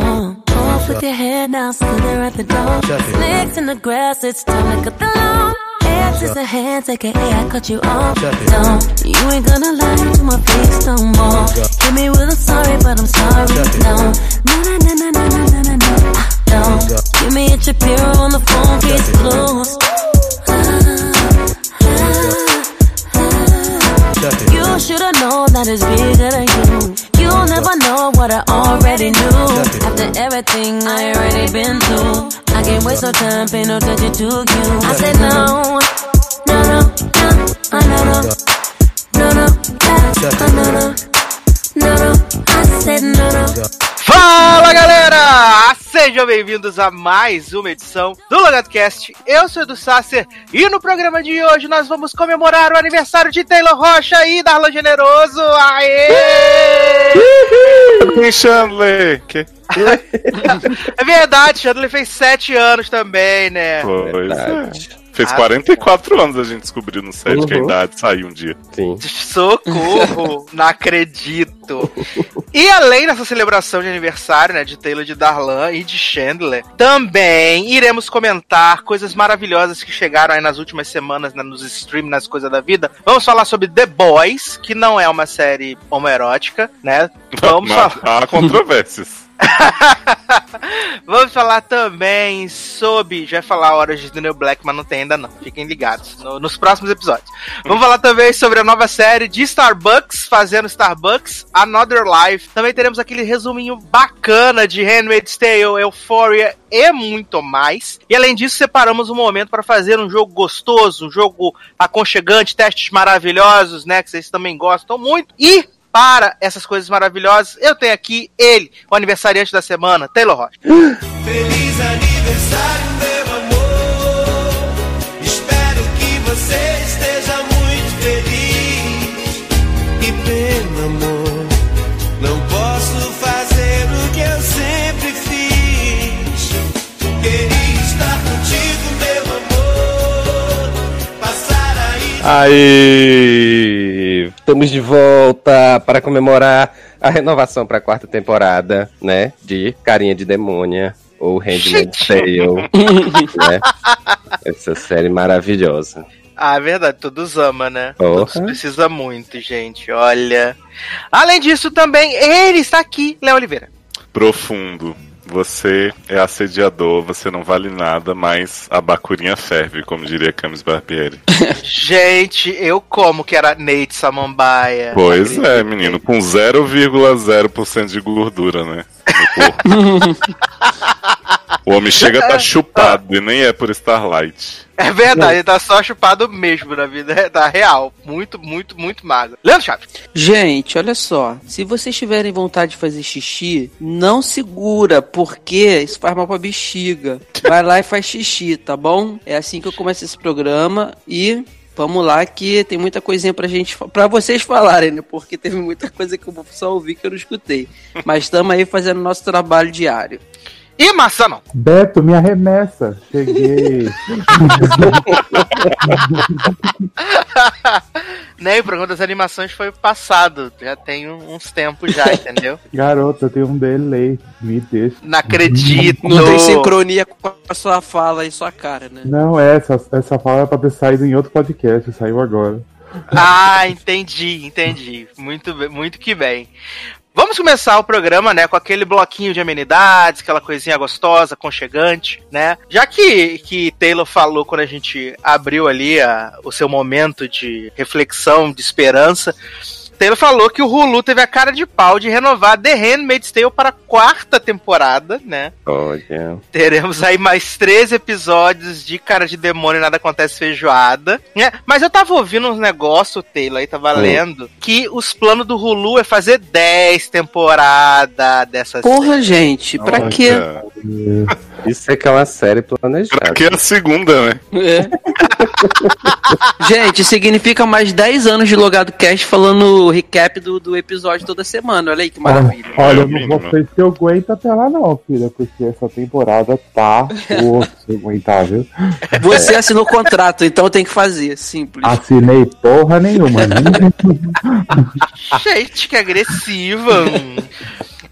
phone. Off with your head now, slither at the door. Snakes in the grass, it's time to cut the lawn. Hands in hands, aka I cut you off. Don't, you ain't gonna lie to my face no more. Hit me with a sorry, but I'm sorry. No, no, no, no, no, no, no, no, no. Ah, don't, give me a Shapiro on the phone, case closed. You should've known that it's bigger than you. You'll never know what I already knew. After everything I already been through, I can't waste no time, pay no attention to you. I said no, no, no, uh, uh, no, no, no, no, uh, no, no, no, no, no, I said no, no. Fala galera! Sejam bem-vindos a mais uma edição do LogadoCast. Eu sou o Edu Sasser e no programa de hoje nós vamos comemorar o aniversário de Taylor Rocha e Darlan Generoso. Aê! Chandler! Que? é verdade, Chandler fez 7 anos também, né? Pois é. Fez 44 anos a gente descobriu no set uhum. que a idade saiu um dia. Sim. Socorro! não acredito! E além dessa celebração de aniversário, né, de Taylor de Darlan e de Chandler, também iremos comentar coisas maravilhosas que chegaram aí nas últimas semanas né, nos streams, nas coisas da vida. Vamos falar sobre The Boys, que não é uma série homoerótica, né? Vamos Mas, falar. Há controvérsias. Vamos falar também sobre. Já ia falar horas de Daniel Black, mas não tem ainda não. Fiquem ligados no, nos próximos episódios. Vamos falar também sobre a nova série de Starbucks, fazendo Starbucks, Another Life. Também teremos aquele resuminho bacana de Handmaid's Tale, Euphoria e muito mais. E além disso, separamos um momento para fazer um jogo gostoso, um jogo aconchegante, testes maravilhosos, né? Que vocês também gostam muito. E para essas coisas maravilhosas, eu tenho aqui ele, o aniversariante da semana, Taylor Rocha. Feliz aniversário, aí. Estamos de volta para comemorar a renovação para a quarta temporada, né? De Carinha de Demônia ou Handmaid's Tale, né? Essa série maravilhosa. Ah, é verdade, todos amam, né? Porra. Todos precisa muito, gente. Olha. Além disso, também ele está aqui, Léo Oliveira. Profundo. Você é assediador, você não vale nada, mas a bacurinha ferve, como diria Camis Barbieri. Gente, eu como que era Nate Samambaia. Pois é, menino, com 0,0% de gordura, né? No corpo. o homem chega a tá chupado e nem é por Starlight. É verdade, ele tá só chupado mesmo na vida da real. Muito, muito, muito magro. Leandro Chaves. Gente, olha só. Se vocês tiverem vontade de fazer xixi, não segura, porque isso faz mal pra bexiga. Vai lá e faz xixi, tá bom? É assim que eu começo esse programa e Vamos lá que tem muita coisinha pra gente, para vocês falarem, né? Porque teve muita coisa que eu vou só ouvir que eu não escutei. Mas estamos aí fazendo nosso trabalho diário. E Marçano? Beto, minha remessa. Cheguei. né, o programa das animações foi passado. Já tem uns tempos já, entendeu? Garota, tem um delay. Me deixa. Não acredito. Não tem sincronia com a sua fala e sua cara, né? Não, essa, essa fala é pra ter saído em outro podcast. Saiu agora. Ah, entendi, entendi. Muito, muito que bem. Vamos começar o programa, né, com aquele bloquinho de amenidades, aquela coisinha gostosa, conchegante, né? Já que, que Taylor falou quando a gente abriu ali a, o seu momento de reflexão, de esperança, Taylor falou que o Hulu teve a cara de pau de renovar The Handmaid's Tale para a quarta temporada, né? Olha. Teremos aí mais três episódios de Cara de Demônio Nada Acontece Feijoada. Né? Mas eu tava ouvindo uns negócios, Taylor, aí tava lendo, que os planos do Hulu é fazer 10 temporadas dessa Porra, série. gente, pra Olha. quê? Isso é que é uma série planejada. Pra que a segunda, né? É. gente, significa mais 10 anos de Logado Cast falando recap do, do episódio toda semana. Olha aí que maravilha. Olha, eu É, não vou ser se eu aguento até lá não, filha, porque essa temporada tá viu? Você assinou o contrato, então tem que fazer. Simples. Assinei porra nenhuma. nem- Gente, que agressiva.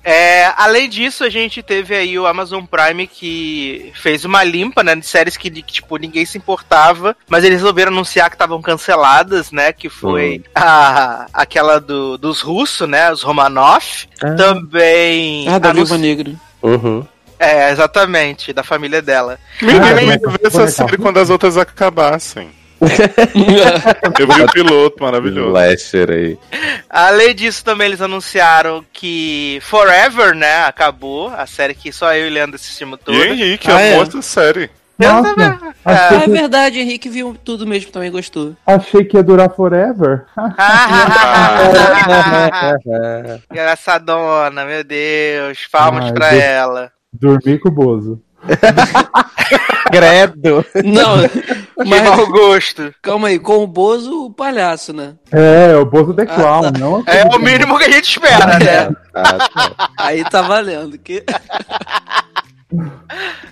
É, além disso, a gente teve aí o Amazon Prime que fez uma limpa, né, de séries que, que, tipo, ninguém se importava, mas eles resolveram anunciar que estavam canceladas, né, que foi a, aquela do, dos russos, né, os Romanov, Ah. também... Ah, da anunci- Viúva Negra. Uhum. É, exatamente, da família dela. Menino, Ah, eu como é ia que- ver como é essa série quando as outras acabassem. Eu vi o piloto, maravilhoso. Slasher aí. Além disso, também eles anunciaram que Forever, né, acabou, a série que só eu e Leandro assistimos E toda. Henrique, Ah, é? essa série. Eu Nossa, também. Ah, é verdade, Henrique viu tudo mesmo, também gostou. achei que ia durar forever. Engraçadona, meu Deus. Palmas Ai, pra ela. Dormi com o Bozo. Credo. Não, Que mas mau gosto. calma aí, com o Bozo, o palhaço, né? É, o Bozo The Ah, Clown, tá. não É o mínimo que a gente espera, né? Ah, tá. Aí tá valendo. Que...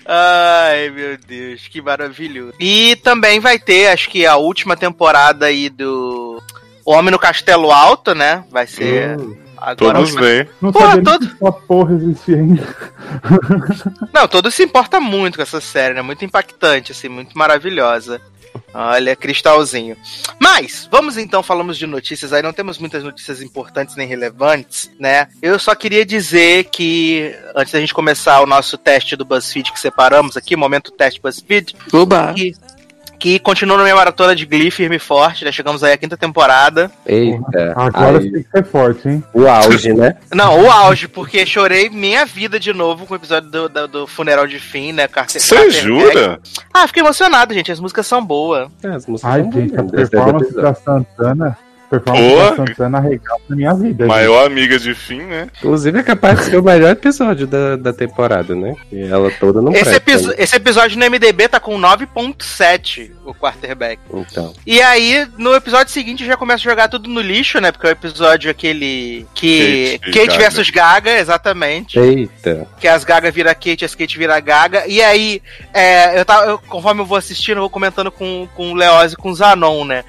Ai, meu Deus, que maravilhoso. E também vai ter, acho que a última temporada aí do O Homem no Castelo Alto, né? Vai ser Hum. Agora. Todos última- veem. Não Pô, sabia todo- essa porra existia ainda. Não, todos se importa muito com essa série, né? Muito impactante, assim, muito maravilhosa. Olha, cristalzinho. Mas, vamos então, falamos de notícias aí, não temos muitas notícias importantes nem relevantes, né? Eu só queria dizer que, antes da gente começar o nosso teste do BuzzFeed que separamos aqui, momento teste BuzzFeed, Oba! que, que continua na minha maratona de Glee firme e forte, né? Chegamos aí à quinta temporada. Eita. Agora Aí, tem que ser forte, hein? o auge, né? Não, o auge, porque chorei minha vida de novo com o episódio do, do, do funeral de fim, né? Você jura? Ah, fiquei emocionado, gente. As músicas são boas. As músicas Ai, são gente, a boas desse performance episódio. da Santana. Performance Boa. da Santana na minha vida. gente. Maior amiga de fim, né? Inclusive é capaz de ser o melhor episódio da, da temporada, né? E ela toda não Esse, presta, né? esse episódio no MDB tá com 9.7, o quarterback. Então. E aí, no episódio seguinte, já começa a jogar tudo no lixo, né? Porque é o episódio aquele que... Kate Kate, Gaga. versus Gaga, exatamente. Eita. Que as Gaga vira Kate, as Kate vira Gaga. E aí, é, eu tava, eu- conforme eu vou assistindo, eu vou comentando com, com o Leoz e com o Zanon, né?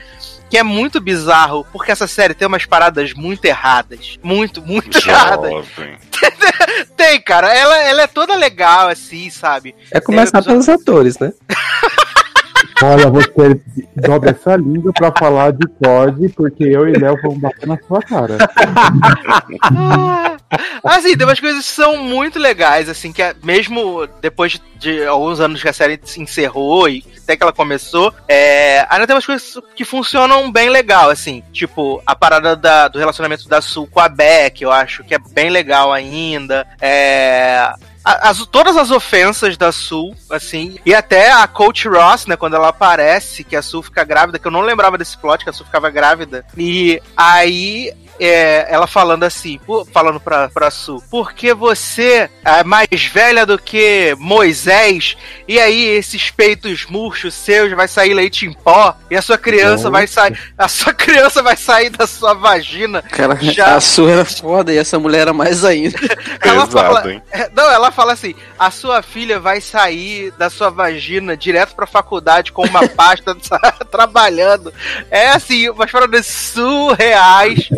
Que é muito bizarro, porque essa série tem umas paradas muito erradas. Muito, muito erradas. Jovem. Tem, cara. Ela, ela é toda legal, assim, sabe? É começar pelos atores, né? Olha, você dobra essa língua pra falar de Cord, porque eu e Léo vamos bater na sua cara. Assim, tem umas coisas que são muito legais, assim, que é- mesmo depois de, alguns anos que a série se encerrou e até que ela começou, é, ainda tem umas coisas que funcionam bem legal, assim, tipo, a parada da- do relacionamento da Sul com a Beck, eu acho que é bem legal ainda, é... As, todas as ofensas da Sul, assim, e até a Coach Ross, né, quando ela aparece, que a Sul fica grávida, que eu não lembrava desse plot, que a Sul ficava grávida, e aí é, ela falando assim, falando pra, pra Su, porque você é mais velha do que Moisés, e aí esses peitos murchos seus vai sair leite em pó, e a sua criança vai sair, a sua criança vai sair da sua vagina. Cara, Já- a sua era foda e essa mulher era mais ainda. Ela Pesado, fala, hein? É, Não, ela fala assim: a sua filha vai sair da sua vagina direto pra faculdade com uma pasta trabalhando. É assim, umas paradas surreais.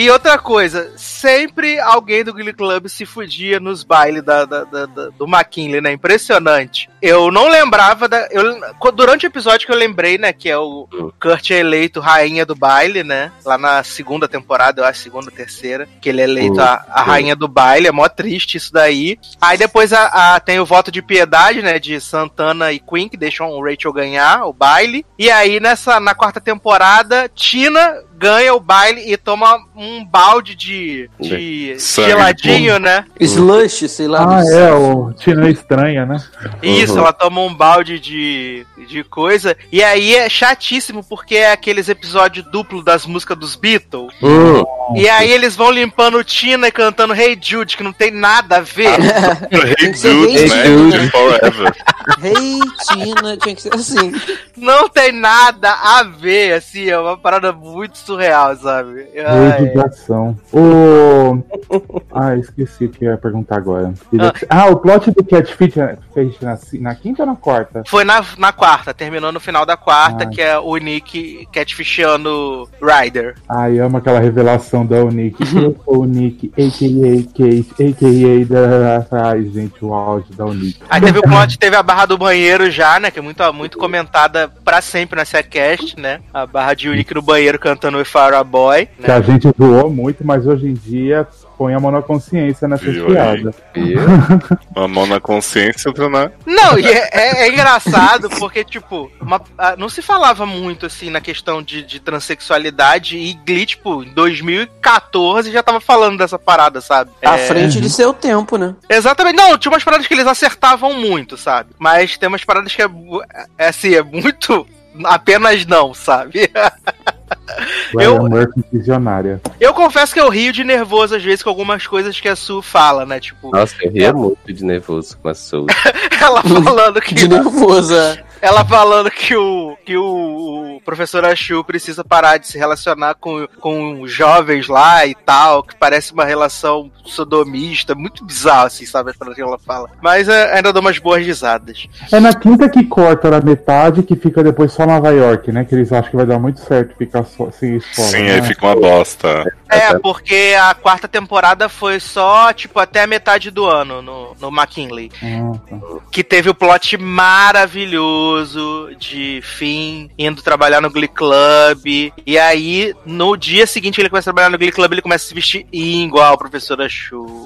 E outra coisa, sempre alguém do Glee Club se fudia nos bailes da, da- da- do McKinley, né? Impressionante. Eu não lembrava da. Eu, durante o episódio que eu lembrei, né? Que é o Kurt é eleito rainha do baile, né? Lá na segunda temporada, eu acho, segunda, terceira. Que ele é eleito a, a rainha do baile. É mó triste isso daí. Aí depois a, a- tem o voto de piedade, né? De Santana e Queen, que deixam o Rachel ganhar o baile. E aí, nessa, na quarta temporada, Tina ganha o baile e toma um balde de, de Sangue. geladinho, né? Slush, sei lá. Ah, é, o Tina Estranha, né? Isso, Uhum. ela toma um balde de, de coisa. E aí é chatíssimo, porque é aqueles episódios duplo das músicas dos Beatles. Hum, E aí eles vão limpando Tina e cantando Hey Jude, que não tem nada a ver. Hey que ser Dude, Hey né? Jude. De Forever. Hey, Tina, tinha que ser assim. Não tem nada a ver, assim, é uma parada muito surreal, sabe? Ai. Reedição. O. Ah, esqueci o que eu ia perguntar agora. Ah. Ah, o plot do Catfish fez na, quinta ou na quarta? Foi na, na quarta, terminou no final da quarta, Ah. que é o Nick catfishando Ryder. Ai, amo aquela revelação da Unique. Eu sou o Nick, a.k.a. Kate, a.k.a. da... Ai, gente, o auge da Unique. Aí teve o plot, teve a barra do banheiro já, né? Que é muito, muito comentada pra sempre na Seacast, né? A barra de Unique no banheiro cantando I Were a Boy. Que Né? a gente zoou muito, mas hoje em dia põe a mão na consciência nessas Viu piadas. Uma mão na consciência, outra na. Não, e é, é- é engraçado porque, tipo, uma- ah, não se falava muito, assim, na questão de, de transexualidade e Glee, tipo, em 2014 já tava falando dessa parada, sabe? À É, frente de seu tempo, né? Exatamente. Não, tinha umas paradas que eles acertavam muito, sabe? Mas tem umas paradas que é, bu- é assim, é muito apenas não, sabe? Eu- Murphy visionária. Eu confesso que eu rio de nervoso às vezes com algumas coisas que a Su fala, né? Tipo, Nossa, eu ria muito de nervoso com a Soul. ela falando que De nervosa. ela falando que o que o, o professor Achu precisa parar de se relacionar com, com jovens lá e tal, que parece uma relação sodomista, muito bizarro assim, sabe as que ela fala. Mas é, ainda dou umas boas risadas. É na quinta que corta na metade que fica depois só Nova York, né? Que eles acham que vai dar muito certo ficar só, escola. Sim, né? aí fica uma bosta. É, porque a quarta temporada foi só, tipo, até a metade do ano no, no McKinley. Tá. Que teve o plot maravilhoso de Finn indo trabalhar no Glee Club. E aí, no dia seguinte que ele começa a trabalhar no Glee Club, ele começa a se vestir igual a professora Chu.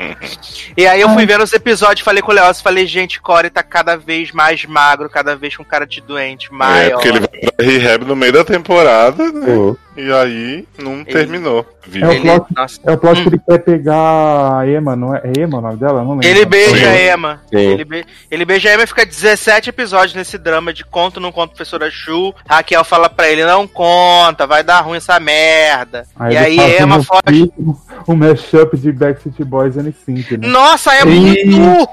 e aí eu fui vendo os episódios, falei com o Leoz, falei, gente, Corey tá cada vez mais magro, cada vez com cara de doente, maior. É, porque ele vai pra rehab no meio da temporada, né? Pô, E aí não terminou. Viu? É o Ele- plot, nossa. é o plot que ele quer pegar a Emma, não é? É Emma o nome dela? Não lembro. Ele beija a Emma. Sim. Ele, be- ele beija a Emma e fica 17 episódios nesse drama de conto, não conta professora Chu. Raquel fala pra ele, não conta, vai dar ruim essa merda. e ele aí Emma foge. feat, Um mashup de Backstreet Boys e Sync, né? Nossa, é muito ruim!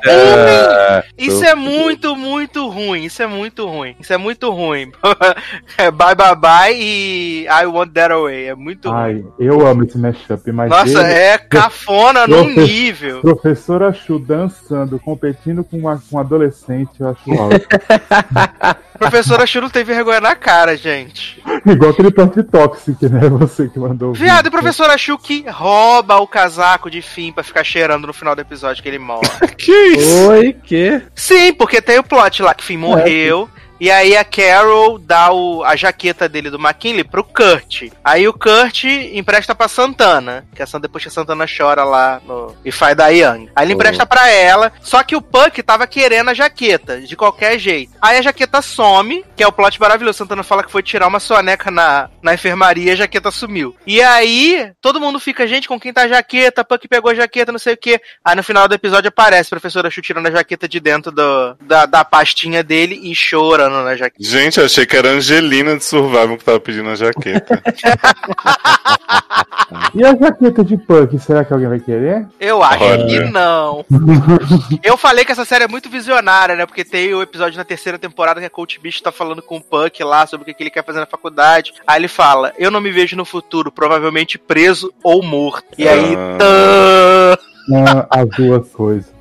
Isso é muito, muito ruim. Isso é muito ruim. Isso é muito ruim. é bye bye bye e I want that away. É muito ruim. Ai, eu amo esse mashup, mas Nossa, ele- é cafona num Profe- nível. Professora Chu dançando, competindo com uma, com um adolescente, eu acho alto. Professora Chu não tem vergonha na cara, gente. Igual aquele plot toxic, né? Você que mandou. o Viado, e professora Chu que rouba o casaco de Finn pra ficar cheirando no final do episódio que ele morre. Que isso? Oi, que? Sim, porque tem o plot lá que Finn morreu. E aí a Carol dá o, a jaqueta dele do McKinley pro Kurt. Aí o Kurt empresta pra Santana. Que a Santana, depois que a Santana chora lá no If I Die Young. Aí ele empresta pra ela. Só que o Puck tava querendo a jaqueta, de qualquer jeito. Aí a jaqueta some, que é o plot maravilhoso. Santana fala que foi tirar uma soneca na, na enfermaria e a jaqueta sumiu. E aí, todo mundo fica, gente, com quem tá a jaqueta? Puck pegou a jaqueta, não sei o quê. Aí no final do episódio aparece a professora Chu tirando a jaqueta de dentro do, da, da pastinha dele e na jaqueta. Gente, eu achei que era a Angelina de Survival que tava pedindo a jaqueta. E a jaqueta de punk, será que alguém vai querer? Eu acho Olha. que não. Eu falei que essa série é muito visionária, né? Porque tem o episódio na terceira temporada que a Coach Bicho tá falando com o Puck lá sobre o que que ele quer fazer na faculdade. Aí ele fala: Eu não me vejo no futuro, provavelmente preso ou morto. E aí. Ah. tã, Ah, as duas coisas.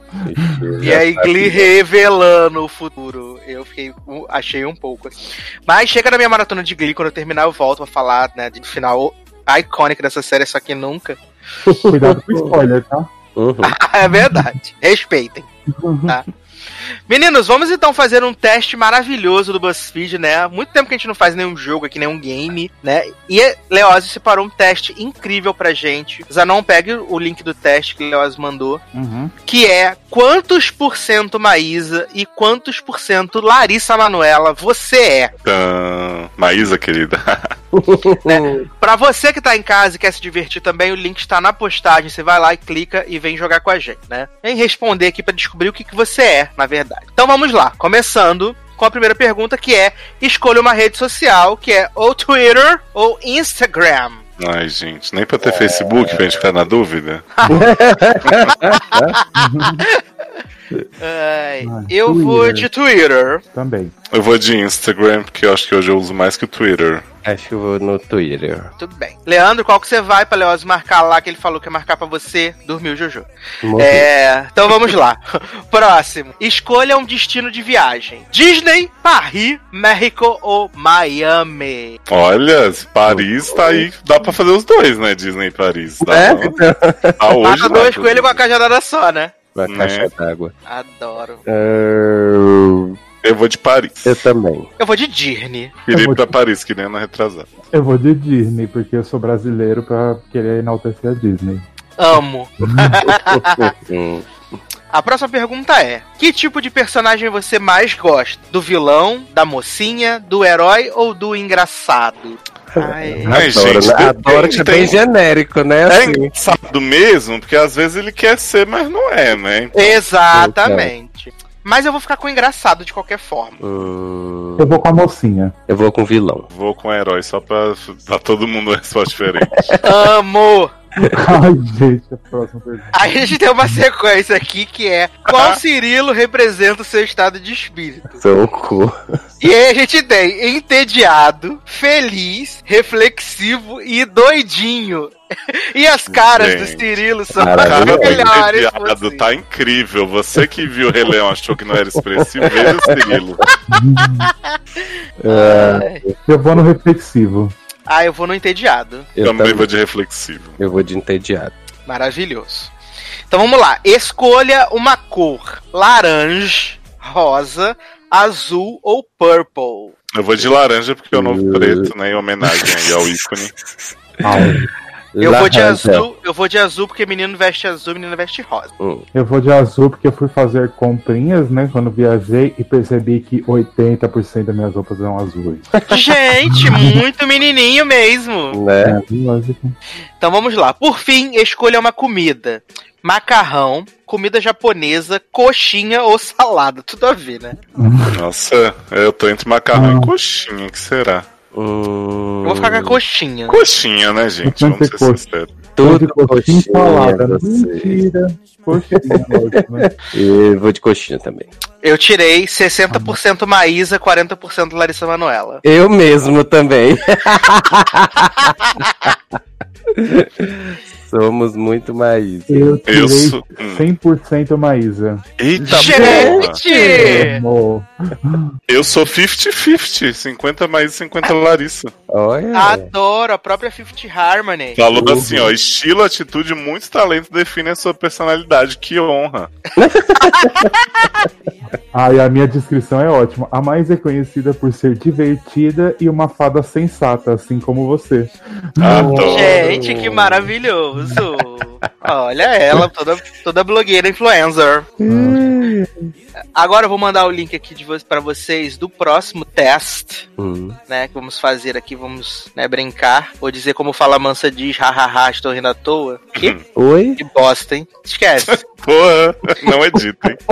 E aí, Glee revelando o futuro. Eu fiquei. Achei um pouco. assim. Mas chega na minha maratona de Glee, quando eu terminar, eu volto pra falar, né? Do final icônico dessa série, só que nunca. Cuidado com o spoiler, tá? Uhum. é verdade. Respeitem. Tá? Meninos, vamos então fazer um teste maravilhoso do BuzzFeed, né? Há muito tempo que a gente não faz nenhum jogo aqui, nenhum game, né? E Leoz separou um teste incrível pra gente. Zanon, pegue o link do teste que Leoz mandou. Uhum. Que é quantos por cento Maísa e quantos por cento Larissa Manuela você é. Tã. Maísa, querida. Pra você que tá em casa e quer se divertir também, o link está na postagem. Você vai lá e clica e vem jogar com a gente, né? Vem responder aqui pra descobrir o que, que você é, na verdade. Então vamos lá, começando com a primeira pergunta que é: escolha uma rede social, que é ou Twitter ou Instagram. Ai, gente, nem pra ter Facebook pra gente ficar na dúvida. Ai, eu Twitter. vou de Twitter. Também. Eu vou de Instagram, porque eu acho que hoje eu uso mais que o Twitter. Acho que eu vou no Twitter. Tudo bem. Leandro, qual que você vai pra Leoz marcar lá que ele falou que ia marcar pra você? Dormiu, Jojo. É, então vamos lá. Próximo. Escolha um destino de viagem: Disney, Paris, México ou Miami. Olha, Paris tá aí. Dá pra fazer os dois, né? Disney e Paris. Dá É? pra- Tá hoje. Mata dois pra coelhos com a cajadada só, né? Uma Né? caixa d'água. Adoro. Ah, Eu vou de Paris. eu também. Eu vou de vou pra de- Paris, que nem ano retrasado. Eu vou de Disney, porque eu sou brasileiro pra querer enaltecer a Disney. Amo. A próxima pergunta é: Que tipo de personagem você mais gosta? Do vilão, da mocinha, do herói ou do engraçado? Ai, Ai, Adoro, gente, né? tem- Adoro que é bem tem- genérico, né? É Assim. engraçado mesmo, porque às vezes ele quer ser, mas não é, né? Exatamente. Mas eu vou ficar com engraçado de qualquer forma. Hum, Eu vou com a mocinha. eu vou com vilão. Vou com herói só pra dar todo mundo uma resposta diferente. Amo! Ai, gente, a próxima pergunta. A gente tem uma sequência aqui que é qual Cirilo representa o seu estado de espírito? Sou o cu. E aí a gente tem entediado, feliz, reflexivo e doidinho. E as caras do Gente. Cirilo são Maravilhoso. as melhores. Entediado, possíveis. tá incrível. Você que viu o Rei Leão achou que não era expressivo, veja o Cirilo. Ai. Eu vou no reflexivo. Ah, eu vou no entediado. Eu Também também. vou de reflexivo. Eu vou de entediado. Maravilhoso. Então vamos lá. Escolha uma cor: laranja, rosa, azul ou purple. Eu vou de laranja porque é o novo preto, né? Em homenagem aí ao ícone. Eu vou de azul, eu vou de azul porque menino veste azul, menina veste rosa. Hum. eu vou de azul porque eu fui fazer comprinhas, né? Quando viajei e percebi que 80% das minhas roupas eram azuis. Gente, muito menininho mesmo. Né? É, lógico. Então vamos lá. Por fim, escolha uma comida: macarrão, comida japonesa, coxinha ou salada. Tudo a ver, né? Nossa, eu tô entre macarrão e coxinha, que será? Hum, Eu vou ficar com a coxinha. Coxinha, né, gente? Vamos ser sinceros. Tudo coxinha coxinha, salada. você. Mentira. Coxinha, né? Eu vou de coxinha também. Eu tirei 60% Maísa, 40% Larissa Manoela. Eu mesmo também. Somos muito mais. Eu tirei Eu sou. hum. 100% Maísa. Eita! Gente! Eu sou 50-50, 50 mais 50 Larissa. Olha. Adoro a própria Fifth Harmony. Falou Uhum. assim, ó, estilo, atitude, muitos talentos definem a sua personalidade. Que honra. Ah, e a minha descrição é ótima. A mais é conhecida por ser divertida e uma fada sensata, assim como você. Adoro. Gente, que maravilhoso! Olha ela, toda, toda blogueira influencer. Agora eu vou mandar o link aqui de vo para vocês do próximo teste, Hum. né? Que vamos fazer aqui, vamos né, brincar. Vou dizer como fala Mansa diz, hahaha, estou rindo à toa. Que, Oi? que bosta, hein? Esquece. Porra, não editem.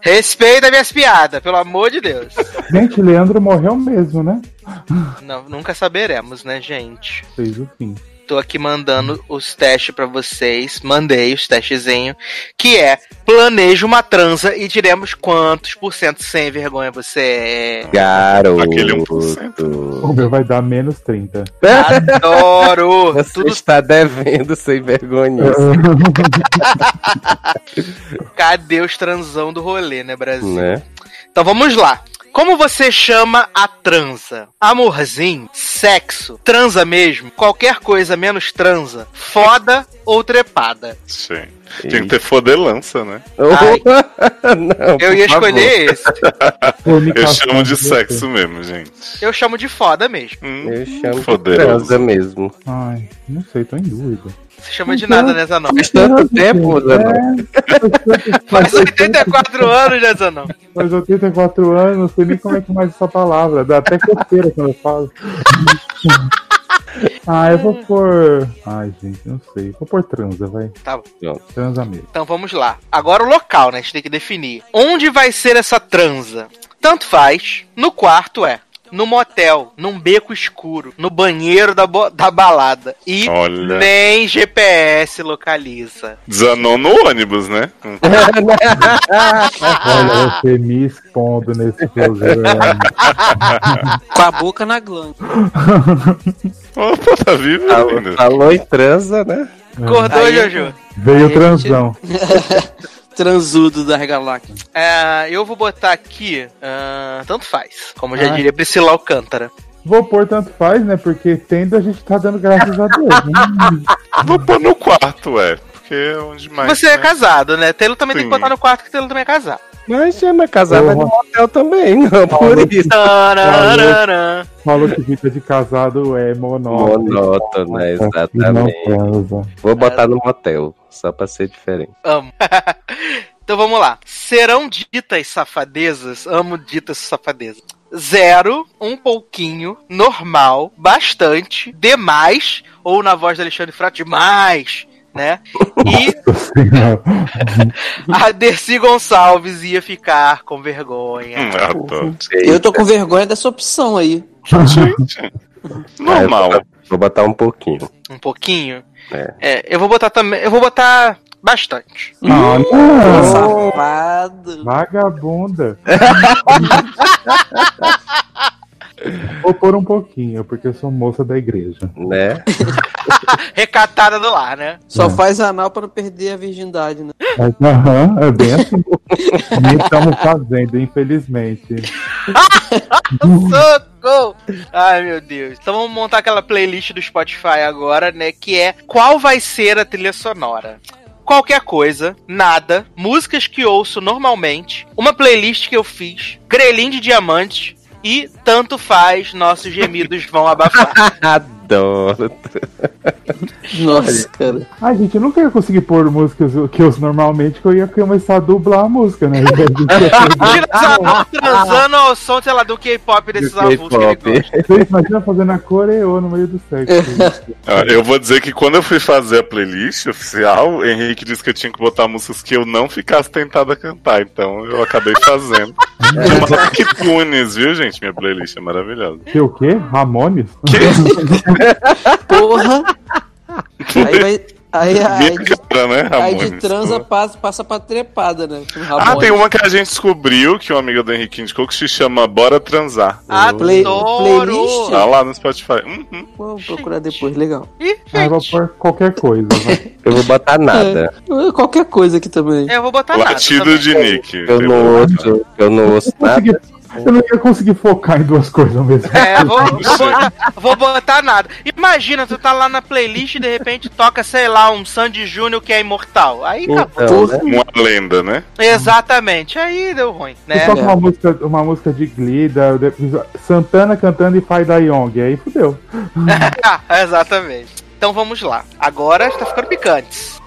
Respeita minhas piadas, pelo amor de Deus. Gente, Leandro morreu mesmo, né? Não, nunca saberemos, né, gente? Fez o fim. Tô aqui mandando os testes pra vocês. Mandei os testezinhos. Que é: planeja uma transa e diremos quantos por cento sem vergonha você é. Garoto. Aquele 1%. O meu vai dar menos 30. Adoro! Você Tudo está devendo sem vergonha. cadê os transão do rolê, né, Brasil? né? Então vamos lá. Como você chama a transa? Amorzinho? Sexo? Transa mesmo? Qualquer coisa menos transa? Foda ou trepada? Sim. Tinha que ter fodelança, né? Não, Eu ia favor. escolher esse. Eu chamo de sexo mesmo, gente. Eu chamo de foda mesmo. Hum, Eu chamo de transa mesmo. Ai, não sei, tô em dúvida. Você chama de nada, né, Zanão? Faz tanto tempo, Zé. Faz 84 anos, né, Zanão? Faz 84 anos, não sei nem como é que mais essa palavra. Dá até coceira quando eu falo. Ah, eu vou por. Ai, gente, não sei. Vou por transa, vai. Tá bom. Transa mesmo. Então vamos lá. Agora o local, né? A gente tem que definir. Onde vai ser essa transa? Tanto faz. No quarto é no motel, num beco escuro, no banheiro da, da balada. E Olha. nem GPS localiza. Desanou no ônibus, né? Olha, você me expondo nesse programa. Com a boca na glândula. Opa, tá vivo Falou, falou em transa, né? Acordou, Aí- Jojo? Veio Aí, transão. Transudo das galáxias. É, eu vou botar aqui. ah, tanto faz. Como já Ah. diria Priscila Alcântara. Vou pôr tanto faz, né? Porque tendo a gente tá dando graças a Deus. Né? Vou pôr no quarto, é. Porque é onde mais. Você é né? casado, né? Telo também tem que Sim. botar no quarto, que Telo também é casado. Mas é casada Porra. no motel também, não, por isso. Falou que vida de casado é monótono. Monótono, não Exatamente. Vou botar no motel, só pra ser diferente. Amo. então vamos lá. Serão ditas safadezas? Amo ditas safadezas. Zero, um pouquinho, normal, bastante, demais, ou na voz do Alexandre Frota, demais, né? E a Dercy Gonçalves ia ficar com vergonha. Hum. Eu tô com vergonha dessa opção aí. Gente. Normal. Ah, vou, vou botar um pouquinho. Um pouquinho. É. É, eu vou botar também. Eu vou botar bastante. Ah, não. Safado. Vagabunda. Vou pôr um pouquinho, porque eu sou moça da igreja. Né? Recatada do lar, né? Só É. faz anal pra não perder a virgindade, né? Mas, Aham, é bem assim. E estamos fazendo, infelizmente. Socorro! Ai, meu Deus. Então vamos montar aquela playlist do Spotify agora, né? Que é qual vai ser a trilha sonora. Qualquer coisa, nada, músicas que ouço normalmente, uma playlist que eu fiz, grelhinho de diamante e tanto faz, nossos gemidos vão abafar. Adoro. Nossa, cara. Ai, gente, eu nunca ia conseguir pôr músicas que eu uso normalmente, que eu ia começar a dublar a música, né? Imagina transando ao som, sei lá, do K-pop desses avulsos que ele gosta. Você imagina fazendo a coreô no meio do sexo. Eu vou dizer que quando eu fui fazer a playlist oficial, o Henrique disse que eu tinha que botar músicas que eu não ficasse tentado a cantar, então eu acabei fazendo. Rock Tunes, viu, gente? Minha playlist é maravilhosa. que o quê? Ramones? Porra. Aí vai. Aí, aí, de, cara, né, aí de transa passa, passa pra trepada, né? Com Ah, tem uma que a gente descobriu, que uma amiga do Henrique indicou, que se chama Bora Transar. Play- Adoro! playlist? Tá lá no Spotify. Uhum. Vou procurar depois, legal. Ih, Ah, eu vou pôr qualquer coisa. vai. Eu vou botar nada. É, Qualquer coisa aqui também. eu vou botar nada. Latido de Nick. Eu não ouço, eu não ouço Eu, nada. Eu não ia conseguir focar em duas coisas ao mesmo tempo. É, vou, vou, botar, vou botar nada. Imagina, tu tá lá na playlist e de repente toca, sei lá, um Sandy Júnior que é imortal. Aí acabou. Então, né? Uma lenda, né? Exatamente, aí deu ruim, E né? só com uma música, uma música de Glee, da, da- Santana cantando e Pai da Young. Aí fudeu. Exatamente. Então vamos lá. Agora está ficando picantes.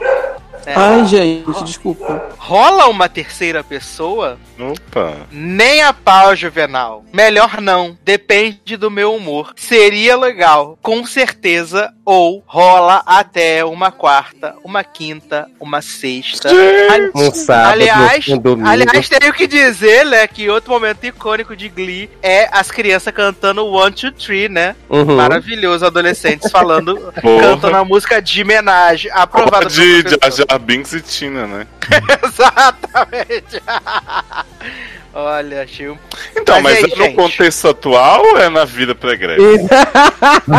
É. Ai, gente, desculpa. Rola uma terceira pessoa? Opa. Nem a pau, Juvenal. Melhor não. Depende do meu humor. Seria legal, com certeza. Ou rola até uma quarta, uma quinta, uma sexta. Ali- Um sábado, aliás, um domingo. aliás, tenho que dizer, né, que outro momento icônico de Glee é as crianças cantando One, Two, Three, né? Uhum. Maravilhoso, adolescentes falando, cantando a música de homenagem, aprovada De pelo Jar Jar Binks e Tina, né? Exatamente. Olha, achei um... Então, Mas mas, aí, é no gente? contexto atual ou é na vida pregressa?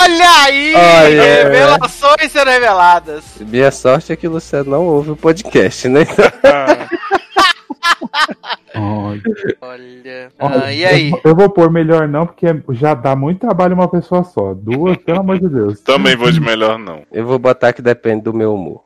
Olha aí! Olha. Revelações sendo reveladas. Minha sorte é que o Luciano não ouve o podcast, né? Olha. Olha, Ah, e aí? Eu, eu vou pôr melhor não, porque já dá muito trabalho uma pessoa só. Duas, pelo amor de Deus. Também vou de melhor não. Eu vou botar que depende do meu humor.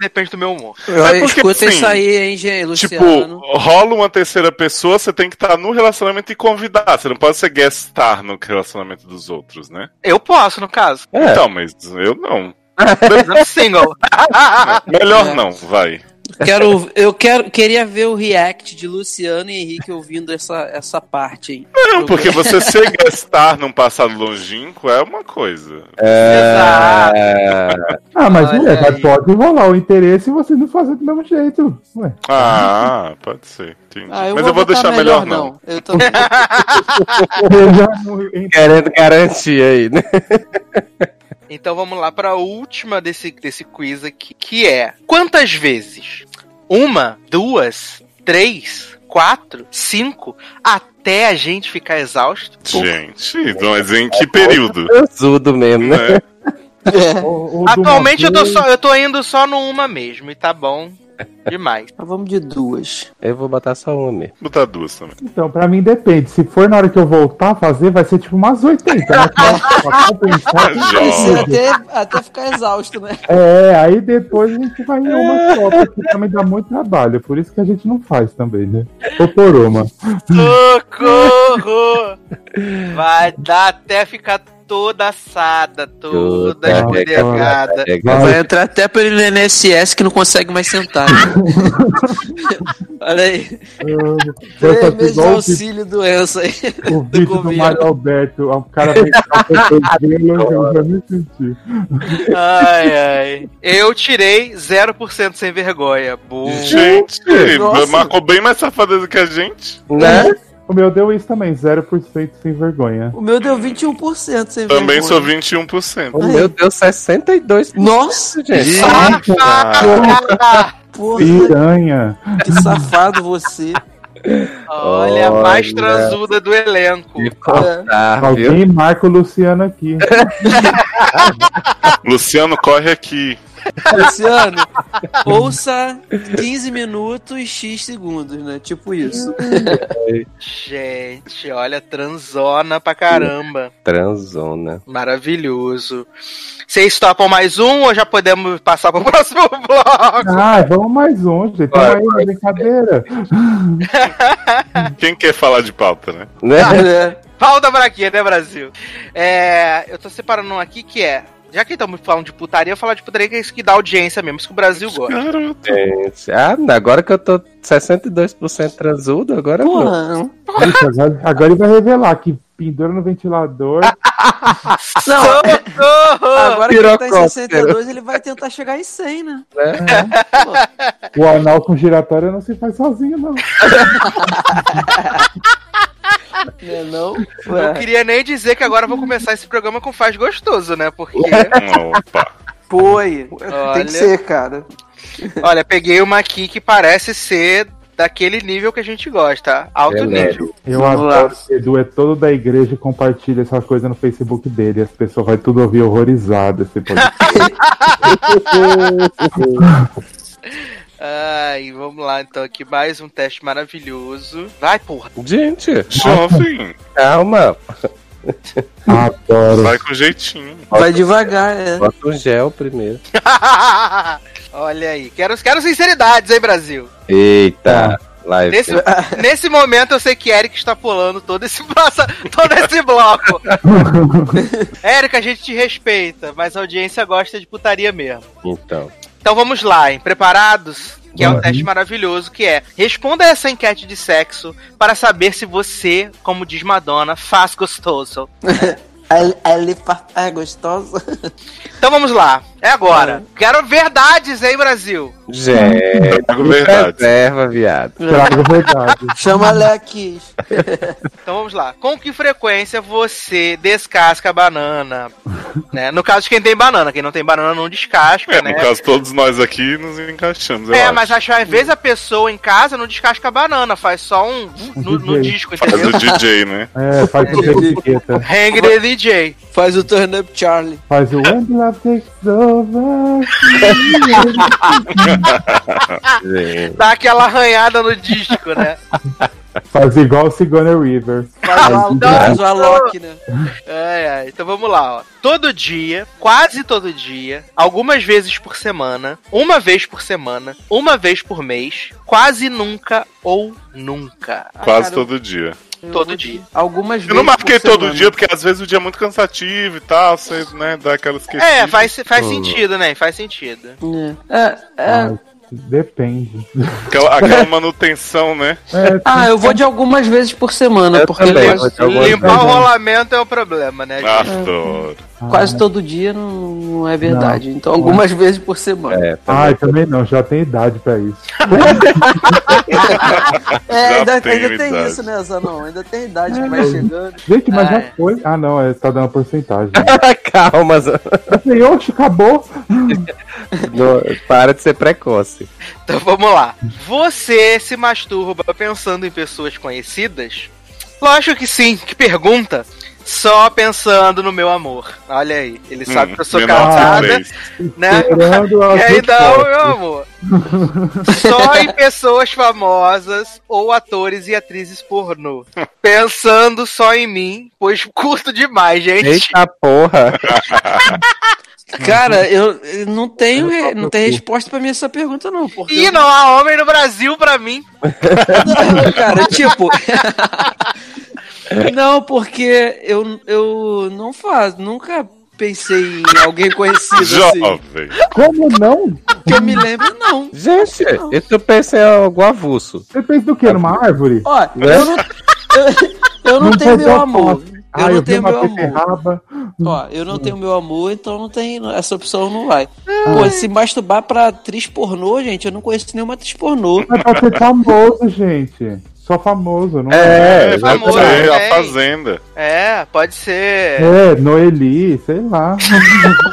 Depende do meu humor. É porque, Escuta assim, isso aí, hein, Tipo, Luciano. rola uma terceira pessoa, você tem que estar no relacionamento e convidar. Você não pode ser guest star no relacionamento dos outros, né? Eu posso, no caso. É. Então, mas eu não. Exemplo, single. Melhor não, vai. Quero, eu quero, queria ver o react de Luciano e Henrique ouvindo essa, essa parte aí. Não, porque você ser estar num passado longínquo é uma coisa. É... Ah, mas Olha mas aí. pode rolar o interesse e você não fazer do mesmo jeito. Ué. Ah, pode ser. Ah, eu Mas vou eu vou deixar melhor, não. Eu também. Eu já não- Querendo garantir aí, né? Então vamos lá para a última desse, desse quiz aqui, que é quantas vezes? Uma, duas, três, quatro, cinco, até a gente ficar exausto? Gente, mas em que período? Transudo mesmo, né? É. Ou- ou de uma Atualmente eu tô, só, eu tô indo só no uma mesmo e tá bom demais. Mas vamos de duas. Eu vou botar só uma mesmo. Vou botar duas também. Então, pra mim depende. Se for na hora que eu voltar a fazer, vai ser tipo umas 80. Né? Pra compensar, até, até ficar exausto, né? É, aí depois a gente vai em uma só, porque também dá muito trabalho. Por isso que a gente não faz também, né? Ou por uma. Socorro! Vai dar até ficar toda assada, toda. Chega- Vai entrar até pelo INSS que não consegue mais sentar. Olha aí. Três meses de auxílio doença aí. O vídeo do governo. Mário Alberto. O cara o eu já me senti. Ai, ai. Eu tirei 0% sem vergonha. Boa. Gente, Nossa. marcou bem mais safadeza que a gente. Né? O meu deu isso também, 0% sem vergonha. O meu deu 21% sem Também vergonha. sou 21%. O meu deu 62. Nossa, gente. Porra, Piranha. que safado você. Olha, a mais transuda do elenco. Cortar, viu? Alguém marca o Luciano aqui. Luciano, corre aqui. Luciano, ouça 15 minutos X segundos, né? Tipo isso. Gente, olha, transona pra caramba. Transona. Maravilhoso. Vocês topam mais um ou já podemos passar pro próximo bloco? Ah, vamos mais um, gente. Tamo aí na brincadeira. Quem quer falar de pauta, né? Né? É. Pauta pra aqui, né, Brasil? É, eu tô separando um aqui que é. Já que estamos falando de putaria, eu vou falar de putaria que é isso que dá audiência mesmo, isso que o Brasil gosta. Garoto. Gente, Ah, agora que eu tô 62% transudo, agora eu vou. Porra. Gente, agora, agora ele vai revelar que pendura no ventilador. Não, Socorro! agora que ele tá em Pirocóptero. 62, ele vai tentar chegar em 100, né? O anal com giratória não se faz sozinho, não. Não é não? Não Ué, queria nem dizer que agora eu vou começar esse programa com faz gostoso, né? Porque, Opa. Foi. Olha. Tem que ser, cara. olha, peguei uma aqui que parece ser daquele nível que a gente gosta, alto Beleza. nível. Eu Vamos lá. adoro que o Edu é todo da igreja e compartilha essa coisa no Facebook dele. As pessoas vão tudo ouvir horrorizado esse podcast. Ai, vamos lá então aqui, mais um teste maravilhoso. Vai, porra. Gente, Jovem. calma. Adoro. Vai com jeitinho. Vai devagar, é. Bota um gel primeiro. Olha aí, quero, quero sinceridades, hein, Brasil? Eita, live. Nesse, nesse momento eu sei que Eric está pulando todo esse, nossa, todo esse bloco. Eric, a gente te respeita, mas a audiência gosta de putaria mesmo. Então. Então vamos lá, hein? Preparados? Que é um teste maravilhoso, que é responda essa enquete de sexo para saber se você, como diz Madonna, faz gostoso. Ele, é gostosa. Então vamos lá, é agora. Quero verdades, hein, Brasil? Gente, Trago verdades. preserva, viado. Trago verdade. Chama Lequis. Então vamos lá. Com que frequência você descasca a banana? né? No caso de quem tem banana, quem não tem banana não descasca, É, né? no caso, todos nós aqui nos encaixamos. eu É, acho. mas acho que às vezes a pessoa em casa não descasca a banana, faz só um no, no DJ. disco, Faz entendeu? o DJ, né? É, faz o etiqueta. Hang the DJ. Faz o Turn Up Charlie. Faz o When Love Takes. Dá aquela arranhada no disco, né? Faz igual o Sigourney River. Faz o Alok, né? Ai, ai. Então vamos lá, ó. Todo dia, quase todo dia, algumas vezes por semana, uma vez por semana, uma vez por mês, quase nunca ou nunca. Quase cara, todo dia. Eu Todo dia. Algumas vezes. Eu não marquei por todo semana. dia, porque às vezes o dia é muito cansativo e tal, você, né, dá aquela esquecida. É, faz, faz sentido, né? Faz sentido. É, é, é, Depende. Aquela, aquela manutenção, né? É, Ah, eu vou de algumas vezes por semana, Eu porque também, algumas Limpar o rolamento é o problema, né, gente? Adoro. Quase todo dia não, não é verdade. Então, algumas vezes por semana. É, Ai, também não, já tem idade pra isso. É, Já ainda, tenho ainda tem idade. isso, né, Zanon? Ainda tem idade que vai chegando. Gente, mas Ah, já é. foi. Ah, não, é, tá dando porcentagem. Calma, Zan. Eu falei, oxe, acabou. Não, para de ser precoce. Então vamos lá. Você se masturba pensando em pessoas conhecidas? Lógico que sim. Que pergunta? Só pensando no meu amor. Olha aí, ele sabe Hum, que eu sou casada, né? E aí não, respostas. meu amor. Só em pessoas famosas ou atores e atrizes pornô. Pensando só em mim, pois curto demais, gente. Eita porra. Cara, eu, eu não tenho, re- não tenho resposta pra mim essa pergunta, não. Porque Ih, eu- não há homem no Brasil pra mim. Não, cara, tipo. Não, porque eu, eu não faço, nunca pensei em alguém conhecido assim. Jovem. Como não? Que eu me lembro, não. Gente, isso eu pensei em algo avulso. Você fez do quê? Numa árvore? Ó, Né? eu não, eu, eu não tenho pode meu amor. foto. Eu Ah, não vi tenho meu amor. Ó, eu não tenho meu amor, então não tem. Essa opção não vai. Pô, se masturbar pra atriz pornô, gente, eu não conheço nenhuma atriz pornô. Mas pra ser famoso, gente. Só famoso, não É, É, famoso, pode ser, a né? Fazenda. É, pode ser. É, Noeli, sei lá.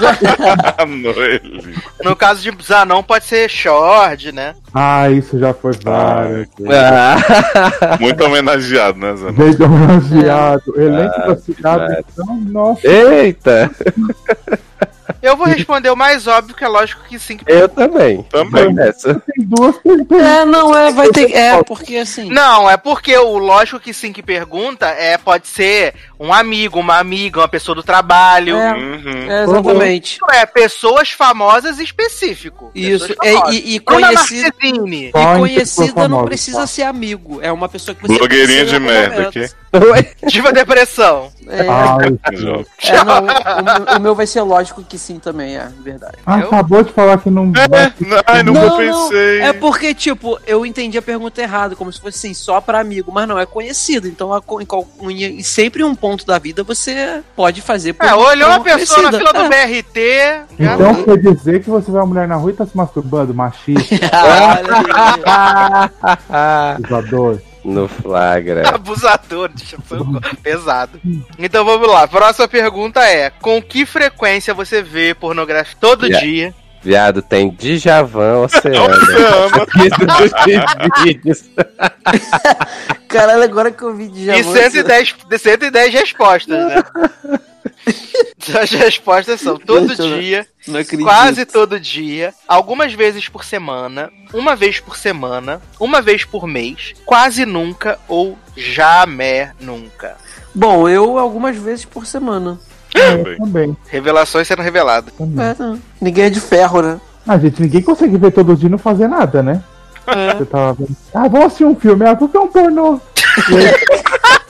Noeli. No caso de Zanon, pode ser short, né? Ah, isso já foi várias. Ah, Muito homenageado, né, Zana? Veio homenageado. Elenco da cidade. verdade. Então, nossa. Eita, Eu vou responder o mais óbvio, que é lógico que sim. eu também. Também. Nessa. Tem duas perguntas. É, não, é, vai ter. É, porque assim. Não, é porque o lógico que sim que pergunta é pode ser um amigo, uma amiga, uma pessoa do trabalho. É. Uhum. É, exatamente. Isso é pessoas famosas específico. Isso, Pessoas é, famosas. e, e conhecida. E conhecida não precisa ser amigo. É uma pessoa que você Blogueirinha de merda aqui. Diva Depressão. É, Ai, é, não, o, o meu vai ser lógico que sim também, é verdade. ah, Eu? acabou de falar que não. É, ai, nunca pensei. É porque, tipo, eu entendi a pergunta errada, como se fosse assim, só pra amigo, mas não, é conhecido. Então, em, em, em sempre um ponto da vida você pode fazer por É, olhou uma pessoa na fila conhecida. do É. BRT. Então quer dizer que você vai uma mulher na rua e tá se masturbando, machista, Ah, olha aí. No flagra. Abusador, deixa eu pesado. Então vamos lá. Próxima pergunta é: Com que frequência você vê pornografia todo Yeah. dia? Viado, tem Djavan Oceano. Vídeos. Caralho, agora que eu vi de E 110, 110 respostas, né? As respostas são todo Deixa dia, quase todo dia, algumas vezes por semana, uma vez por semana, uma vez por mês, quase nunca ou jamais nunca. Bom, eu algumas vezes por semana. Também. Também. Revelações sendo reveladas. É, não. Ninguém é de ferro, né? Ah, gente, ninguém consegue ver todo dia e não fazer nada, né? É. Você tava vendo. Ah, vamos assistir um filme. Ah, vou ver um pornô.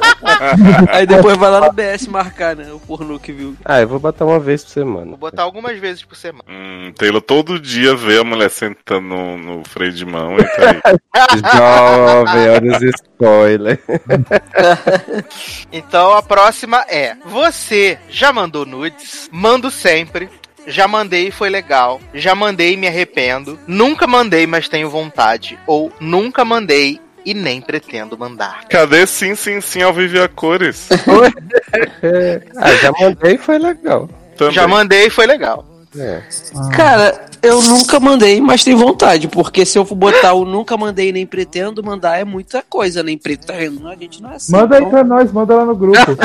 Aí depois vai lá no BS marcar, né? O pornô que viu. Ah, eu vou botar uma vez por semana. Vou botar algumas vezes por semana. Hum, Taylor todo dia vê a mulher sentando no, no freio de mão e tá aí. Jovem, olha os spoilers. Então a próxima é: Você já mandou nudes? Mando sempre. Já mandei e foi legal. Já mandei e me arrependo. Nunca mandei, mas tenho vontade. Ou nunca mandei e nem pretendo mandar. Cadê sim, sim, sim ao vivo e a cores? Ah, já mandei e foi legal. Também. Já mandei e foi legal. É. Cara, eu nunca mandei, mas tenho vontade, porque se eu for botar o nunca mandei nem pretendo mandar é muita coisa, nem pretendo. A gente não é assim. Manda aí então- pra nós, manda lá no grupo.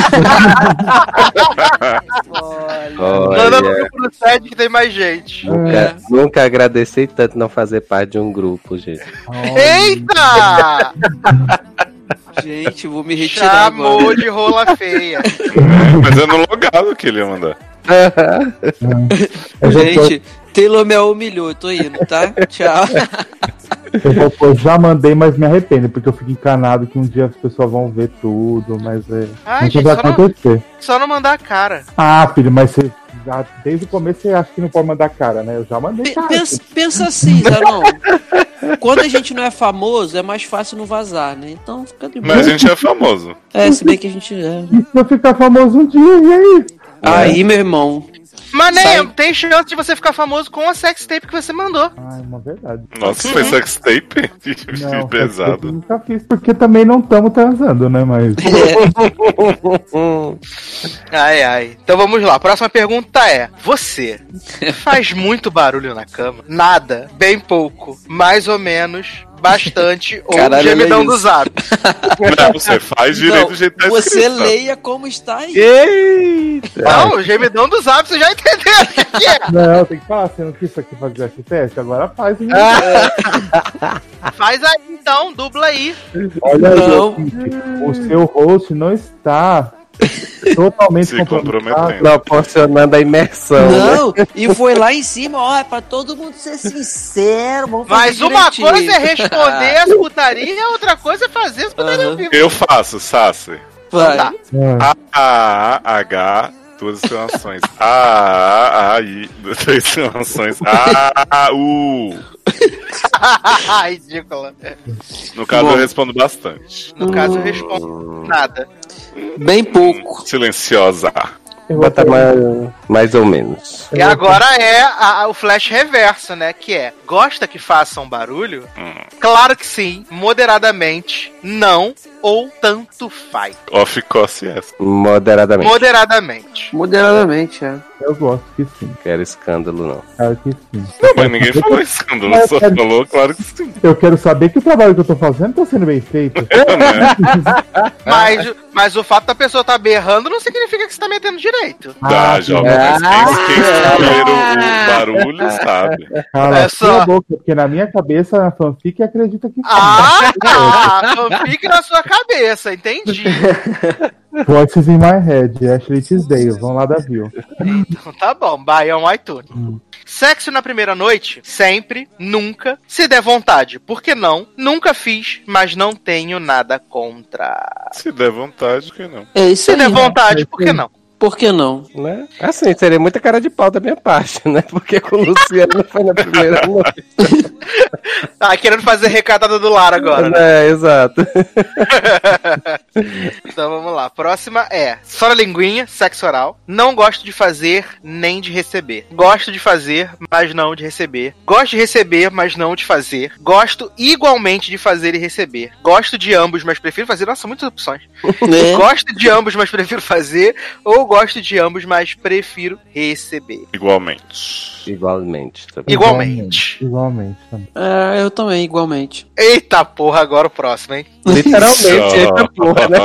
Olha. Manda no grupo do site que tem mais gente. nunca, nunca agradeci tanto não fazer parte de um grupo, gente. Eita! Gente, vou me retirar Chamou agora. de rola feia. Mas é no logado que ele ia mandar. Eu já, tô- Gente, Taylor me humilhou, eu tô indo, tá? Tchau. eu já mandei, mas me arrependo, porque eu fico encanado que um dia as pessoas vão ver tudo, mas é. Ai, não gente, vai só não, acontecer. só não mandar a cara. Ah, filho, mas você já desde o começo você acha que não pode mandar cara, né? Eu já mandei cara. Pensa, pensa assim, Zanon. Quando a gente não é famoso, é mais fácil não vazar, né? Então fica de boa. Mas a gente é famoso. É, se bem que a gente é. E se eu ficar famoso um dia, e aí? Aí, meu irmão. Mas nem Sai. tem chance de você ficar famoso com a sextape que você mandou. Ah, é uma verdade. Nossa, foi sextape? Não, eu pesado. nunca fiz, porque também não estamos transando, né? Mas. Ai, ai. Então vamos lá. A próxima pergunta é: Você faz muito barulho na cama? Nada, bem pouco, mais ou menos, bastante ou Caralho, gemidão do zap? Não, você faz direito Não, do jeito que tá você escrito. leia como está aí. Eita! Não, o gemidão do zap, você já entendeu o que é. Não, tem que falar, você não quis isso aqui fazer esse teste? Agora faz, hein? Faz aí então, dubla aí. Olha aí, Não. ouvinte, o seu host não está totalmente Se comprometendo. Proporcionando a imersão. né? Não, e foi lá em cima, ó, é pra todo mundo ser sincero. Vamos fazer Mas uma direitinho. coisa é responder as putarias, outra coisa é fazer as putarias vivo. Eu faço, Sassi. Vai. Tá. Ah, A, A, H, duas exclamações. A, A, A, I, duas exclamações. A, A, U. Ridícula. No caso, Bom. eu respondo bastante. No caso, eu respondo nada. Bem pouco. Silenciosa. eu vou Bota mais, mais ou menos. E agora é a- a- o flash reverso, né? Que é, gosta que façam barulho? Claro que sim, moderadamente, não ou tanto faz. Off cost yes. Moderadamente. Moderadamente. Moderadamente, é. Eu gosto que sim. Quero escândalo, não. Claro que sim. Mas ninguém falou escândalo, Mas, só cara- falou, claro que sim. Eu quero saber que o trabalho que eu tô fazendo tá sendo bem feito. Né? Mas, mas o fato da pessoa estar berrando não significa que você tá metendo direito. Tá, Ah, jovem, mas quem, quem escolher o, o barulho sabe. Cala É a só. sua boca, porque na minha cabeça a fanfic acredita que sim. Ah, tá! Fanfic na sua cabeça, entendi. Voices in my head, Ashley Tisdale, vão lá da View. Então tá bom, bye on iTunes. Sexo na primeira noite? Sempre, nunca, se der vontade. Por que não? Nunca fiz, mas não tenho nada contra. Se der vontade, que não. É isso Se aí. der vontade, por que não? Por que não? Né? Assim, seria muita cara de pau da minha parte, né? Porque com o Luciano foi na primeira noite. Tá querendo fazer recatada do lar agora, né? É, exato. Então vamos lá. Próxima é só na linguinha, sexo oral. Não gosto de fazer nem de receber. Gosto de fazer, mas não de receber. Gosto de receber, mas não de fazer. Gosto igualmente de fazer e receber. Gosto de ambos, mas prefiro fazer. Nossa, muitas opções. Né? Gosto de ambos, mas prefiro fazer. Ou gosto de ambos, mas prefiro receber. Igualmente. Igualmente. Bom. Igualmente. Igualmente. também. É, eu também, igualmente. Eita porra, agora o próximo, hein? Literalmente, eita porra, né?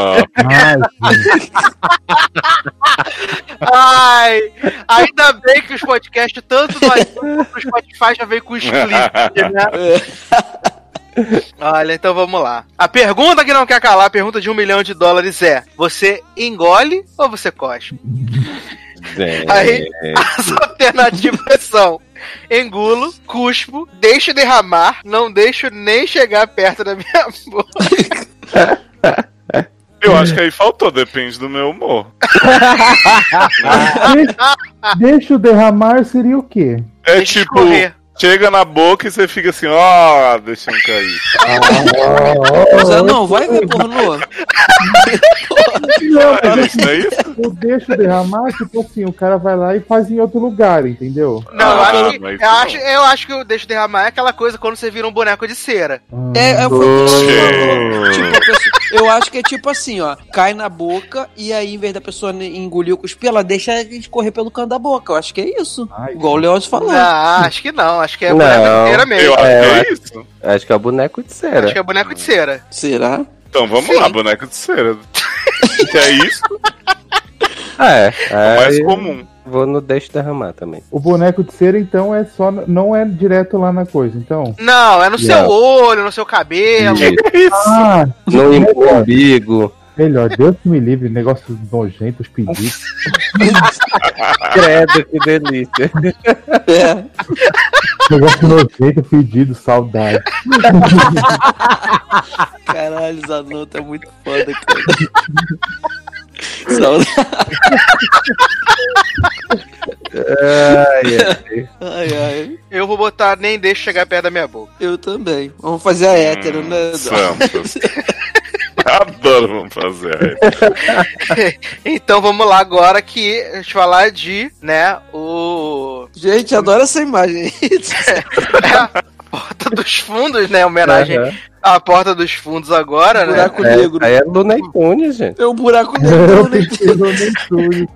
Ai, ainda bem que os podcasts, tanto no iTunes quanto Spotify, já veio com split, né? Olha, então vamos lá. A pergunta que não quer calar, a pergunta de um milhão de dólares é: você engole ou você cospe? Aí, as alternativas são: engulo, cuspo, deixo derramar, não deixo nem chegar perto da minha boca. Eu acho que aí faltou, depende do meu humor. Deixa, deixa o derramar seria o quê? É Deixa tipo, escorrer. Chega na boca e você fica assim, ó, deixa eu cair. Zé, não, vai ver pornô. Não, Ah, não é isso? o deixa o derramar, tipo assim, o cara vai lá e faz em outro lugar, entendeu? Não, eu, Ah, acho que, mas eu, não. acho, eu acho que o deixo derramar é aquela coisa quando você vira um boneco de cera. É, é, você falou. Gente. Tipo, eu acho que é tipo assim, ó. Cai na boca e aí, em vez da pessoa engolir o cuspir, ela deixa escorrer pelo canto da boca. Eu acho que é isso. Ai, Igual o Leoz falou. Não, acho que não. Acho que é Não. boneco de cera Eu mesmo. acho É, que eu é isso. Acho que é boneco de Acho cera. que é boneco de cera. Será? Então vamos Sim. lá, boneco de cera. que é isso? É, É o mais comum. Vou no deixo derramar também. O boneco de cera, então, é só. Não é direto lá na coisa, então. Não, é no seu Não. olho, no seu cabelo. Isso. Ah, No umbigo. melhor. Deus que me livre, negócios nojentos, pedidos. Credo, que delícia. É. negócio nojento, pedido, saudade. Caralho, Zanotto é muito foda, cara. Ai, ai. Ai, ai. Eu vou botar nem deixa chegar perto da minha boca. Eu também. Vamos fazer a hétero, né? Santos. Adoro vamos fazer. Então vamos lá agora que a gente falar de, né, o Gente, adoro essa imagem. Porta dos Fundos, né, homenagem Aham. à Porta dos Fundos agora, né? buraco É, negro. aí é Looney Tunes, gente. É um buraco negro. né?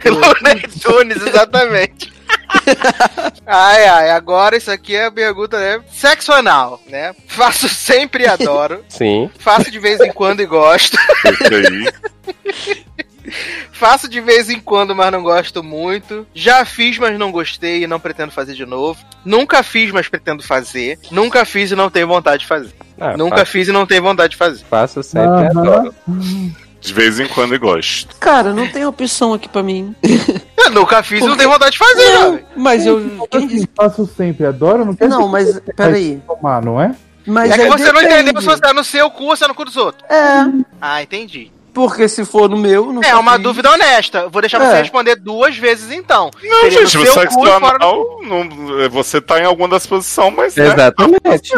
Looney Tunes, exatamente. ai, ai, agora isso aqui é a pergunta, né? Sexo anal, né? Faço sempre e adoro. Sim. Faço de vez em quando e gosto. Esse aí. Faço de vez em quando, mas não gosto muito. Já fiz, mas não gostei e não pretendo fazer de novo. Nunca fiz, mas pretendo fazer. Nunca fiz e não tenho vontade de fazer. Ah, Nunca faço, fiz e não tenho vontade de fazer. faço sempre, Aham. adoro. De vez em quando eu gosto. Cara, não tem opção aqui pra mim. Eu nunca fiz e não tenho vontade de fazer, Não, mas eu. Quem disse? Faço sempre, adoro, não quer Não, mas peraí. tomar, não é? Mas É que aí você não depende. entendeu se você tá no seu cu ou se é no cu dos outros. É, Ah, entendi. Porque se for no meu, não É uma dúvida honesta. Vou deixar você É. responder duas vezes então. Não, Seria no gente, sexo cu e fora do não, você tá em alguma das posições, mas. né, Exatamente.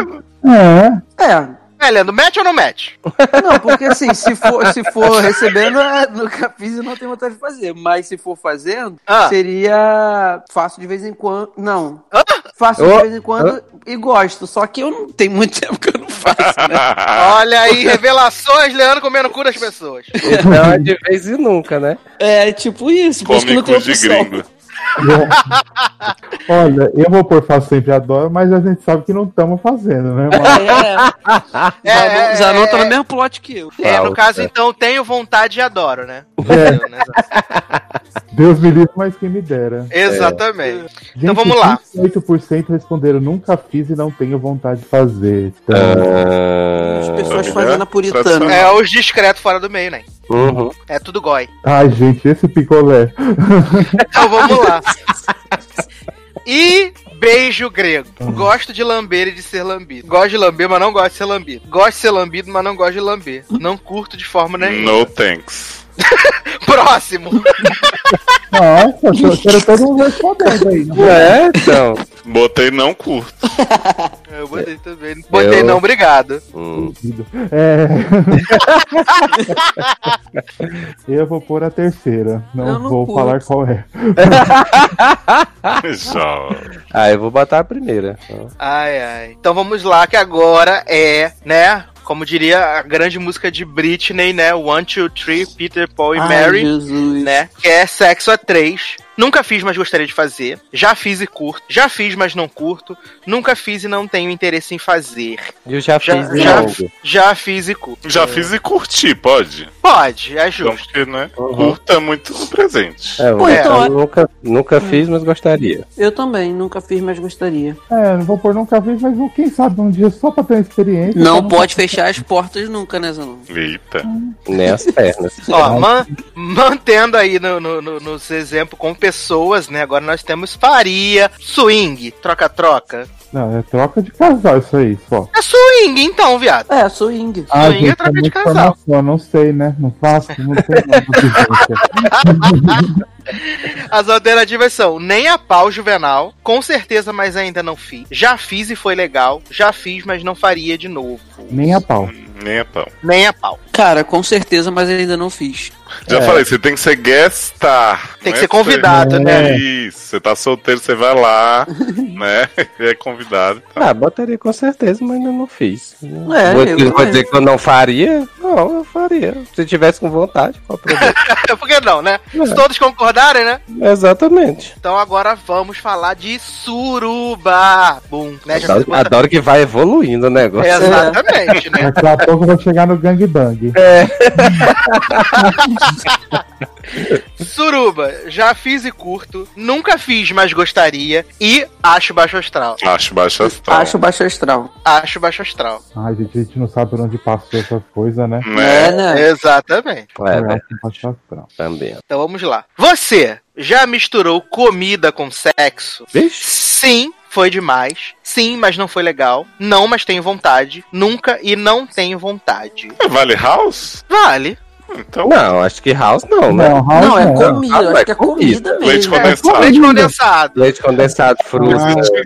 É. É. É, Leandro, match ou não match? Não, porque assim, se for, se for recebendo, é, nunca fiz e não tenho vontade de fazer. Mas se for fazendo, Ah. seria. Faço de vez em quando. Não. Hã? Faço Ô, de vez em quando e gosto. Só que eu não tenho muito tempo que eu não faço, né? Olha aí, revelações, Leandro comendo cu das pessoas. Então é de vez e nunca, né? É tipo isso, por isso que Come não tem cu de opção. Gringo. Olha, eu vou por faço sempre adoro, mas a gente sabe que não estamos fazendo, né? Mas, É, É, Zanon- é, Zanon é. tá no mesmo plot que eu. É, no caso, então, tenho vontade e adoro, né? é, Né? Deus me livre, mas quem me dera. Exatamente. Gente, Então vamos lá. 28% responderam nunca fiz e não tenho vontade de fazer. Então, As Ah, pessoas é, fazendo a puritana. É os discretos fora do meio, né? uhum. É tudo goi. ai, gente, esse picolé. Então vamos lá. E beijo grego. Gosto de lamber e de ser lambido. Gosto de lamber, mas não gosto de ser lambido. Gosto de ser lambido, mas não gosto de lamber. Não curto de forma nenhuma. No thanks. Próximo. Nossa, eu quero todo mundo respondendo aí. Não É, então. Botei não curto. Eu botei também. Botei Eu- não, obrigado. Hum. É. eu vou pôr a terceira. Não, Eu não vou curto. falar qual é. Já. Ah, eu vou botar a primeira. Ai, ai. Então vamos lá, que agora é, né? Como diria a grande música de Britney, né? One, Two, Three, Peter, Paul e Ai, Mary. Jesus. né? Que é sexo a três. Nunca fiz, mas gostaria de fazer. Já fiz e curto. Já fiz, mas não curto. Nunca fiz e não tenho interesse em fazer. Eu já Já, fiz de já, já fiz e curto. Já fiz e curti, pode? Pode, é Então, justo. porque, né? Uhum. Curta é muito presente. É, Pô, então- nunca, nunca fiz, mas gostaria. Eu também, nunca fiz, mas gostaria. É, não vou pôr nunca fiz, mas quem sabe um dia só pra ter uma experiência. Não pode fechar as portas nunca, né, Zanon? Eita. Nem as pernas. Ó, man- mantendo aí no, no- no- nos exemplos com pessoas, né? Agora nós temos faria, swing, troca-troca. Não, é troca de casal isso aí, só. É swing, então, viado. É, swing. Ah, Swing é gente, troca é de muita casal. informação, não sei, né? Não faço, não sei não. As alternativas são nem a pau juvenal, com certeza, mas ainda não fiz. Já fiz e foi legal. Já fiz, mas não faria de novo. Nem a pau. Nem a pau. Nem a pau. Cara, com certeza, mas ainda não fiz. Já É. falei, você tem que ser guest star. Tem que né? ser convidado, Você- né? Isso, você tá solteiro, você vai lá, né? É convidado. Ah, botaria com certeza, mas ainda não fiz. É, vou, eu vou também. dizer que eu não faria? Não, eu faria. Se tivesse com vontade, qual problema? Por que não, né? É. Se todos concordarem, né? Exatamente. Então agora vamos falar de suruba. Bum, né? Adoro, adoro que vai evoluindo o negócio. Exatamente, né? Daqui a pouco vai chegar no gangbang. Suruba, já fiz e curto, nunca fiz, mas gostaria e acho baixo astral. Acho baixo astral. Acho baixo astral. Acho baixo astral. Ai, gente, a gente não sabe por onde passou essas coisas, né? Né? É, né? Exatamente. É, né? acho baixo astral. Também. Então vamos lá. Você já misturou comida com sexo? Vixe. Sim, foi demais. Sim, mas não foi legal. Não, mas tenho vontade. Nunca e não tenho vontade. É Vale House? Vale. Então, Não, acho que house não, né? Não, House Não, é não. comida, Ah, eu é acho que é comida leite mesmo. condensado. Leite condensado. Leite condensado, fruta,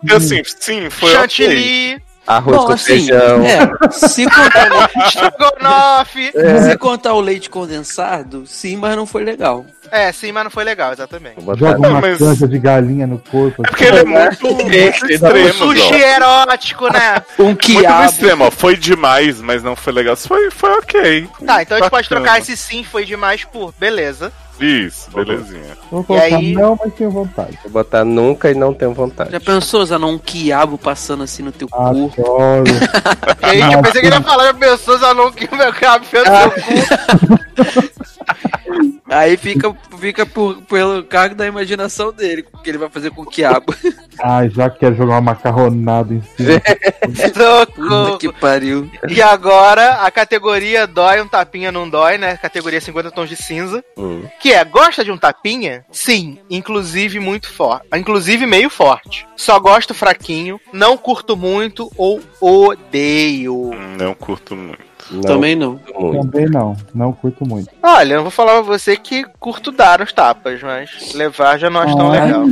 Mas, assim, sim, foi. Chantilly, arroz Bom, com assim, feijão. é, se contar, o leite, estrogonofe. se contar o leite condensado, sim, mas não foi legal. É, sim, mas não foi legal, exatamente. Joga uma mas- canja de galinha no corpo. É porque ele é muito, muito extremo, Sushi erótico, né? Um Muito quiabo. extremo, ó. Foi demais, mas não foi legal. Foi, foi ok. Tá, então a gente pode Bacana. trocar esse sim foi demais por beleza. Isso, belezinha. Vou colocar aí- não, mas tenho vontade. Vou botar nunca e não tenho vontade. Já pensou, Zanon, um quiabo passando assim no teu Ah? Adoro. E aí, eu pensei que ele ia falar pessoas a não que o meu fez Ah. seu cu. Aí fica, fica por, pelo cargo da imaginação dele, o que ele vai fazer com o quiabo. Ai, já quero jogar uma macarronada em cima. Socorro. que pariu. E agora, a categoria dói, um tapinha não dói, né? Categoria 50 tons de cinza. Hum. Que é, gosta de um tapinha? Sim, inclusive muito forte. Inclusive meio forte. Só gosto fraquinho, não curto muito ou odeio. Não curto muito. Não, Também não. muito. Também não, não curto muito. Olha, eu vou falar pra você que curto dar os tapas, mas levar já não acho tão Ah. legal.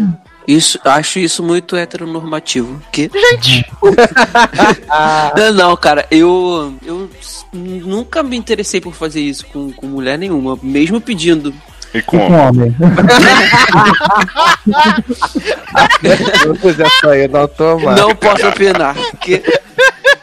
Isso, acho isso muito heteronormativo. Que? Gente, Não, não, cara, eu, eu nunca me interessei por fazer isso com, com mulher nenhuma, mesmo pedindo. E E com homem. Eu já saí no automático. Não posso opinar. Que...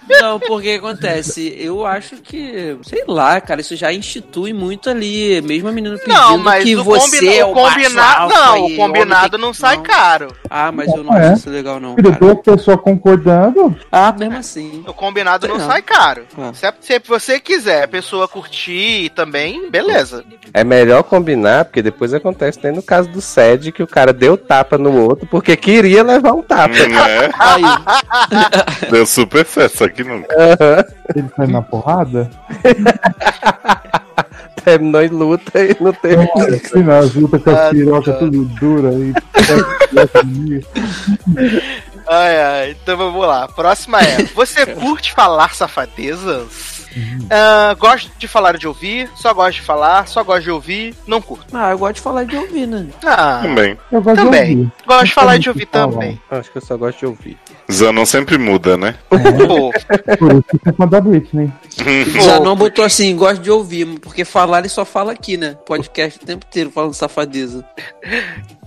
Não, porque acontece, eu acho que, sei lá, cara, isso já institui muito ali, mesmo a menina pedindo não, mas que o, você combina- é o combinado. Não, o combinado não sai caro. Ah, mas eu não É. acho isso legal não, cara. duas pessoas concordando. Ah, mesmo assim. O combinado não Não. sai caro. Ah. Se, é- se você quiser a pessoa curtir também, beleza. É melhor combinar, porque depois acontece, tem no caso do SED, que o cara deu tapa no outro porque queria levar um tapa. Né? Aí, Deu super certo, aqui nunca. Ele sai na porrada. Terminou em luta e não teve. Assim, né, as lutas com Ah, as pirocas tá. tudo dura. E... Ai, ai. Então vamos lá. Próxima é: Você curte falar safadezas? Ah, gosto de falar de ouvir, só gosto de falar, só gosto de ouvir, não curto. ah, eu gosto de falar de ouvir, né? Ah, Também. Eu gosto de também. ouvir. Gosto de falar de ouvir falar. também. Acho que eu só gosto de ouvir. Zanon sempre muda, né? Pô, Por isso que você é da Britney. Já não botou assim, gosto de ouvir, porque falar ele só fala aqui, né? Podcast o tempo inteiro falando safadeza.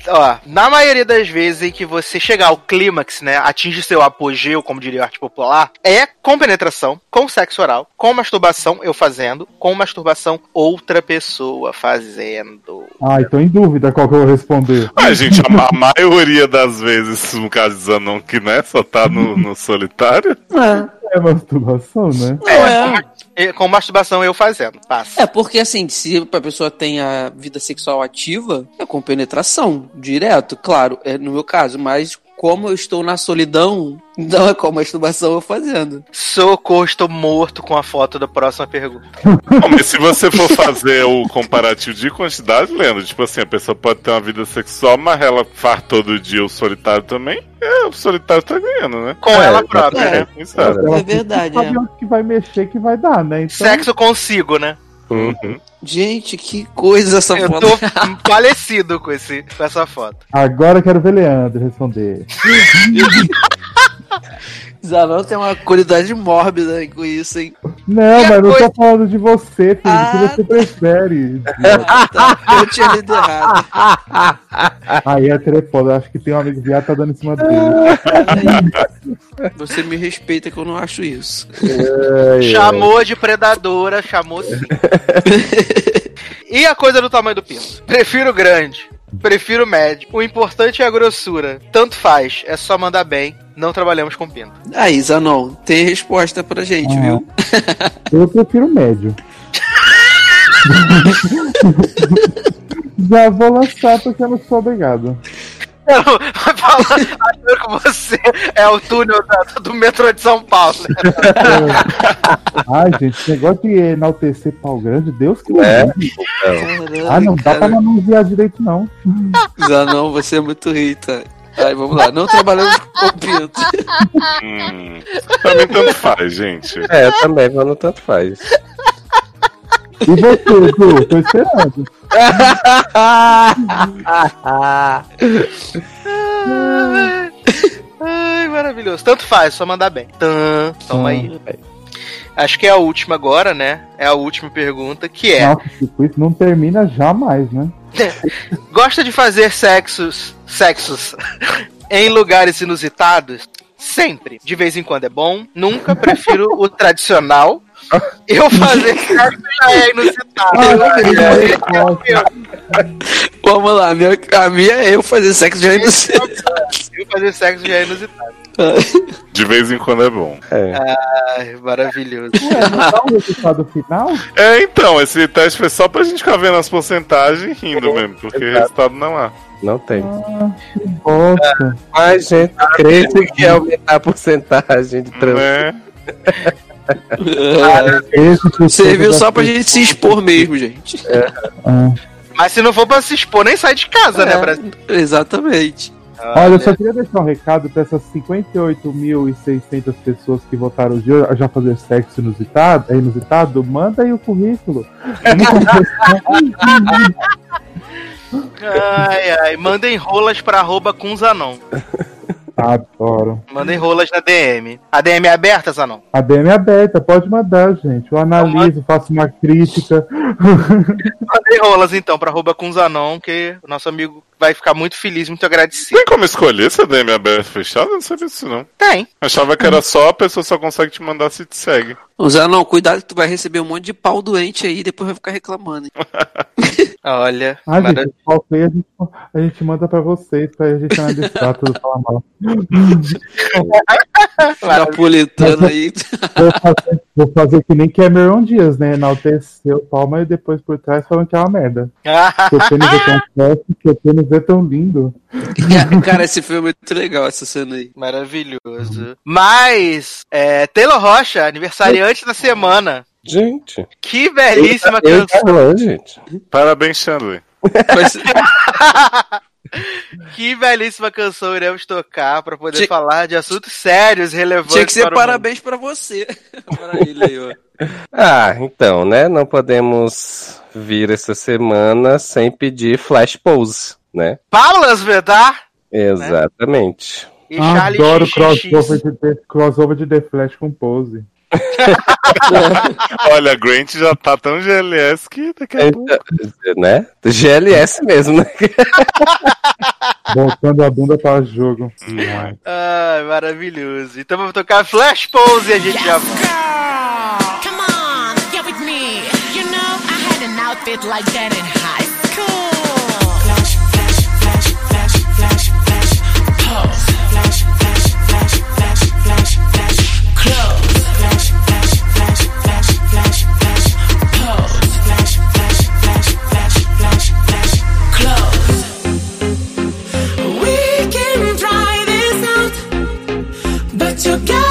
Ó, na maioria das vezes em que você chegar ao clímax, né, atinge seu apogeu, como diria a arte popular, é com penetração, com sexo oral, com masturbação, eu fazendo, com masturbação, outra pessoa fazendo. Ai, tô em dúvida qual que eu vou responder. Ah, gente, a, ma- a maioria das vezes, no caso de Zanon, que né, só tá no, no solitário. É masturbação, né? Não, é. E com masturbação, eu fazendo. Passa. É, porque assim, se a pessoa tem a vida sexual ativa, é com penetração, direto, claro, é no meu caso, mas como eu estou na solidão, não é com masturbação eu fazendo. Socorro, estou morto com a foto da próxima pergunta. Mas se você for fazer o comparativo de quantidade, Leandro, tipo assim, a pessoa pode ter uma vida sexual, mas ela faz todo dia o solitário também, é, o solitário tá ganhando, né? Com É, ela própria, é. né? Ela É verdade, sabe é. onde que vai mexer que vai dar, né? Então, Sexo consigo, né? Uhum. Gente, que coisa essa Eu foto. tô falecido com, esse, com essa foto. agora eu quero ver Leandro responder. Zanon tem uma qualidade mórbida com isso, hein? Não, E mas não coisa- tô falando de você, filho. Ah, O que você prefere? Ah, tá. Eu tinha lido errado. Aí é trefoda. Acho que tem um amigo viado tá dando em cima dele. Você me respeita que eu não acho isso. Chamou de predadora, chamou sim. e a coisa do tamanho do pinto? Prefiro grande. Prefiro médio. O importante é a grossura. Tanto faz, é só mandar bem. Não trabalhamos com pinto. Aí, Zanon, tem resposta pra gente, Ah. viu? Eu prefiro médio. Já vou lançar porque eu não sou obrigado. Vai falar achando que você é o túnel da- do metrô de São Paulo. né? Ai, gente, esse negócio de enaltecer pau grande, Deus que É. Caralho, Ah, não dá pra cara. manusear direito, não. Zanon, você é muito Rita. Aí, vamos lá. Não trabalhamos com pinto. Hum. Pra mim tanto faz, gente. É, eu também, mas não tanto faz. E você, Edu? Tô esperando. Ai, maravilhoso. Tanto faz, só mandar bem. Tan, toma aí. Acho que é a última agora, né? É a última pergunta, que é: Nossa, tipo, isso não termina jamais, né? Gosta de fazer sexos, sexos em lugares inusitados? Sempre. De vez em quando é bom. Nunca prefiro o tradicional. Eu fazer sexo já é inusitado. Vamos lá, a minha, a minha é eu fazer sexo já inocente. Eu fazer sexo já é inusitado. De vez em quando é bom. É. Ai, maravilhoso. Ué, não dá o resultado final? É, então, esse teste foi só pra gente ficar vendo as porcentagens e rindo mesmo, porque Exato. resultado não há. Não tem. Ah, que bosta. Mas, gente, cresce que é aumentar a porcentagem de trans. Né? Esse que Serviu da só pra gente se expor mesmo, gente. Ah. Mas se não for pra se expor, nem sai de casa, né, É, Brasil? Exatamente. Olha, eu só queria deixar um recado pra essas 58.600 pessoas que votaram hoje já fazer sexo inusitado, é inusitado. Manda aí o currículo. Ai, ai. Mandem rolas pra arroba com Zanon. Adoro. Mandem rolas na DM. A DM é aberta, Zanon? A DM é aberta, pode mandar, gente. Eu analiso, faço uma crítica. Rolas então pra arroba com Zanon, que o nosso amigo vai ficar muito feliz, muito agradecido. Tem como escolher se a DM é aberta fechada? Não sabia disso, não. Tem. Achava que era só a pessoa só consegue te mandar se te segue. Não, cuidado que tu vai receber um monte de pau doente aí e depois vai ficar reclamando. Olha. Ah, gente, qual foi a gente, a gente manda pra vocês, pra gente analisar tudo falar mal. Napolitano aí. Vou fazer, vou fazer que nem Cameron Dias, né? Enaltecer o palma e depois por trás falando que uma merda. Que o pênis é tão forte, que o pênis é tão lindo. Cara, esse filme é muito legal, essa cena aí. Maravilhoso. Mas, é, Taylor Rocha, aniversariante da semana. Gente. Que belíssima eu canção. falando, gente. Parabéns, Chandler. Mas, Que belíssima canção iremos tocar pra poder Tinha- falar de assuntos sérios, relevantes. tinha que ser para parabéns pra você. pra ele aí, ó. Ah, então, né? Não podemos vir essa semana sem pedir flash pose, né? Paulas Vedar Exatamente. e Charlie Adoro crossover de, The, crossover de The Flash com pose. Olha, a Grant já tá tão GLS que daqui a pouco. Então, né? GLS mesmo, né? Voltando a bunda para jogo. Ai, maravilhoso. Então vamos tocar Flash Pose e a gente já volta. Girl, come on, get with me. You know I had an outfit like that in high Go.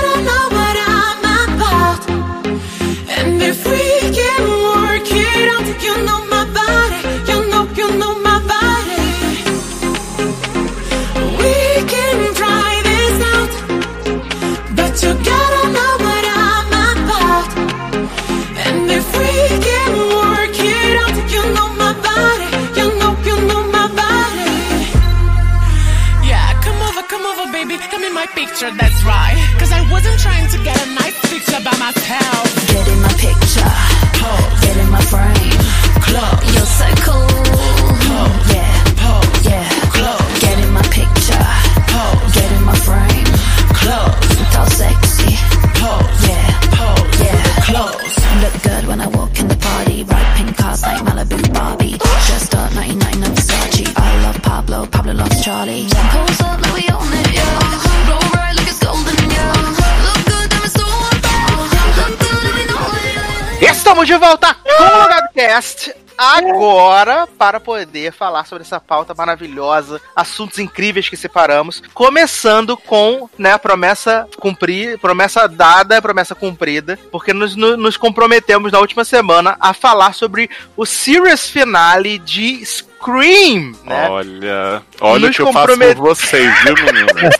Agora, para poder falar sobre essa pauta maravilhosa, assuntos incríveis que separamos, começando com né, a promessa cumprir, promessa dada, promessa cumprida, porque nos, no- nos comprometemos na última semana a falar sobre o series finale de Cream, né? Olha, olha Nos o que eu faço por vocês, viu, meninas?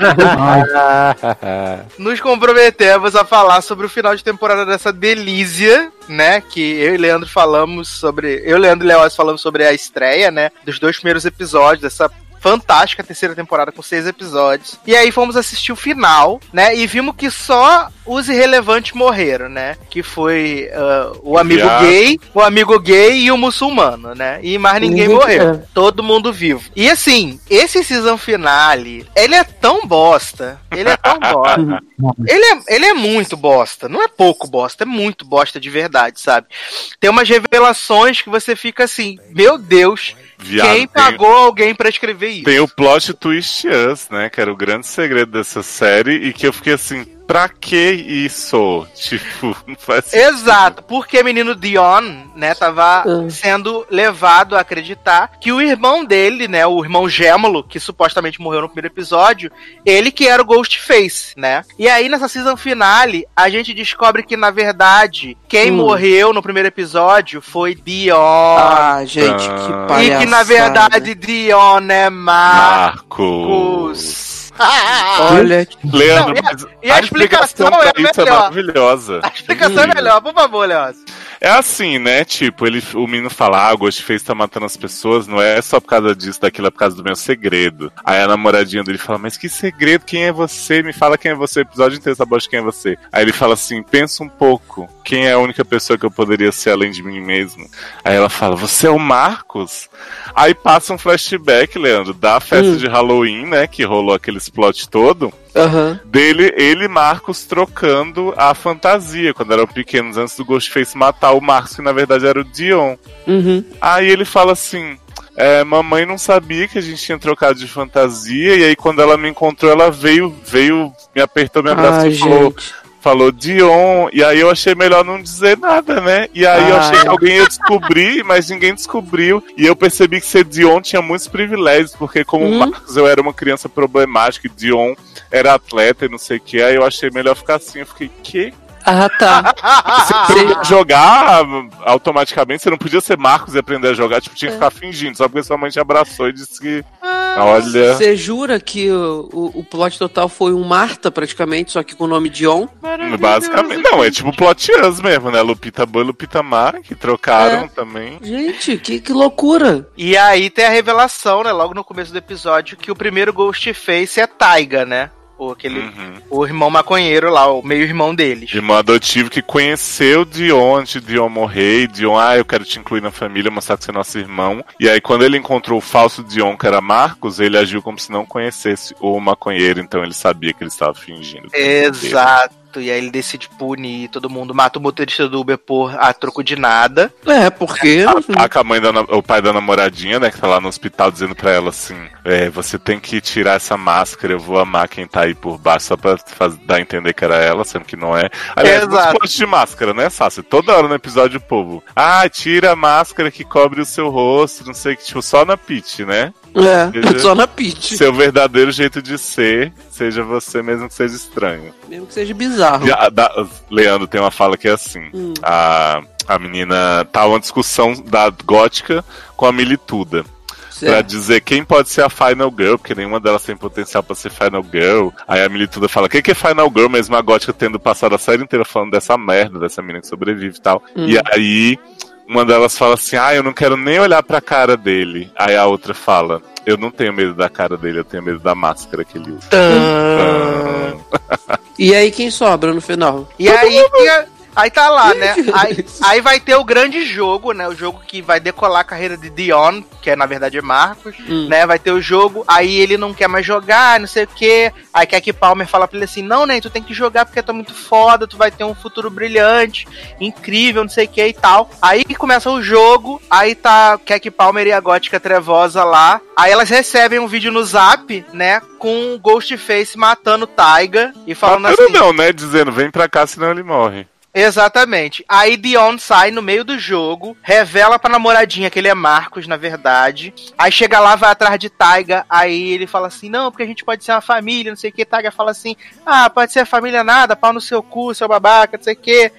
Nos comprometemos a falar sobre o final de temporada dessa delícia, né? Que eu e Leandro falamos sobre. Eu, Leandro e Leoz falamos sobre a estreia, né? Dos dois primeiros episódios dessa fantástica terceira temporada com seis episódios. E aí fomos assistir o final, né? E vimos que só os irrelevantes morreram, né? Que foi ah, o amigo Viado. gay, o amigo gay e o muçulmano, né? E mais ninguém Ninguém- morreu. é. Todo mundo vivo. E assim, esse season finale, ele é tão bosta. Ele é tão bosta. Ele é, ele é muito bosta. Não é pouco bosta, é muito bosta de verdade, sabe? Tem umas revelações que você fica assim, meu Deus, Viado, quem tem- pagou alguém pra escrever isso? Tem o plot twist né? Que era o grande segredo dessa série e que eu fiquei assim, pra que isso? Tipo, não faz sentido. Exato, porque menino Dion, né, tava Ah. sendo levado a acreditar que o irmão dele, né, o irmão Gêmolo, que supostamente morreu no primeiro episódio, ele que era o Ghostface, né? E aí nessa season finale, a gente descobre que na verdade quem Hum. morreu no primeiro episódio foi Dion. Ah, gente, que palhaçada. e que na verdade Dion é Marcos. Marcos. Olha, Leandro, Não, e a- mas e a explicação é pra isso é melhor. maravilhosa. A explicação é melhor, por favor, Leoz. É assim, né? Tipo, ele, o menino fala, ah, o Ghostface tá matando as pessoas, não é só por causa disso, daquilo, é por causa do meu segredo. Aí a namoradinha dele fala, mas que segredo? Quem é você? Me fala quem é você, o episódio inteiro essa bosta quem é você. Aí ele fala assim, pensa um pouco, quem é a única pessoa que eu poderia ser além de mim mesmo? Aí ela fala, você é o Marcos? Aí passa um flashback, Leandro, da festa Hum. de Halloween, né, que rolou aquele plot todo, aham. dele, ele e Marcos trocando a fantasia quando eram pequenos, antes do Ghostface matar o Marcos, que na verdade era o Dion. Uhum. Aí ele fala assim. é, mamãe não sabia que a gente tinha trocado de fantasia, e aí quando ela me encontrou, ela veio, veio, me apertou, me abraçou Ai, e falou, gente. Falou Dion, e aí eu achei melhor não dizer nada, né? E aí eu Ah. achei que alguém ia descobrir, mas ninguém descobriu. E eu percebi que ser Dion tinha muitos privilégios, porque como Hum. Marcos eu era uma criança problemática, e Dion era atleta e não sei o que, aí eu achei melhor ficar assim. Eu fiquei, que? Ah, tá. Você podia jogar automaticamente, você não podia ser Marcos e aprender a jogar, tipo, tinha que ficar fingindo, só porque sua mãe te abraçou e disse que. Olha. Você jura que o, o, o plot total foi um Marta, praticamente, só que com o nome Dion? Basicamente, não, é tipo plot us mesmo, né? Lupita Boy e Lupita Mar, que trocaram É. também. Gente, que, que loucura. E aí tem a revelação, né, logo no começo do episódio, que o primeiro Ghostface é Taiga, né? O, aquele, Uhum. o irmão maconheiro lá, o meio-irmão deles. Irmão adotivo que conheceu Dion antes de Dion morrer. E Dion, ah, eu quero te incluir na família, mostrar que você é nosso irmão. E aí, quando ele encontrou o falso Dion, que era Marcos, ele agiu como se não conhecesse o maconheiro. Então ele sabia que ele estava fingindo. Exato. E aí ele decide punir todo mundo, mata o motorista do Uber por a troco de nada. É, porque. A, a mãe da, o pai da namoradinha, né, que tá lá no hospital dizendo pra ela assim: é, você tem que tirar essa máscara, eu vou amar quem tá aí por baixo, só pra faz- dar a entender que era ela, sendo que não é. Aliás, Exato. nos postos de máscara, né, Sassi? Toda hora no episódio o povo. Ah, tira a máscara que cobre o seu rosto, não sei o que, tipo, só na Pitch, né? É, só na Peach. Seu verdadeiro jeito de ser, seja você mesmo que seja estranho. Mesmo que seja bizarro. E a- da- Leandro tem uma fala que é assim: Hum. a, a menina tá uma discussão da gótica com a milituda. Pra dizer quem pode ser a Final Girl, porque nenhuma delas tem potencial pra ser Final Girl. Aí a milituda fala: o que, que é Final Girl? Mesmo a gótica tendo passado a série inteira falando dessa merda, dessa menina que sobrevive e tal. Hum. E aí. Uma delas fala assim: Ah, eu não quero nem olhar pra cara dele. Aí a outra fala: Eu não tenho medo da cara dele, eu tenho medo da máscara que ele usa. E aí quem sobra no final? E aí, tinha- aí tá lá, né? Aí, aí vai ter o grande jogo, né? O jogo que vai decolar a carreira de Dion, que é na verdade é Marcos, Hum. né? Vai ter o jogo, aí ele não quer mais jogar, não sei o quê. Aí Kek Palmer fala pra ele assim: Não, nem tu tem que jogar porque tu é muito foda, tu vai ter um futuro brilhante, incrível, não sei o que e tal. Aí começa o jogo, aí tá Kek Palmer e a Gótica Trevosa lá. Aí elas recebem um vídeo no zap, né? Com o Ghostface matando Taiga e falando Matando assim. não, né? Dizendo: Vem pra cá, senão ele morre. Exatamente. Aí Dion sai no meio do jogo, revela pra namoradinha que ele é Marcos, na verdade. Aí chega lá, vai atrás de Taiga. Aí ele fala assim: Não, porque a gente pode ser uma família, não sei o que. Taiga fala assim: Ah, pode ser família nada, pau no seu cu, seu babaca, não sei o que.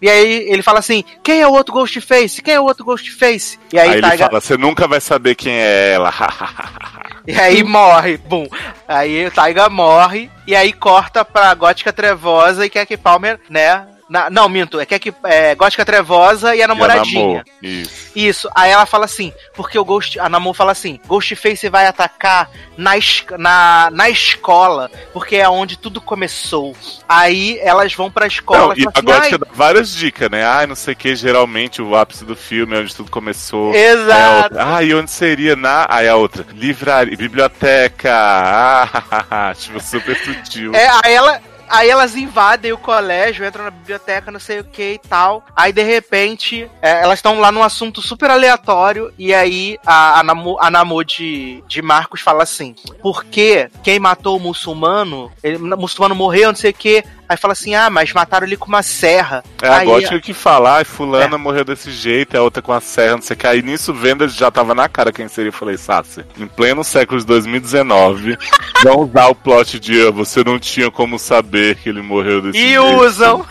E aí ele fala assim: Quem é o outro Ghostface? Quem é o outro Ghostface? E aí, Aí, ele Taiga. fala, você nunca vai saber quem é ela. E aí morre, bum. Aí o Taiga morre, e aí corta pra Gótica Trevosa e Keck Palmer, né? Na- não, minto, é Keck, é Gótica Trevosa e a E a namoradinha. Isso. Isso, aí ela fala assim, porque o Ghost, a Namor fala assim, Ghostface vai atacar na, es- na, na escola, porque é onde tudo começou. Aí elas vão pra escola Não, e a assim, gótica "Ai, dá várias dicas, né? Ai, não sei o que, geralmente o ápice do filme é onde tudo começou. Exato. Ah, e onde seria? Na. Aí a outra, livraria, biblioteca. Ah, tipo, super sutil. É, aí ela. Aí elas invadem o colégio, entram na biblioteca, não sei o que e tal. Aí, de repente, é, elas estão lá num assunto super aleatório. E aí a, a, a Namo de, de Marcos fala assim: Porque quem matou o muçulmano, ele, o muçulmano morreu, não sei o que. Aí fala assim: Ah, mas mataram ele com uma serra. É a aí, gótica que fala, ai, fulana morreu desse jeito, a outra com a serra, não sei o que. Aí nisso, Venda já tava na cara quem seria. Eu falei, Sassi, em pleno século de 2019, vão usar o plot de "Ah, você não tinha como saber que ele morreu desse E jeito. usam.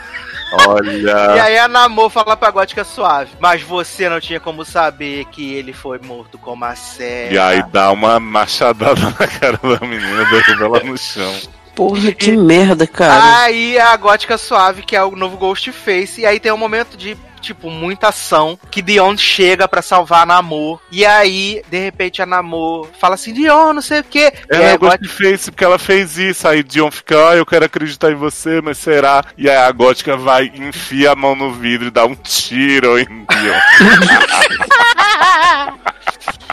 Olha. E aí a Namor fala pra Gótica suave. Mas você não tinha como saber que ele foi morto com uma serra. E aí dá uma machadada na cara da menina, derruba ela no chão. Porra, que merda, cara. Aí a Gótica Suave, que é o novo Ghostface, e aí tem um momento de, tipo, muita ação, que Dion chega pra salvar a Namor, e aí, de repente, a Namor fala assim, Dion, não sei o quê. e Ela é a Gótica- Ghostface porque ela fez isso. Aí Dion fica, ah, eu quero acreditar em você, mas será? E aí a gótica vai, enfia a mão no vidro e dá um tiro em Dion.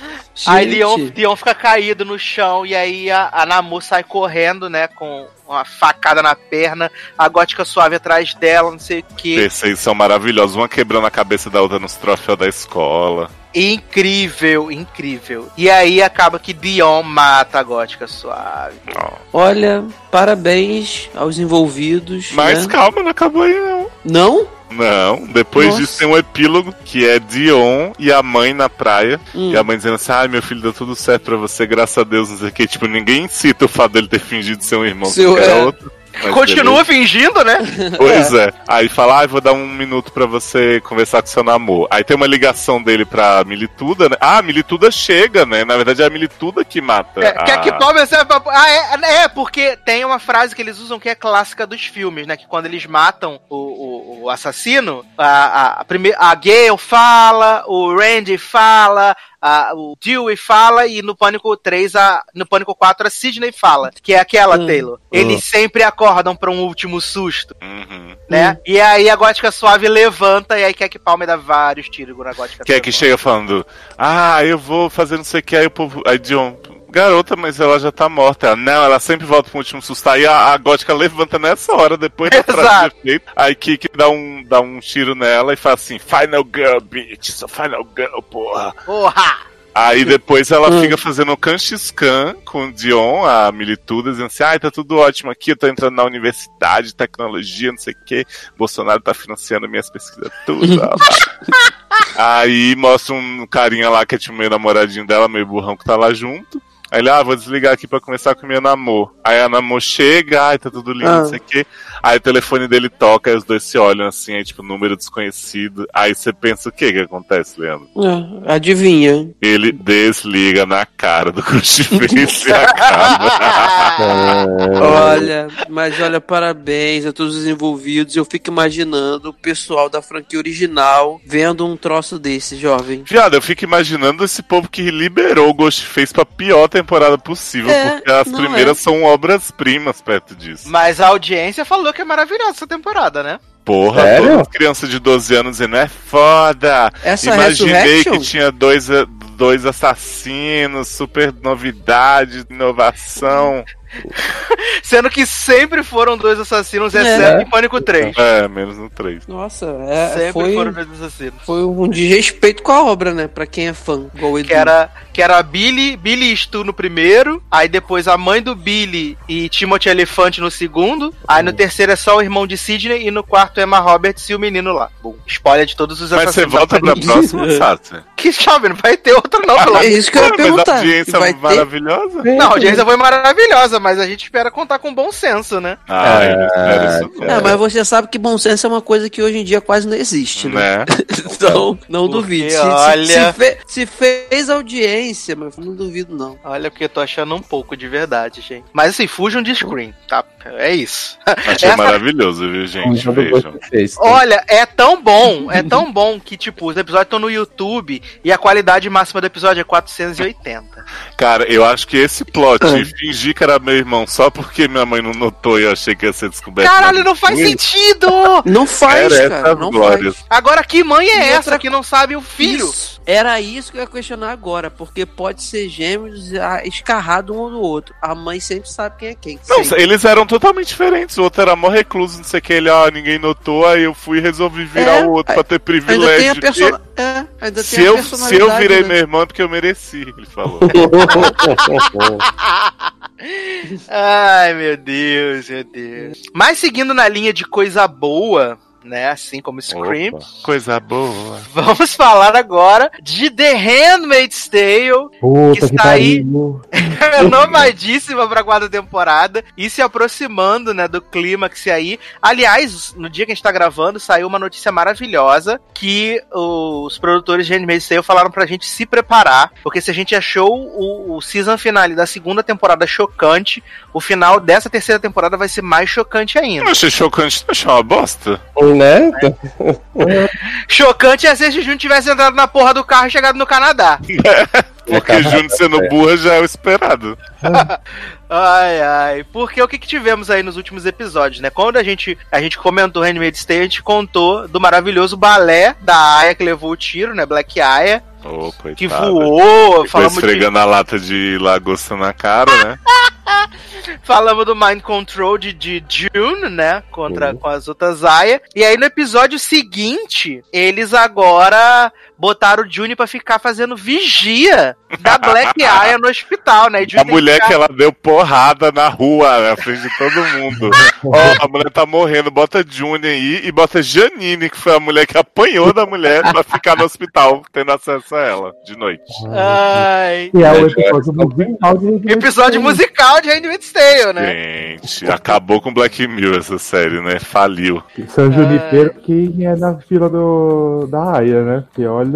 Aí Gente. Dion, Dion fica caído no chão, e aí a, a Namor sai correndo, né, com uma facada na perna, a Gótica Suave atrás dela, não sei o quê. Esses aí são maravilhosos, uma quebrando a cabeça da outra nos troféus da escola. Incrível, incrível. E aí acaba que Dion mata a Gótica Suave. Olha, parabéns aos envolvidos. Mas né? calma, não acabou aí não. Não? Não, depois Nossa. disso tem um epílogo que é Dion e a mãe na praia. Hum. E a mãe dizendo assim: ai, meu filho, deu tudo certo pra você, graças a Deus, não sei o que. Tipo, ninguém cita o fato dele ter fingido ser um irmão Seu- que era é. outro. Mas Continua fingindo, né? Pois é. Aí fala, ah, vou dar um minuto pra você conversar com seu namoro. Aí tem uma ligação dele pra Milituda, né? Ah, a Milituda chega, né? Na verdade é a Milituda que mata. É, a... Quer que serve pra... Ah, é, é, porque tem uma frase que eles usam que é clássica dos filmes, né? Que quando eles matam o, o, o assassino, a, a, a, prime... a Gale fala, o Randy fala, a, o Dewey fala, e no Pânico 3, a, no Pânico 4, a Sidney fala, que é aquela, Hum. Taylor. Eles sempre acordam pra um último susto, Uhum. né? E aí a Gótica Suave levanta, e aí quer que Palmer dá vários tiros na Gótica Que é que Suave. chega falando, ah, eu vou fazer não sei o que, aí o povo. Aí Dion, garota, mas ela já tá morta. Ela, não, ela sempre volta pro último susto. Aí a, a gótica levanta nessa hora, depois da frase de efeito. Aí Kiki dá um, dá um tiro nela e fala assim: Final Girl, bitch, sou Final Girl, porra. Porra! Aí depois ela fica fazendo um canchiscan com o Dion, a Milituda, dizendo assim: ai, tá tudo ótimo aqui, eu tô entrando na universidade, tecnologia, não sei o que. Bolsonaro tá financiando minhas pesquisas tudo. Aí mostra um carinha lá que é tipo meio namoradinho dela, meio burrão que tá lá junto. Aí ele, ah, vou desligar aqui pra começar com minha namor. Aí a namor chega, ai, tá tudo lindo, Ah. não sei o quê. Aí o telefone dele toca, aí os dois se olham assim, aí tipo, número desconhecido. Aí você pensa o que que acontece, Leandro? É, adivinha. Ele desliga na cara do Crucifixo e acaba. Olha, mas olha, parabéns a todos os envolvidos. Eu fico imaginando o pessoal da franquia original vendo um troço desse, jovem. Viado, eu fico imaginando esse povo que liberou o Ghostface pra pior temporada possível, É, porque as não primeiras é. são obras-primas perto disso. Mas a audiência falou que é maravilhosa essa temporada, né? Porra, Sério? todas as crianças de 12 anos dizendo, é foda! Essa Imaginei Resurrection? que tinha dois, dois assassinos, super novidade, inovação. Sendo que sempre foram dois assassinos, É. exceto em Pânico 3. É, menos no 3. Nossa, é, sempre foi, foram dois assassinos. foi um desrespeito com a obra, né? Pra quem é fã, igual o Edu. Que era, que era a Billy, Billy e Stu no primeiro, aí depois a mãe do Billy e Timothy Elefante no segundo, aí no terceiro é só o irmão de Sidney e no quarto Emma Roberts e o menino lá. Bom, spoiler de todos os Mas você assassinos. volta pra próxima, Sácia? Que chave, não vai ter outro não, É isso que eu ia Mas a perguntar. audiência Vai ter? maravilhosa. Não, a audiência foi maravilhosa, mas a gente espera contar com bom senso, né? Ah, espero isso não. É, mas você sabe que bom senso é uma coisa que hoje em dia quase não existe, né? Né? Então, não Porque, duvido. Se, se- olha- se fe- se fez audiência, mas não duvido, não. Olha, porque eu tô achando um pouco de verdade, gente. Mas assim, fujam de screen, tá? É isso. Achei Essa- maravilhoso, viu, gente? Vejam. Fez, tá? Olha, é tão bom, é tão bom que, tipo, os episódios estão no YouTube e a qualidade máxima do episódio é 480. Cara, eu acho que esse plot de fingir que era meu irmão só porque minha mãe não notou e eu achei que ia ser descoberto. Caralho, não faz sentido! Não faz, Merece cara. Não glórias. faz. Agora, que mãe é E essa outra que não sabe o filho? Isso. Era isso que eu ia questionar agora, porque pode ser gêmeos escarrado um do outro. A mãe sempre sabe quem é quem. Não, sempre. eles eram totalmente diferentes. O outro era mó recluso, não sei o que. Ele, ah, ninguém notou, aí eu fui e resolvi virar É, o outro pra ter Ainda tem privilégio. a de- persona... é, ainda Se tem a eu, se eu virei né? meu irmão é porque eu mereci, ele falou. Ai, meu Deus, meu Deus. Mas seguindo na linha de coisa boa, né? Assim como Scream, Opa, coisa boa. vamos falar agora de The Handmaid's Tale, Puta Que que está aí. pariu. renomadíssima pra quarta temporada e se aproximando, né, do clímax aí. Aliás, no dia que a gente tá gravando, saiu uma notícia maravilhosa que os produtores de Handmaid's Tale falaram pra gente se preparar, porque se a gente achou o, o season finale da segunda temporada chocante, o final dessa terceira temporada vai ser mais chocante Eu ainda. não achei chocante, não achei uma bosta. Né? Chocante é se esse Jun tivesse entrado na porra do carro e chegado no Canadá. Porque Júnior sendo burra já é o esperado. Ai, ai. Porque o que, que tivemos aí nos últimos episódios, né? Quando a gente, a gente comentou Handmaid's Tale, a gente contou do maravilhoso balé da Aya que levou o tiro, né? Black Aya, coitada. que voou. Ficou Falamos, de, esfregando a lata de lagosta na cara, né? falamos do Mind Control de, de June, né? Contra com as outras Aya. E aí no episódio seguinte, eles agora botaram o June pra ficar fazendo vigia da Black Aya no hospital, né? E A mulher ficar- que ela deu porrada na rua, na frente de todo mundo. Ó, a mulher tá morrendo, bota Juni aí e bota Janine, que foi a mulher que apanhou da mulher pra ficar no hospital, tendo acesso a ela, de noite. Ai. Que é o É, episódio musical de Handmaid's Episódio musical de Handmaid's Tale, né? Gente, acabou com Black Mirror essa série, né? Faliu. São Junipero, quem é na fila do, da Aya, né? Que olha.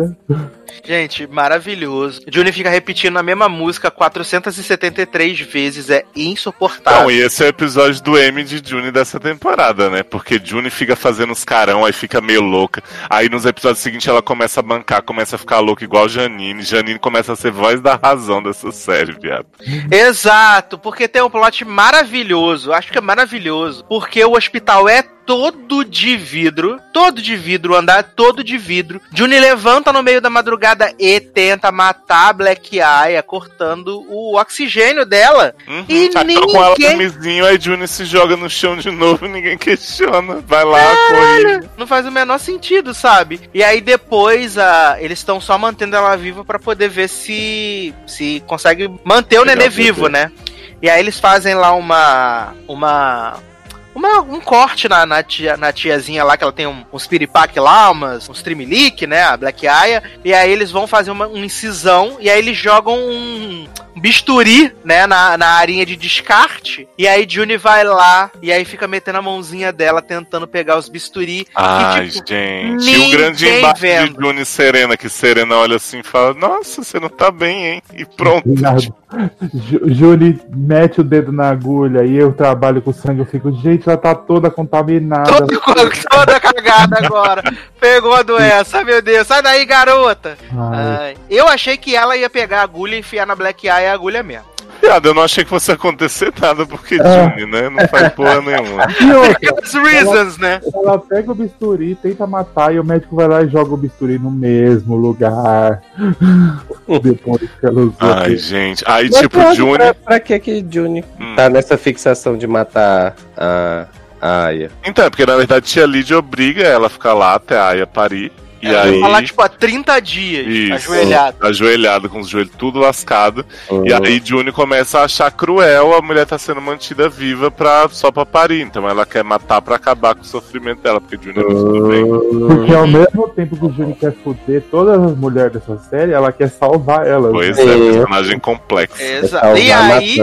Gente, maravilhoso. Juni fica repetindo a mesma música 473 vezes, é insuportável. Não, e esse é o episódio do M de Juni dessa temporada, né? Porque Juni fica fazendo os carão, aí fica meio louca. Aí nos episódios seguintes ela começa a bancar, começa a ficar louca igual Janine. Janine começa a ser voz da razão dessa série, viado. Exato, porque tem um plot maravilhoso. Acho que é maravilhoso. Porque o hospital é todo de vidro. Todo de vidro, o andar todo de vidro. Juni levanta no meio da madrugada e tenta matar a Black Aya, cortando o oxigênio dela. Uhum. E tá com ela ninguém- no mizinho, aí Juni se joga no chão de novo ninguém questiona. Vai lá, corrige. Não faz o menor sentido, sabe? E aí depois a, eles estão só mantendo ela viva pra poder ver se se consegue manter o Pegar nenê vivo, né? E aí eles fazem lá uma uma uma- um corte na, na, tia, na tiazinha lá, que ela tem um, uns piripaque lá, umas, uns trimelique, né? A Black Aya. E aí eles vão fazer uma, uma incisão e aí eles jogam um bisturi, né? Na, na arinha de descarte. E aí Juni vai lá e aí fica metendo a mãozinha dela tentando pegar os bisturi. Ai, e, tipo, gente. E o grande embate vendo. de Juni e Serena, que Serena olha assim e fala: Nossa, você não tá bem, hein? E pronto. Obrigado. Ju- Júli mete o dedo na agulha e eu trabalho com sangue. Eu fico, gente, ela tá toda contaminada. Todo, toda cagada agora. Pegou a doença, meu Deus. Sai daí, garota. Ai, Ai, eu achei que ela ia pegar a agulha e enfiar na Black Eye a agulha mesmo. viado, eu não achei que fosse acontecer nada, porque. Juni, né? Não faz porra nenhuma. E Aquelas reasons, né? ela pega o bisturi, tenta matar e o médico vai lá e joga o bisturi no mesmo lugar. Depois que ela usou. Ai, gente. Aí, Mas tipo, Juni. Pra, pra que que Juni Hum. tá nessa fixação de matar a, a Aya? Então, é porque na verdade tia Lídia obriga ela a ficar lá até a Aya parir. E Ela aí. falar, tipo, há 30 dias, Isso. ajoelhado. Ajoelhado, com os joelhos tudo lascado. E Hum. aí Juni começa a achar cruel a mulher tá sendo mantida viva pra, só pra parir. Então ela quer matar pra acabar com o sofrimento dela, porque Juni é muito do bem. Porque ao mesmo tempo que o Júnior quer foder todas as mulheres dessa série, ela quer salvar elas. Pois né? é, Sim. personagem complexo. Exato. E Salvar aí.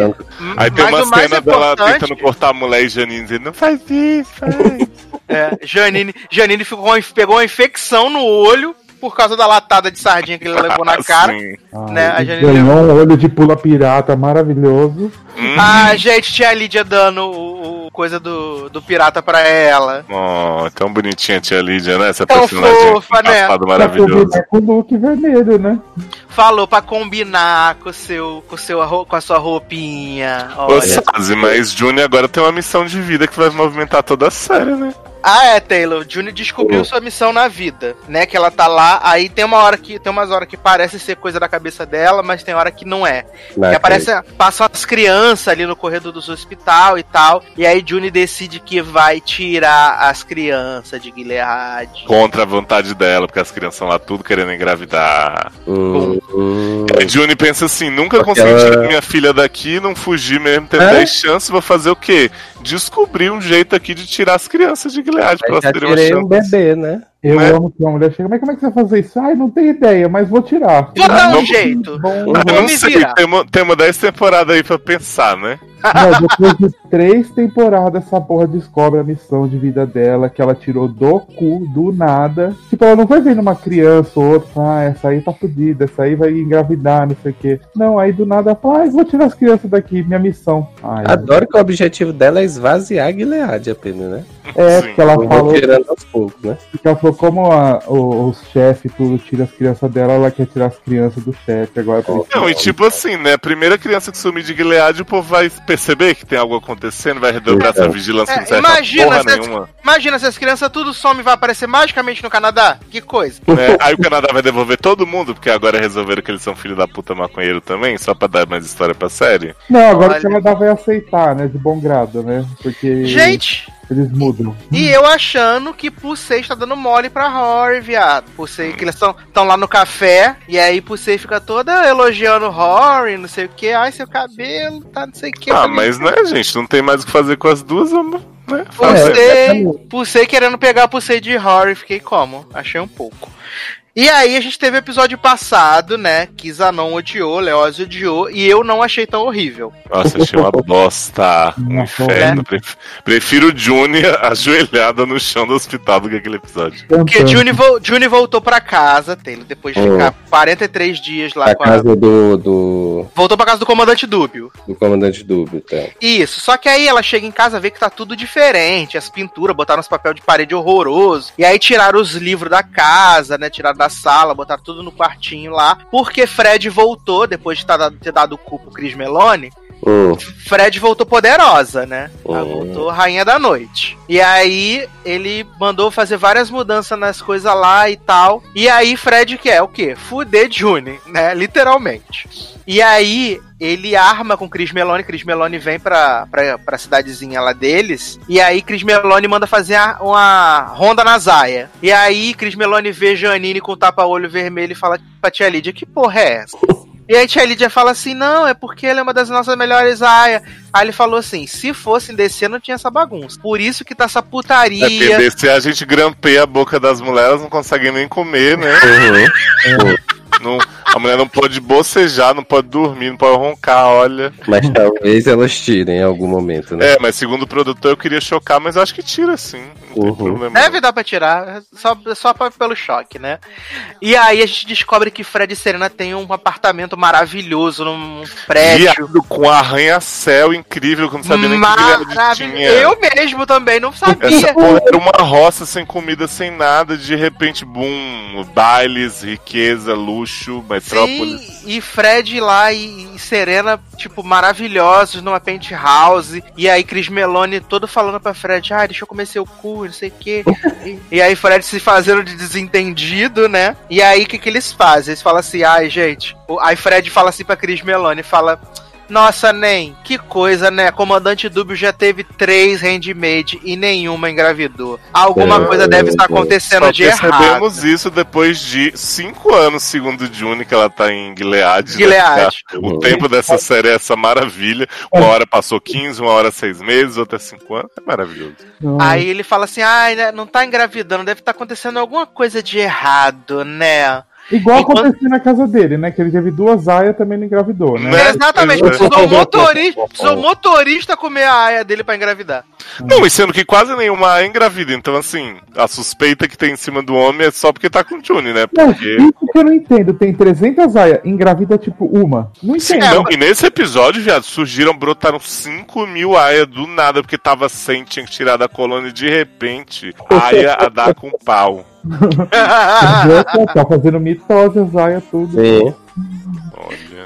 Aí tem uma cena dela importante, tentando cortar a mulher e Janine dizendo, não faz isso, faz. é, Janine, Janine ficou, pegou uma infecção no olho por causa da latada de sardinha que ele levou na cara. Assim. Ai, né, a e Janine ganhou um olho de pula pirata maravilhoso. Hum. Ah, gente, tinha a Lídia dando o, o coisa do, do pirata pra ela. Oh, tão bonitinha a tia Lídia, né? Essa Tão personagem fofa, né? Pra maravilhoso. com o look vermelho, né? Falou pra combinar com, o seu, com, o seu, com a sua roupinha. Ô, Olha. Sazi, mas Juni agora tem uma missão de vida que vai movimentar toda a série, né? Ah, é, Taylor. Juni descobriu Oh. sua missão na vida, né? Que ela tá lá, aí tem uma hora que tem umas horas que parece ser coisa da cabeça dela, mas tem hora que não é. Na- Que aparece, passam as crianças ali no corredor dos hospital e tal, e aí Juni decide que vai tirar as crianças de Gilead. Contra a vontade dela, porque as crianças estão lá tudo querendo engravidar. Hum, hum. Aí Juni pensa assim: nunca Porque consegui ela- tirar minha filha daqui, não fugir mesmo, ter É? 10 chances, vou fazer o quê? Descobrir um jeito aqui de tirar as crianças de Gilead pra elas já terem uma tirei um bebê, né? Eu Né? amo que uma mulher chega, mas como é que você vai fazer isso? Ai, não tenho ideia, mas vou tirar. Vou dar um Vamos- jeito. Bom, eu não sei, temos temos 10 temporadas aí pra pensar, né? Não, depois de três temporadas, essa porra descobre a missão de vida dela, que ela tirou do cu, do nada. Tipo, ela não foi vendo uma criança ou outra, ah, essa aí tá fodida, essa aí vai engravidar, não sei o quê. Não, aí do nada ela fala, ai, vou tirar as crianças daqui, minha missão. Ai, Adoro que o objetivo dela é esvaziar Gilead apenas, né? é, Sim. porque ela falou, tirando aos poucos, né? porque ela falou como a- o- os chefes tudo tira as crianças dela, ela quer tirar as crianças do chefe. Agora Não, e tipo assim, né? A primeira criança que sumir de Gilead, o povo vai perceber que tem algo acontecendo, vai redobrar essa vigilância É, imagina se- nenhuma. Imagina se as crianças tudo some e vai aparecer magicamente no Canadá. Que coisa. né? Aí o Canadá vai devolver todo mundo, porque agora resolveram que eles são filho da puta maconheiro também, só pra dar mais história pra série. Não, agora Olha. o Canadá vai aceitar, né? De bom grado, né? Porque Gente, eles mudam. e eu achando que Pusei está dando mole pra Rory, viado. Pusei, que eles estão lá no café, e aí Pusei fica toda elogiando Rory, não sei o que. Ai, seu cabelo, tá não sei o que. Ah, mas né, gente, não tem mais o que fazer com as duas, vamos, né? É, Fazer. Pusei, Pusei querendo pegar Pusei de Rory, fiquei como? Achei um pouco. E aí a gente teve o episódio passado, né? Que Zanon odiou, Leózio odiou, e eu não achei tão horrível. Nossa, achei uma bosta. Um Nossa, inferno. Pref- Prefiro o Juni ajoelhada no chão do hospital do que aquele episódio. Porque. Juni, vo Juni voltou pra casa, Taylor, depois de Hum. ficar 43 dias lá A com a... casa do, do, Voltou pra casa do comandante Dúbio. do comandante Dúbio, tá? Isso, só que aí ela chega em casa vê que tá tudo diferente. As pinturas, botaram os papel de parede horroroso. E aí tiraram os livros da casa, né? Tiraram da sala, botaram tudo no quartinho lá. Porque Fred voltou, depois de ter dado o cu pro Cris Meloni. Hum, Fred voltou poderosa, né? Ela Hum. voltou rainha da noite. E aí ele mandou fazer várias mudanças nas coisas lá e tal. E aí Fred quer o quê? Fuder Juni, né? Literalmente. E aí ele arma com Cris Meloni. Cris Meloni vem pra, pra, pra cidadezinha lá deles. E aí Cris Meloni manda fazer a- uma ronda na zaia. E aí Cris Meloni vê Janine com o tapa-olho vermelho e fala pra tia Lídia, que porra é essa? E aí tia Lídia fala assim, não, é porque ela é uma das nossas melhores aias. Aí ele falou assim, se fossem descer não tinha essa bagunça. Por isso que tá essa É porque putaria. descer a gente grampeia a boca das mulheres, elas não conseguem nem comer, né? uhum. Não- a mulher não pode bocejar, não pode dormir, não pode roncar, olha. Mas talvez elas tirem em algum momento, né? É, mas segundo o produtor eu queria chocar, mas acho que tira sim. Não Uhum. tem problema. Deve dar pra tirar, só, só pra- pelo choque, né? E aí a gente descobre que Fred e Serena têm um apartamento maravilhoso num prédio. Viado com arranha-céu incrível, que eu não sabia nem que Maravilhoso. tinha. Eu mesmo também não Essa sabia. porra era uma roça sem comida, sem nada, de repente, boom, bailes, riqueza, luxo, mas Metrópolis. Sim, e Fred lá e, e Serena, tipo, maravilhosos numa penthouse. E aí Cris Meloni todo falando pra Fred, ah, deixa eu comer seu cu, não sei o quê. e, e aí Fred se fazendo de desentendido, né? E aí o que, que eles fazem? Eles falam assim, ai, gente. O- Aí Fred fala assim pra Cris Meloni, fala. Nossa, Nem, que coisa, né? Comandante Dúbio já teve três handmade e nenhuma engravidou. Alguma É, coisa deve estar é. acontecendo Só de errado. percebemos isso depois de cinco anos, segundo June, que ela tá em Gilead. né? Gilead. O tempo dessa série é essa maravilha. Uma hora passou 15, uma hora seis meses, outra cinco anos. É maravilhoso. Aí ele fala assim: ai, né, não tá engravidando, deve estar acontecendo alguma coisa de errado, né? Igual Enquanto- aconteceu na casa dele, né? Que ele teve duas aias também não engravidou, né? Né? Exatamente, é. precisou o motorista, precisou o motorista comer a aia dele pra engravidar. Não, e sendo que quase nenhuma é engravida. Então, assim, a suspeita que tem em cima do homem é só porque tá com June, né? Não, Porque. isso que eu não entendo. Tem 300 aias, engravida tipo uma. Não Sim, entendo. não, e nesse episódio, viado, surgiram, brotaram 5 mil aia do nada, porque tava sem, tinha que tirar da colônia e de repente, aia a dar com pau. Tá, fazendo mitose, aias, tudo. Sim.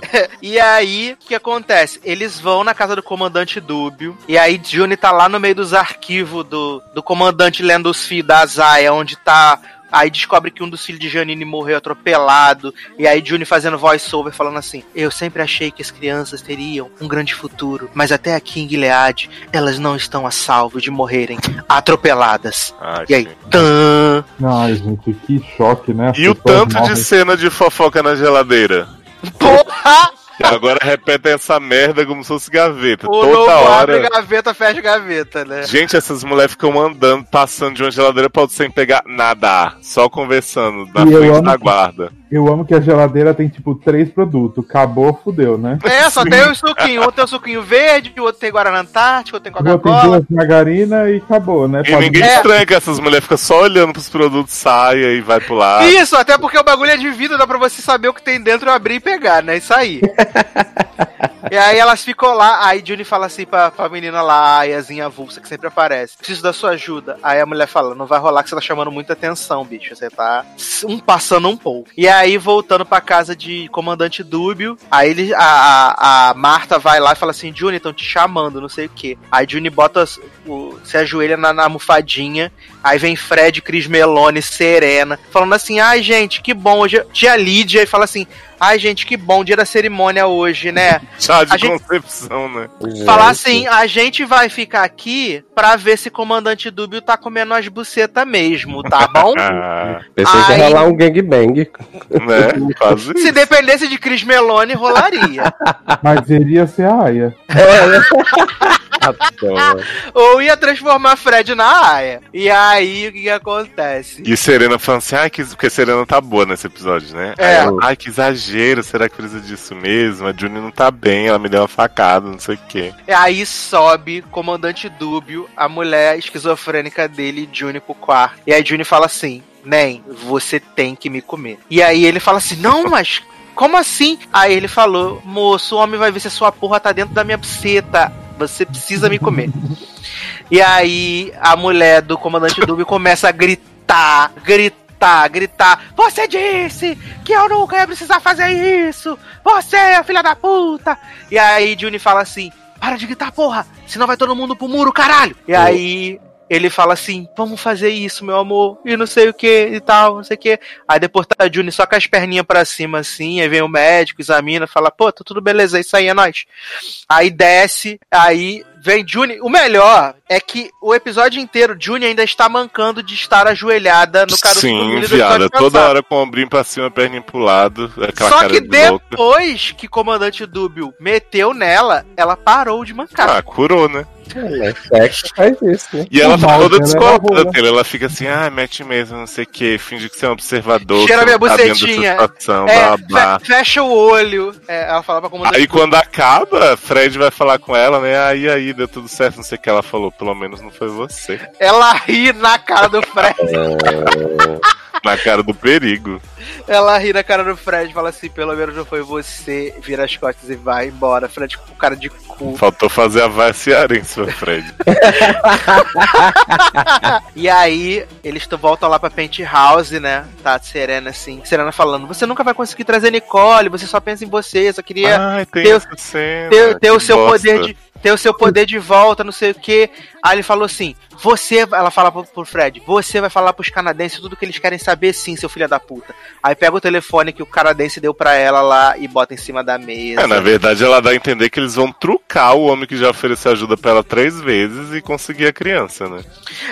E aí, o que acontece? Eles vão na casa do comandante Dúbio, e aí Juni tá lá no meio dos arquivos do, do comandante lendo os fios da Zaya, onde tá. Aí descobre que um dos filhos de Janine morreu atropelado. E aí Juni fazendo voice-over falando assim: Eu sempre achei que as crianças teriam um grande futuro, mas até aqui em Gilead elas não estão a salvo de morrerem atropeladas. Ai, E aí, tan. Ai, gente, que choque, né? As E o tanto de morrem. cena de fofoca na geladeira? Porra! E agora repetem essa merda como se fosse gaveta. O Toda novo hora. abre gaveta, fecha gaveta, né? Gente, essas mulheres ficam andando, passando de uma geladeira pra outra sem pegar nada. Só conversando na E frente da que- guarda. Eu amo que a geladeira tem, tipo, três produtos. Acabou, fudeu, né? É, só tem o suquinho. Um tem o suquinho verde, o outro tem Guaraná Antártico, outro tem Coca-Cola. duas margarina e acabou, né? E Pode- ninguém É. estranha que essas mulheres ficam só olhando pros produtos, saia e vai pro lado. Isso, até porque o bagulho é de vidro, dá pra você saber o que tem dentro, abrir e pegar, né? Isso aí. e aí elas ficam lá, aí Juni fala assim pra, pra menina lá, a Ayazinha avulsa, que sempre aparece. Preciso da sua ajuda. Aí a mulher fala, não vai rolar que você tá chamando muita atenção, bicho. Você tá um passando um pouco. E aí, voltando pra casa de comandante Dúbio, aí ele, a, a, a Marta vai lá e fala assim, Juni, estão te chamando, não sei o quê. Aí Juni bota, o, se ajoelha na, na almofadinha, Aí vem Fred, Cris Meloni, Serena, falando assim: ai, gente, que bom. Hoje... Tia Lídia e fala assim: ai, gente, que bom, dia da cerimônia hoje, né? Chá de A gente- concepção, né? Falar assim: a gente vai ficar aqui pra ver se comandante Dúbio tá comendo as bucetas mesmo, tá bom? Ah, Pensei que ia rolar um gangbang. né? Quase se dependesse de Cris Meloni, rolaria. Mas iria ser a aia. Adoro. Ou ia transformar Fred na Aya. E aí, o que, que acontece? E Serena falando assim, ai, que... porque Serena tá boa nesse episódio, né? É. Ela, ai, que exagero, será que precisa disso mesmo? A Juni não tá bem, ela me deu uma facada, não sei o quê. E aí sobe comandante Dúbio, a mulher esquizofrênica dele, Juni, pro quarto. E aí Juni fala assim: Nem, você tem que me comer. E aí ele fala assim: Não, mas. Como assim? Aí ele falou: Moço, o homem vai ver se a sua porra tá dentro da minha buceta. Você precisa me comer. E aí a mulher do comandante Dúbio começa a gritar, gritar, gritar. Você disse que eu nunca ia precisar fazer isso! Você é filha da puta! E aí Juni fala assim: Para de gritar, porra! Senão vai todo mundo pro muro, caralho! E aí ele fala assim: Vamos fazer isso, meu amor, e não sei o que e tal, não sei o que. Aí depois tá a Juni só com as perninhas pra cima assim, aí vem o médico, examina, fala: Pô, tá tudo beleza, isso aí, é nóis. Aí desce, aí vem Juni. O melhor é que o episódio inteiro, Juni ainda está mancando de estar ajoelhada no caroço do Sim, viada, toda hora com o ombrinho pra cima, perninha pro lado, aquela Só cara que de louca. depois que Comandante Dúbio meteu nela, ela parou de mancar. Ah, curou, né? É, sexo faz isso, né? E ela tá toda rola. dele. Ela fica assim, ah, mete mesmo, não sei o que, finge que você é um observador. Cheira minha tá bucetinha. situação, É, blá, blá. fe- fecha o olho. É, ela fala pra Comandante Aí Dúbio. quando acaba, Fred vai falar com ela, né? Aí, aí, deu tudo certo, não sei o que ela falou. Pelo menos não foi você. Ela ri na cara do Fred. Na cara do perigo. Ela ri na cara do Fred e fala assim: pelo menos não foi você, vira as costas e vai embora. Fred com cara de cu. Faltou fazer a vai cearense pra Fred. E aí, eles voltam lá pra Penthouse, né? Tá a Serena assim. Serena falando: Você nunca vai conseguir trazer Nicole, você só pensa em você, eu só queria Ai, ter- ter, ter o seu bosta. poder de. Ter o seu poder de volta, não sei o que. Aí ele falou assim: Você. Ela fala pro, pro Fred: Você vai falar pros canadenses tudo que eles querem saber, sim, seu filho da puta. Aí pega o telefone que o canadense deu pra ela lá e bota em cima da mesa. É, na verdade, ela dá a entender que eles vão trucar o homem que já ofereceu ajuda pra ela três vezes e conseguir a criança, né?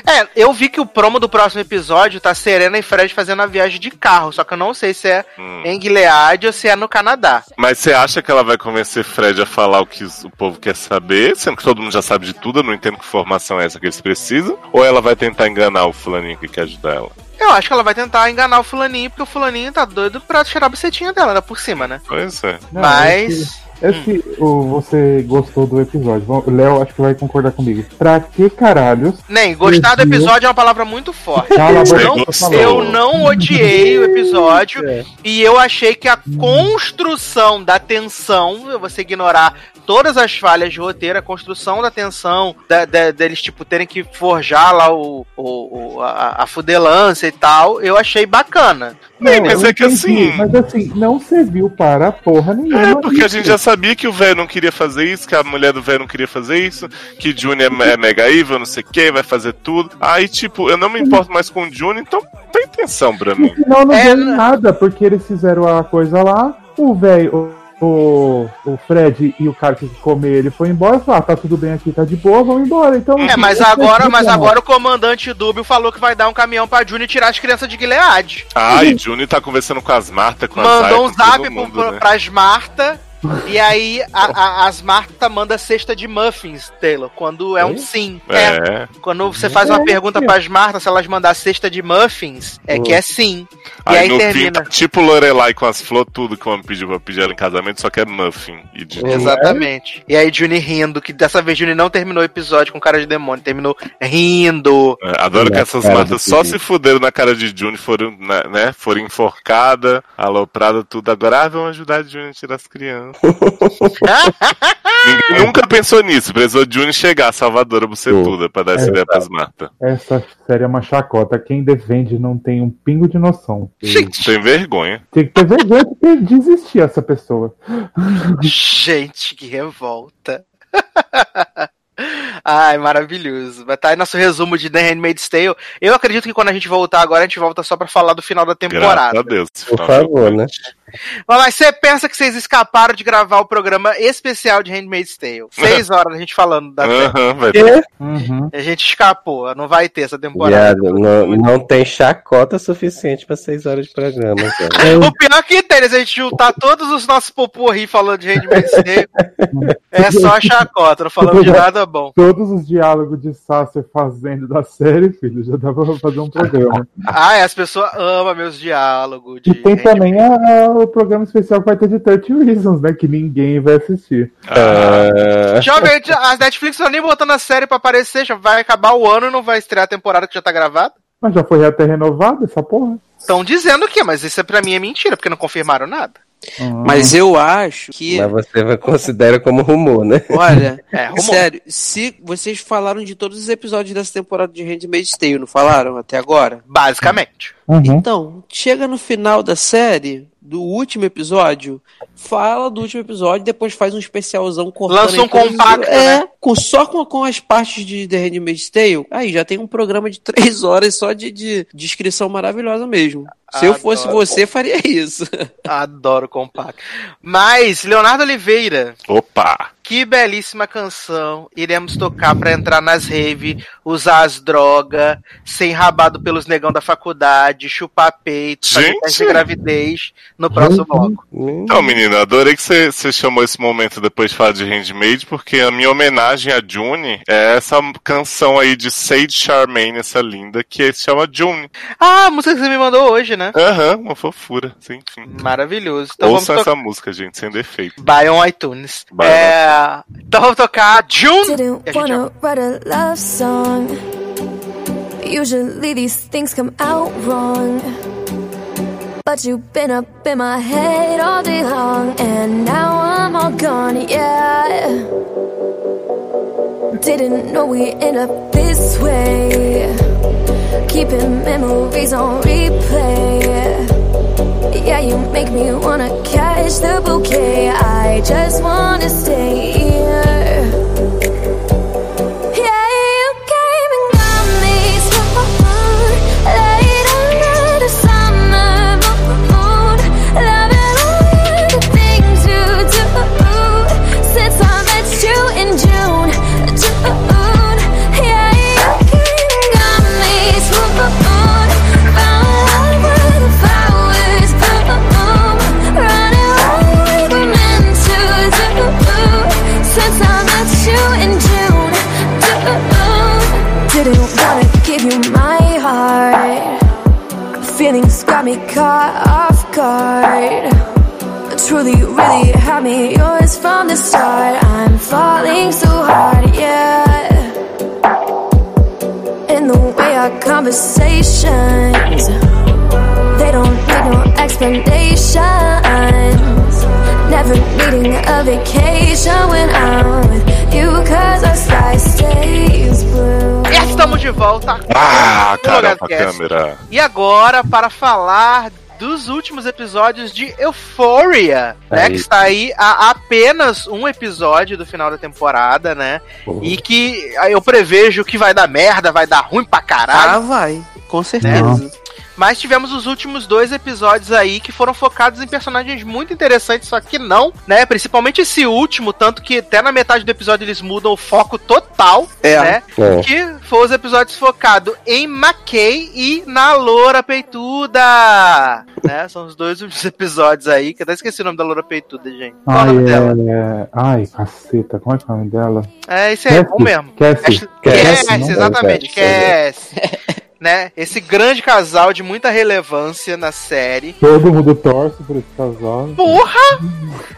É, eu vi que o promo do próximo episódio tá Serena e Fred fazendo a viagem de carro, só que eu não sei se é Hum. em Gilead ou se é no Canadá. Mas você acha que ela vai convencer Fred a falar o que o povo quer saber, sendo que todo mundo já sabe de tudo, eu não entendo que informação é essa que eles precisam? Ou ela vai tentar enganar o fulaninho que quer ajudar ela? Eu acho que ela vai tentar enganar o fulaninho, porque o fulaninho tá doido pra tirar a bucetinha dela, ainda por cima, né? Pois é. Não, Mas. Esse, o, você gostou do episódio. Léo acho que vai concordar comigo. Pra que caralhos? Nem, gostar do episódio é uma palavra muito forte. Cala Não- eu não odiei o episódio É. e eu achei que a construção da tensão, você ignorar todas as falhas de roteiro, a construção da tensão, da- da- deles, tipo, terem que forjar lá o, o- o- a, a fudelância e tal, eu achei bacana. Bem, mas é que entendi, assim- Mas assim, não serviu para porra nenhuma. É, porque a isso. gente já sabia que o velho não queria fazer isso, que a mulher do velho não queria fazer isso, que Juni é, é mega evil, não sei o que, vai fazer tudo. Aí, tipo, eu não me importo mais com o Juni, então não tem intenção pra mim. Final não É, nada, porque eles fizeram a coisa lá, o velho, o, o Fred e o cara que comer ele foi embora, falou, ah, tá tudo bem aqui, tá de boa, vamos embora. Então, É, assim, mas agora, mas agora o comandante Dúbio falou que vai dar um caminhão pra Juni tirar as crianças de Gilead. Ah, e Juni tá conversando com as Marta, com as Mandou um zap mundo, pro, né? pras Marta. E aí a, a- as Marta manda cesta de muffins, Taylor, quando é um sim. É. É. Quando você faz uma pergunta pras Marta se elas mandar cesta de muffins, é que é sim. E Aí, aí, no fim, termina. tá tipo Lorelai com as flores, tudo que o homem pediu pra pedir ela em casamento, só que é muffin. E de... Exatamente. E aí Juni rindo, que dessa vez Juni não terminou o episódio com cara de demônio, terminou rindo. É, Adoro que essas Martas só se fuderam na cara de Juni, foram, né, né, foram enforcadas, aloprada, tudo. Agora ah, vão ajudar a Juni a tirar as crianças. Ninguém nunca pensou nisso. Precisou Juni chegar, salvadora bucetuda, pra dar essa É, ideia pras Martas. Essa série é uma chacota. Quem defende não tem um pingo de noção. Tem vergonha. Tem que ter vergonha de de existir essa pessoa. Gente, que revolta. Ai, maravilhoso. Mas tá aí nosso resumo de The Handmaid's Tale. Eu acredito que quando a gente voltar agora, a gente volta só pra falar do final da Graças temporada. a Deus. Por favor, né? Mas você pensa que vocês escaparam de gravar o programa especial de Handmaid's Tale. Seis horas a gente falando da. É, Uhum. A gente escapou, não vai ter essa temporada. viado, não, não tem chacota suficiente pra seis horas de programa, cara. O pior que tem, né? Se a gente juntar todos os nossos poporri falando de Handmaid's Tale, é só chacota, não falamos de nada bom. Todos os diálogos de Sasser fazendo da série, filho, já dá pra fazer um programa. Ah, é, as pessoas amam meus diálogos de E tem Handmaid's também a- o programa especial que vai ter de 30 Reasons, né? Que ninguém vai assistir. Ah, Jovem, a Netflix não tá nem botando a série pra aparecer, já vai acabar o ano e não vai estrear a temporada que já tá gravada. Mas já foi até renovado essa porra. Estão dizendo que, mas isso é pra mim é mentira, porque não confirmaram nada. Uhum. Mas eu acho que. mas você considera como rumor, né? Olha, É, rumor. sério, se vocês falaram de todos os episódios dessa temporada de Handmaid's Tale, não falaram até agora? Basicamente. Uhum. Então, chega no final da série, do último episódio, fala do último episódio, depois faz um especialzão cortando. Lança um compacto, É, né? com, só com, com as partes de The Handmaid's Tale, aí já tem um programa de três horas só de, de descrição maravilhosa mesmo. Se eu fosse Adoro. você, faria isso. Adoro compacto. Mas, Leonardo Oliveira, opa! Que belíssima canção iremos tocar pra entrar nas rave, usar as drogas, ser enrabado pelos negão da faculdade, chupar peito, fazer teste de gravidez no próximo bloco. Então, menina, adorei que você chamou esse momento depois de falar de Handmaid, porque a minha homenagem a June é essa canção aí de Sage Charmaine, essa linda, que se chama June. Ah, a música que você me mandou hoje, né? Aham, uma fofura, sim, sim. Maravilhoso. Então Ouçam essa música, gente, sem defeito. Buy on iTunes. Buy on É, Então vamos tocar June. Didn't E a gente wanna write a love song. Usually these things come out wrong. But you've been up in my head all day long, and now I'm all gone, yeah. Didn't know we end up this way. Keeping memories on replay. Yeah, you make me wanna catch the bouquet. I just wanna stay conversations, they don't need no explanations. Never needing a vacation when I'm with you, cause our sky stays blue. Estamos de volta. Ah, caramba, Logadcast. câmera. E agora, para falar dos últimos episódios de Euphoria, né? Aí. Que está aí a apenas um episódio do final da temporada, né? E que eu prevejo que vai dar merda, vai dar ruim pra caralho. Ah, vai. Com certeza. Mas tivemos os últimos dois episódios aí que foram focados em personagens muito interessantes, só que não, né? Principalmente esse último, tanto que até na metade do episódio eles mudam o foco total, É. né? É. Que foram os episódios focados em McKay e na Loura Peituda. né? São os dois últimos episódios aí, que eu até esqueci o nome da Loura Peituda, gente. Qual é o Ai, nome dela? é... Ai, caceta, como é que é o nome dela? É, esse é bom mesmo. Cassie. Cass, Cass, não? exatamente, É, Cass. né? Esse grande casal de muita relevância na série. Todo mundo torce por esse casal. Porra!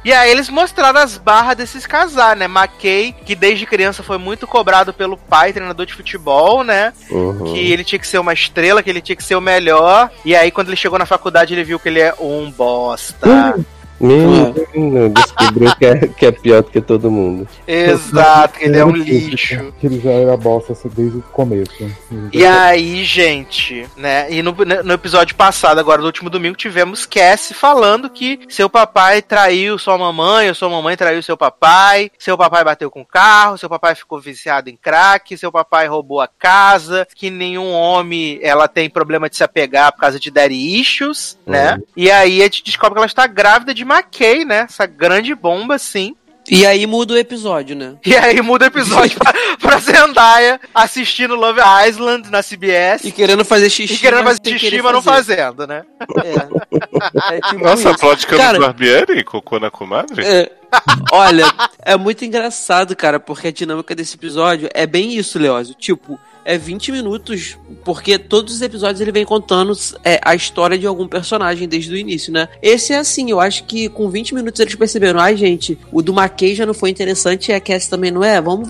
E aí eles mostraram as barras desses casais, né? McKay, que desde criança foi muito cobrado pelo pai, treinador de futebol, né? Uhum. Que ele tinha que ser uma estrela, que ele tinha que ser o melhor. E aí, quando ele chegou na faculdade, ele viu que ele é um bosta. Menino, descobriu que é, que é pior do que todo mundo. Exato, que ele é um lixo. Que ele já era bosta assim, desde o começo. E aí, gente, né? E no, no episódio passado, agora no último domingo, tivemos Cassie falando que seu papai traiu sua mamãe, ou sua mamãe traiu seu papai, seu papai bateu com o carro, seu papai ficou viciado em crack, seu papai roubou a casa, que nenhum homem ela tem problema de se apegar por causa de daddy issues, né? E aí a gente descobre que ela está grávida de McKay, né? Essa grande bomba, assim. E aí muda o episódio, né? E aí muda o episódio pra, pra Zendaya assistindo Love Island na CBS. E querendo fazer xixi. E querendo mas fazer xixi, querer mas não fazer. fazendo, né? É. É tipo Nossa, isso. plot Camus Cara, Barbieri, cocô na comadre? É, olha, é muito engraçado, cara, porque a dinâmica desse episódio é bem isso, Leózio. Tipo, é 20 minutos, porque todos os episódios ele vem contando é, a história de algum personagem desde o início, né? Esse é assim, eu acho que com 20 minutos eles perceberam, ai gente, o do McKay já não foi interessante e a Cass também não é. Vamos,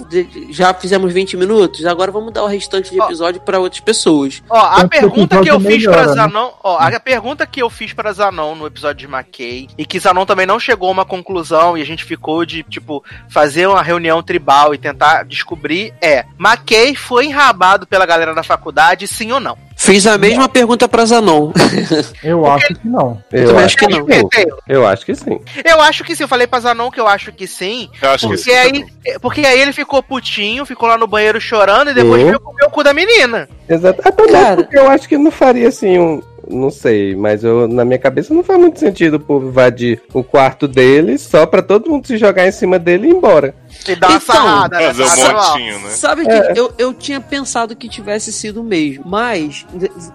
já fizemos 20 minutos, agora vamos dar o restante de episódio pra outras pessoas. Ó, a pergunta que eu fiz pra melhora, né? Zanon, ó, a pergunta que eu fiz pra Zanon no episódio de McKay, e que Zanon também não chegou a uma conclusão, e a gente ficou de, tipo, fazer uma reunião tribal e tentar descobrir, é, McKay foi enrabado pela galera da faculdade, sim ou não? Fiz a mesma pergunta pra Zanon. Eu acho que não. Eu também acho acho que não. sim. Eu acho que sim. Eu acho que sim, eu falei pra Zanon que eu acho que sim, Eu acho que porque sim. aí, também. porque aí ele ficou putinho, ficou lá no banheiro chorando, e depois Uhum. veio comer o cu da menina. Exato. Cara. porque eu acho que não faria assim um. Não sei, mas eu, na minha cabeça não faz muito sentido o povo invadir o quarto dele só pra todo mundo se jogar em cima dele e ir embora. E uma Então, sarrada, né? Fazer um montinho, né? Sabe que eu, eu tinha pensado que tivesse sido mesmo, mas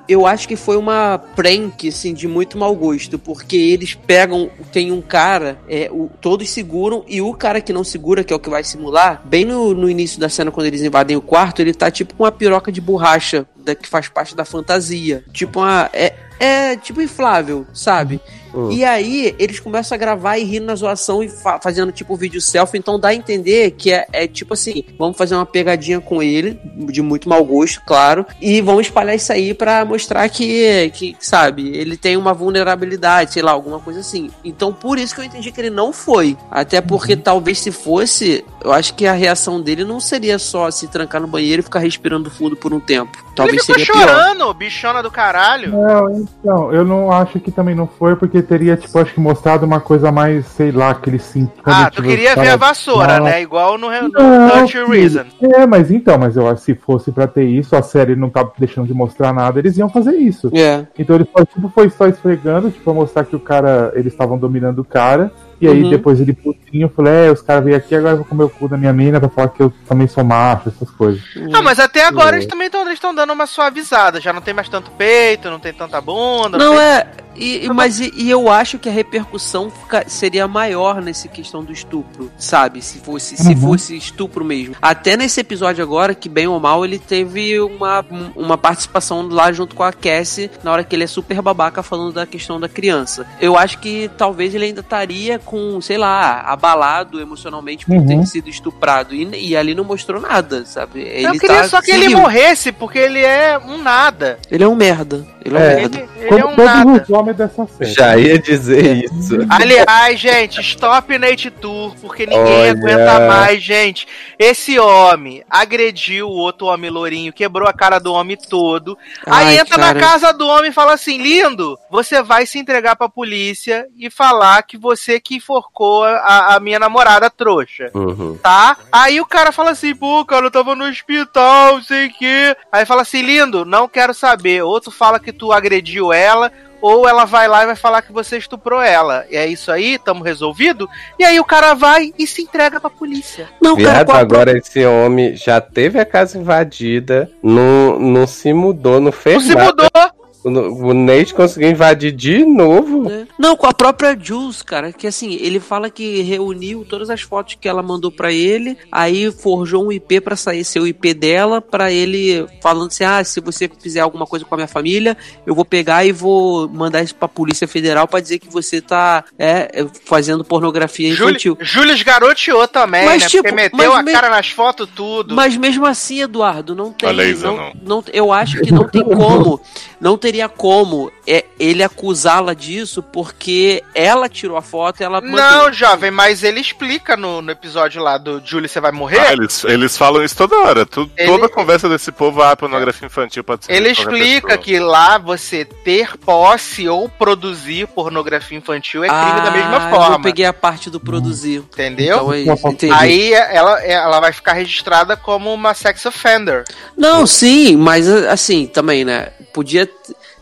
eu acho que foi uma prank, assim, de muito mau gosto, porque eles pegam, tem um cara, é, o- todos seguram, e o cara que não segura, que é o que vai simular, bem no, no início da cena, quando eles invadem o quarto, ele tá tipo com uma piroca de borracha, da, que faz parte da fantasia. Tipo uma... É, é tipo inflável, sabe? Hum. E aí, eles começam a gravar e rindo na zoação e fa- fazendo tipo vídeo selfie. Então dá a entender que é, é tipo assim: vamos fazer uma pegadinha com ele, de muito mau gosto, claro, e vamos espalhar isso aí pra mostrar que, que, sabe, ele tem uma vulnerabilidade, sei lá, alguma coisa assim. Então por isso que eu entendi que ele não foi. Até porque talvez se fosse, eu acho que a reação dele não seria só se trancar no banheiro e ficar respirando fundo por um tempo. Ele Talvez ficou seria pior. chorando, bichona do caralho. Não, então, eu não acho que também não foi, porque teria, tipo, acho que mostrado uma coisa mais, sei lá, que ele sentiu. Ah, tu queria ver a vassoura, Não. né? Igual no, no Não, 30 filho. Reason. É, mas então, mas eu acho que se fosse pra ter isso, a série não tá deixando de mostrar nada, eles iam fazer isso. É. Então ele só, tipo, foi só esfregando, tipo, pra mostrar que o cara, eles estavam dominando o cara. E aí Uhum. depois ele putinho, falou, é, os caras veio aqui, agora eu vou comer o cu da minha mina pra falar que eu também sou macho, essas coisas. Ah, mas até agora eles também estão dando uma suavizada. Já não tem mais tanto peito, não tem tanta bunda. Não tem- é. E, mas e, e eu acho que a repercussão fica- seria maior nessa questão do estupro, sabe? Se fosse, se Uhum. fosse estupro mesmo. Até nesse episódio agora, que bem ou mal, ele teve uma, uma participação lá junto com a Cassie, na hora que ele é super babaca falando da questão da criança. Eu acho que talvez ele ainda estaria com, sei lá, abalado emocionalmente por Uhum. ter sido estuprado. E, e ali não mostrou nada, sabe? Ele eu queria tá só que ele morresse, porque ele é um nada. Ele é um merda. Ele é um É. merda. Ele, ele Como é um todos nada. os homens dessa série. Já ia dizer isso. Aliás, gente, stop Nate Tour, porque ninguém Olha. aguenta mais, gente. Esse homem agrediu o outro homem lourinho, quebrou a cara do homem todo. Aí Ai, entra cara. na casa do homem e fala assim: lindo, você vai se entregar pra polícia e falar que você que enforcou a, a minha namorada trouxa. Uhum. Tá? Aí o cara fala assim, pô, cara, eu tava no hospital, sei o quê. Aí fala assim, lindo, não quero saber. Outro fala que tu agrediu ela, ou ela vai lá e vai falar que você estuprou ela. E é isso aí, tamo resolvido? E aí o cara vai e se entrega pra polícia. Não, cara, Viado, qual a agora esse homem já teve a casa invadida, não, não se mudou, não fez Não se nada. mudou. O, o Nate conseguiu invadir de novo. né? Não, com a própria Jules, cara, que assim, ele fala que reuniu todas as fotos que ela mandou pra ele, aí forjou um IP pra sair ser o IP dela, pra ele falando assim: "Ah, se você fizer alguma coisa com a minha família, eu vou pegar e vou mandar isso pra Polícia Federal pra dizer que você tá é, fazendo pornografia infantil". Júlio garoteou também, Mas, né? tipo, Porque meteu mas a me- cara nas fotos, tudo. Mas mesmo assim, Eduardo, não tem. Olha isso, não, não. não- eu acho que não tem como. Não teria como é, ele acusá-la disso porque ela tirou a foto e ela Não, jovem, mas ele explica no, no episódio lá do Júlio, você vai morrer. Ah, eles, eles falam isso toda hora. Tu- Ele- Toda conversa desse povo, ah, pornografia infantil pode ser. Ele explica pessoa. que lá você ter posse ou produzir pornografia infantil é crime da mesma Ah, Eu forma. não peguei a parte do produzir. Entendeu? Então é isso, entendi. Aí ela, ela vai ficar registrada como uma sex offender. Não, sim, mas assim, também, né? Podia t-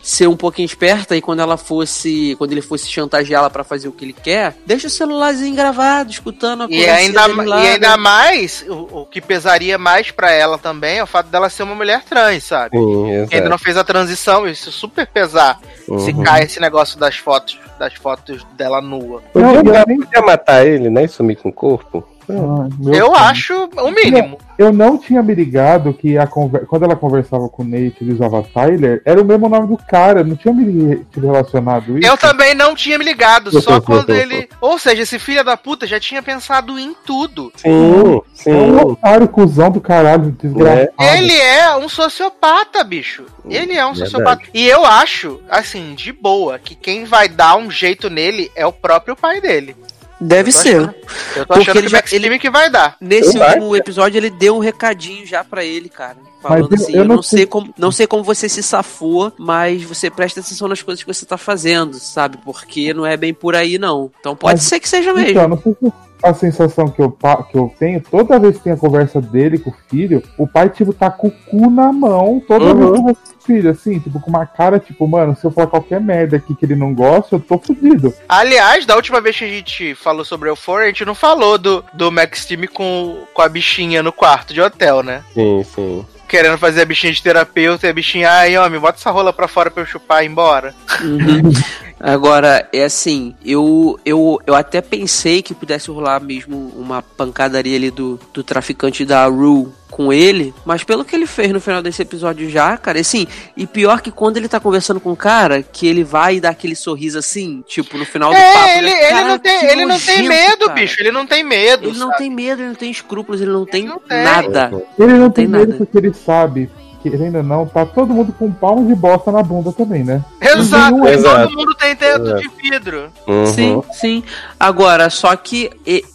ser um pouquinho esperta e quando ela fosse. Quando ele fosse chantagear ela pra fazer o que ele quer, deixa o celularzinho gravado, escutando a E ainda, lá, e ainda né? mais, o, o que pesaria mais pra ela também é o fato dela ser uma mulher trans, sabe? Sim, Que ainda não fez a transição, isso super pesar. Se Uhum. cai esse negócio das fotos, das fotos dela nua. Não, e eu nem- podia matar ele, né? E sumir com o corpo. Ah, Eu Deus. acho o mínimo. Eu não tinha me ligado que a conver... quando ela conversava com o Nate e usava Tyler, era o mesmo nome do cara. Não tinha me relacionado isso. Eu também não tinha me ligado, só quando ele. Ou seja, esse filho da puta já tinha pensado em tudo. Sim, É um sim. otário, cuzão do caralho, desgraçado. Ele é um sociopata, bicho. Ele é um Verdade. sociopata. E eu acho, assim, de boa, que quem vai dar um jeito nele é o próprio pai dele. Deve ser. achando- Eu tô Porque achando ele que já- Time que vai dar. Nesse Eu último episódio ele deu um recadinho já pra ele, cara. Falando Mas assim, eu eu, não não sei sei- como, não sei como você se safou, mas você presta atenção nas coisas que você tá fazendo, sabe? Porque não é bem por aí não. Então pode Mas- ser que seja mesmo. Então, não sei se a sensação que eu, que eu tenho, toda vez que tem a conversa dele com o filho, o pai, tipo, tá com o cu na mão, toda Uhum. vez que filho, assim, tipo, com uma cara, tipo, mano, se eu falar qualquer merda aqui que ele não gosta, eu tô fudido. Aliás, da última vez que a gente falou sobre Euphoria, a gente não falou do, do Max Team com, com a bichinha no quarto de hotel, né? Sim, sim. Querendo fazer a bichinha de terapeuta e a bichinha, ai, homem, bota essa rola pra fora pra eu chupar e ir embora. Uhum. Agora, é assim, eu, eu, eu até pensei que pudesse rolar mesmo uma pancadaria ali do, do traficante da Rue com ele, mas pelo que ele fez no final desse episódio já, cara, e assim, e pior que quando ele tá conversando com o cara, que ele vai dar aquele sorriso assim, tipo, no final do papo. É, ele, ele "Caraca, não tem, ele não tem medo, cara." bicho. Ele não tem medo. Ele não sabe? tem medo, ele não tem escrúpulos, ele não tem não tem. nada. Ele não tem tem medo nada. porque ele sabe, querendo ou não, tá todo mundo com um palmo de bosta na bunda também, né? Exato, Nenhum- Exato. todo mundo tem teto Exato. de vidro. Uhum. Sim, sim. Agora, só que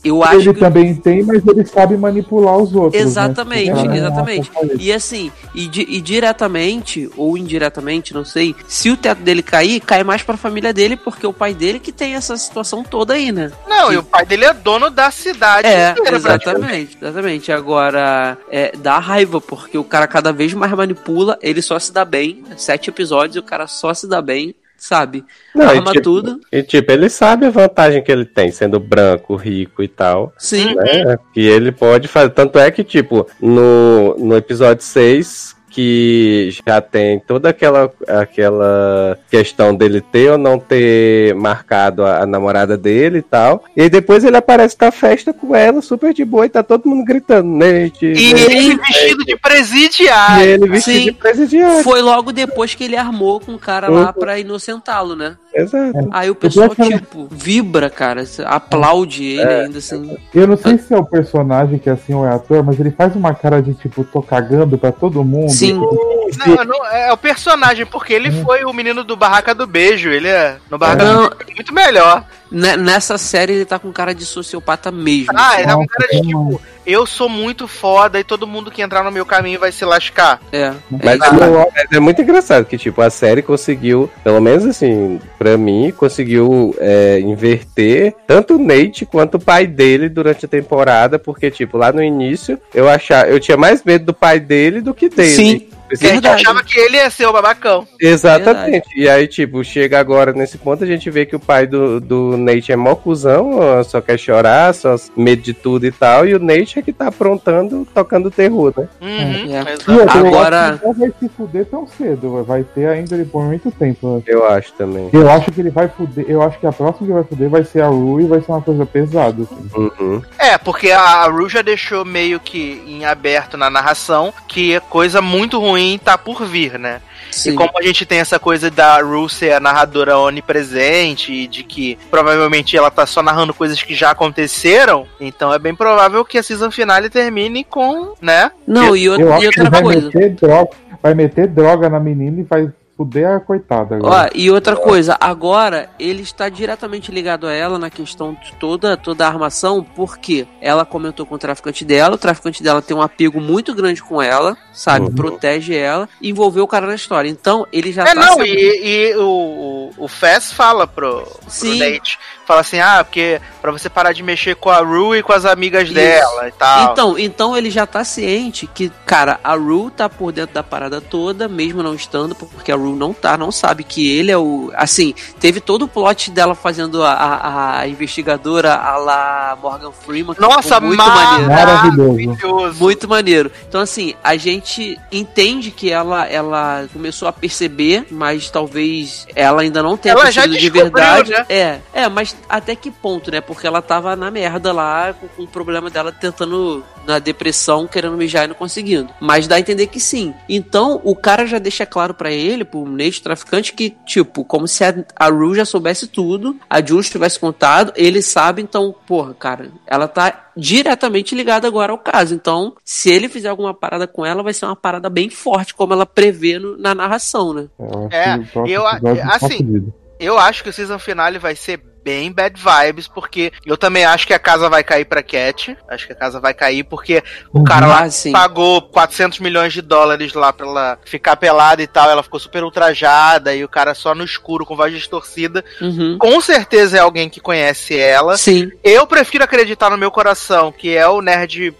eu acho Ele que. também tem, mas ele sabe manipular os outros. né? Exatamente, Esse cara é exatamente. E assim, e, di- e diretamente ou indiretamente, não sei, se o teto dele cair, cai mais pra família dele, porque o pai dele que tem essa situação toda aí, né? Não, e o pai dele é dono da cidade É, inteira, exatamente, exatamente. Agora, é, dá raiva, porque o cara cada vez mais manipula, ele só se dá bem. Sete episódios, o cara só se dá bem, sabe? Não, e Arma tipo, tudo. E tipo, ele sabe a vantagem que ele tem, sendo branco, rico e tal. Sim. né? Que ele pode fazer. Tanto é que, tipo, no, no episódio 6, que já tem toda aquela, aquela questão dele ter ou não ter marcado a, a namorada dele e tal. E depois ele aparece na festa com ela, super de boa, e tá todo mundo gritando, Nate. E Nate, ele vestido de E presidiário. ele vestido Sim. de presidiário. Foi logo depois que ele armou com o cara lá pra inocentá-lo, né? Exato. Aí o pessoal, tipo, vibra, cara, aplaude ele ainda assim. Eu não sei se é o personagem que é assim ou é ator, mas ele faz uma cara de tipo, tô cagando pra todo mundo. Sim. Não, não, é o personagem, porque ele foi o menino do Barraca do Beijo. Ele é. No Barraca do Não, Beijo é muito melhor. Ne- nessa série ele tá com cara de sociopata mesmo. Ah, ele tá com cara de tipo, eu sou muito foda e todo mundo que entrar no meu caminho vai se lascar. É. Mas, é, é muito engraçado que, tipo, a série conseguiu, pelo menos assim, pra mim, conseguiu é, inverter tanto o Nate quanto o pai dele durante a temporada, porque, tipo, lá no início eu achava, eu tinha mais medo do pai dele do que dele. Sim, Porque a gente Verdade. achava que ele ia ser o babacão. Exatamente. E aí, tipo, chega agora nesse ponto, a gente vê que o pai do, do Nate é mó cuzão, só quer chorar, só medo de tudo e tal, e o Nate é que tá aprontando, tocando terror, né? Uhum, É. E acho Agora- que ele não vai se fuder tão cedo, vai ter ainda ele por muito tempo. Eu acho também. Eu acho que ele vai fuder, eu acho que a próxima que vai fuder vai ser a Rui e vai ser uma coisa pesada. Assim. Uhum. É, porque a Ru já deixou meio que em aberto na narração que coisa muito ruim tá por vir, né? sim. E como a gente tem essa coisa da Ru ser a narradora onipresente e de que provavelmente ela tá só narrando coisas que já aconteceram, então é bem provável que a season finale termine com, né? Não, e, o- Eu e outra vai coisa. meter droga, vai meter droga na menina e vai fuder a coitada Ó, agora. e outra coisa, agora ele está diretamente ligado a ela na questão de toda, toda a armação, porque ela comentou com o traficante dela, o traficante dela tem um apego muito grande com ela, sabe? Uhum. Protege ela, e envolveu o cara na história. Então, ele já É, tá não, sendo- e, e o, o, Fess fala pro, pro Sim. Nate, fala assim, ah, porque pra você parar de mexer com a Ru e com as amigas Isso. dela e tal. Então, então ele já tá ciente que, cara, a Rue tá por dentro da parada toda, mesmo não estando, porque a Rue não tá, não sabe que ele é o. Assim, teve todo o plot dela fazendo a, a, a investigadora a la Morgan Freeman. Nossa, muito maneiro. Maravilhoso. Muito maneiro. Então, assim, a gente entende que ela, ela começou a perceber, mas talvez ela ainda não tenha Ela já percebido de verdade. né? É, é, mas até que ponto, né? Porque ela tava na merda lá, com, com o problema dela tentando, na depressão, querendo mijar e não conseguindo. Mas dá a entender que sim. Então, o cara já deixa claro pra ele, pro Nate traficante, que, tipo, como se a, a Rue já soubesse tudo, a Jules tivesse contado, ele sabe, então, porra, cara, ela tá diretamente ligada agora ao caso. Então, se ele fizer alguma parada com ela, vai ser uma parada bem forte, como ela prevê no- na narração, né? Eu acho É, que o próximo eu- tá assim, fudido. Eu acho que o season finale vai ser bem bad vibes, porque eu também acho que a casa vai cair pra Cat. Acho que a casa vai cair porque o cara lá Ah, pagou 400 milhões de dólares lá pra ela ficar pelada e tal. Ela ficou super ultrajada e o cara só no escuro com voz distorcida. Uhum. Com certeza é alguém que conhece ela. Sim, Eu prefiro acreditar no meu coração que é o nerd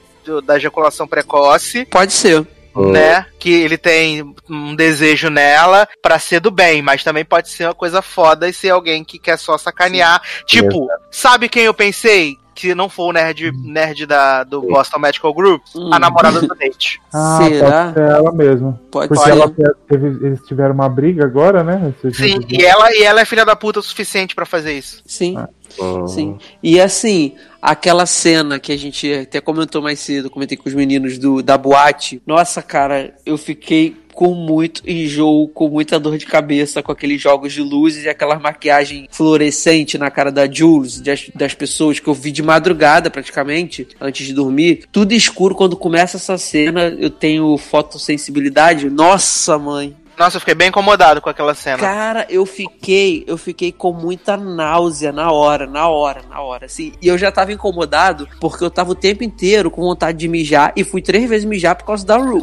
da ejaculação precoce, pode ser. Hum. né? Que ele tem um desejo nela pra ser do bem, mas também pode ser uma coisa foda e ser alguém que quer só sacanear. Tipo, sabe quem eu pensei? que não for o nerd, nerd da, do Boston Medical Group, Hum. a namorada do Nate. Ah, Será? pode ser ela mesmo. Pode Porque ser. ela teve, eles tiveram uma briga agora, né? Sim, e ela, e ela é filha da puta o suficiente pra fazer isso. Sim. Sim. E assim, aquela cena que a gente até comentou mais cedo, comentei com os meninos do, da boate. Nossa, cara, eu fiquei com muito enjoo, com muita dor de cabeça com aqueles jogos de luzes e aquela maquiagem fluorescente na cara da Jules, das, das pessoas que eu vi de madrugada praticamente, antes de dormir. Tudo escuro quando começa essa cena, eu tenho fotossensibilidade. Nossa, mãe. Nossa, eu fiquei bem incomodado com aquela cena. Cara, eu fiquei, eu fiquei com muita náusea na hora, na hora, na hora, assim. E eu já tava incomodado porque eu tava o tempo inteiro com vontade de mijar e fui três vezes mijar por causa da Ru.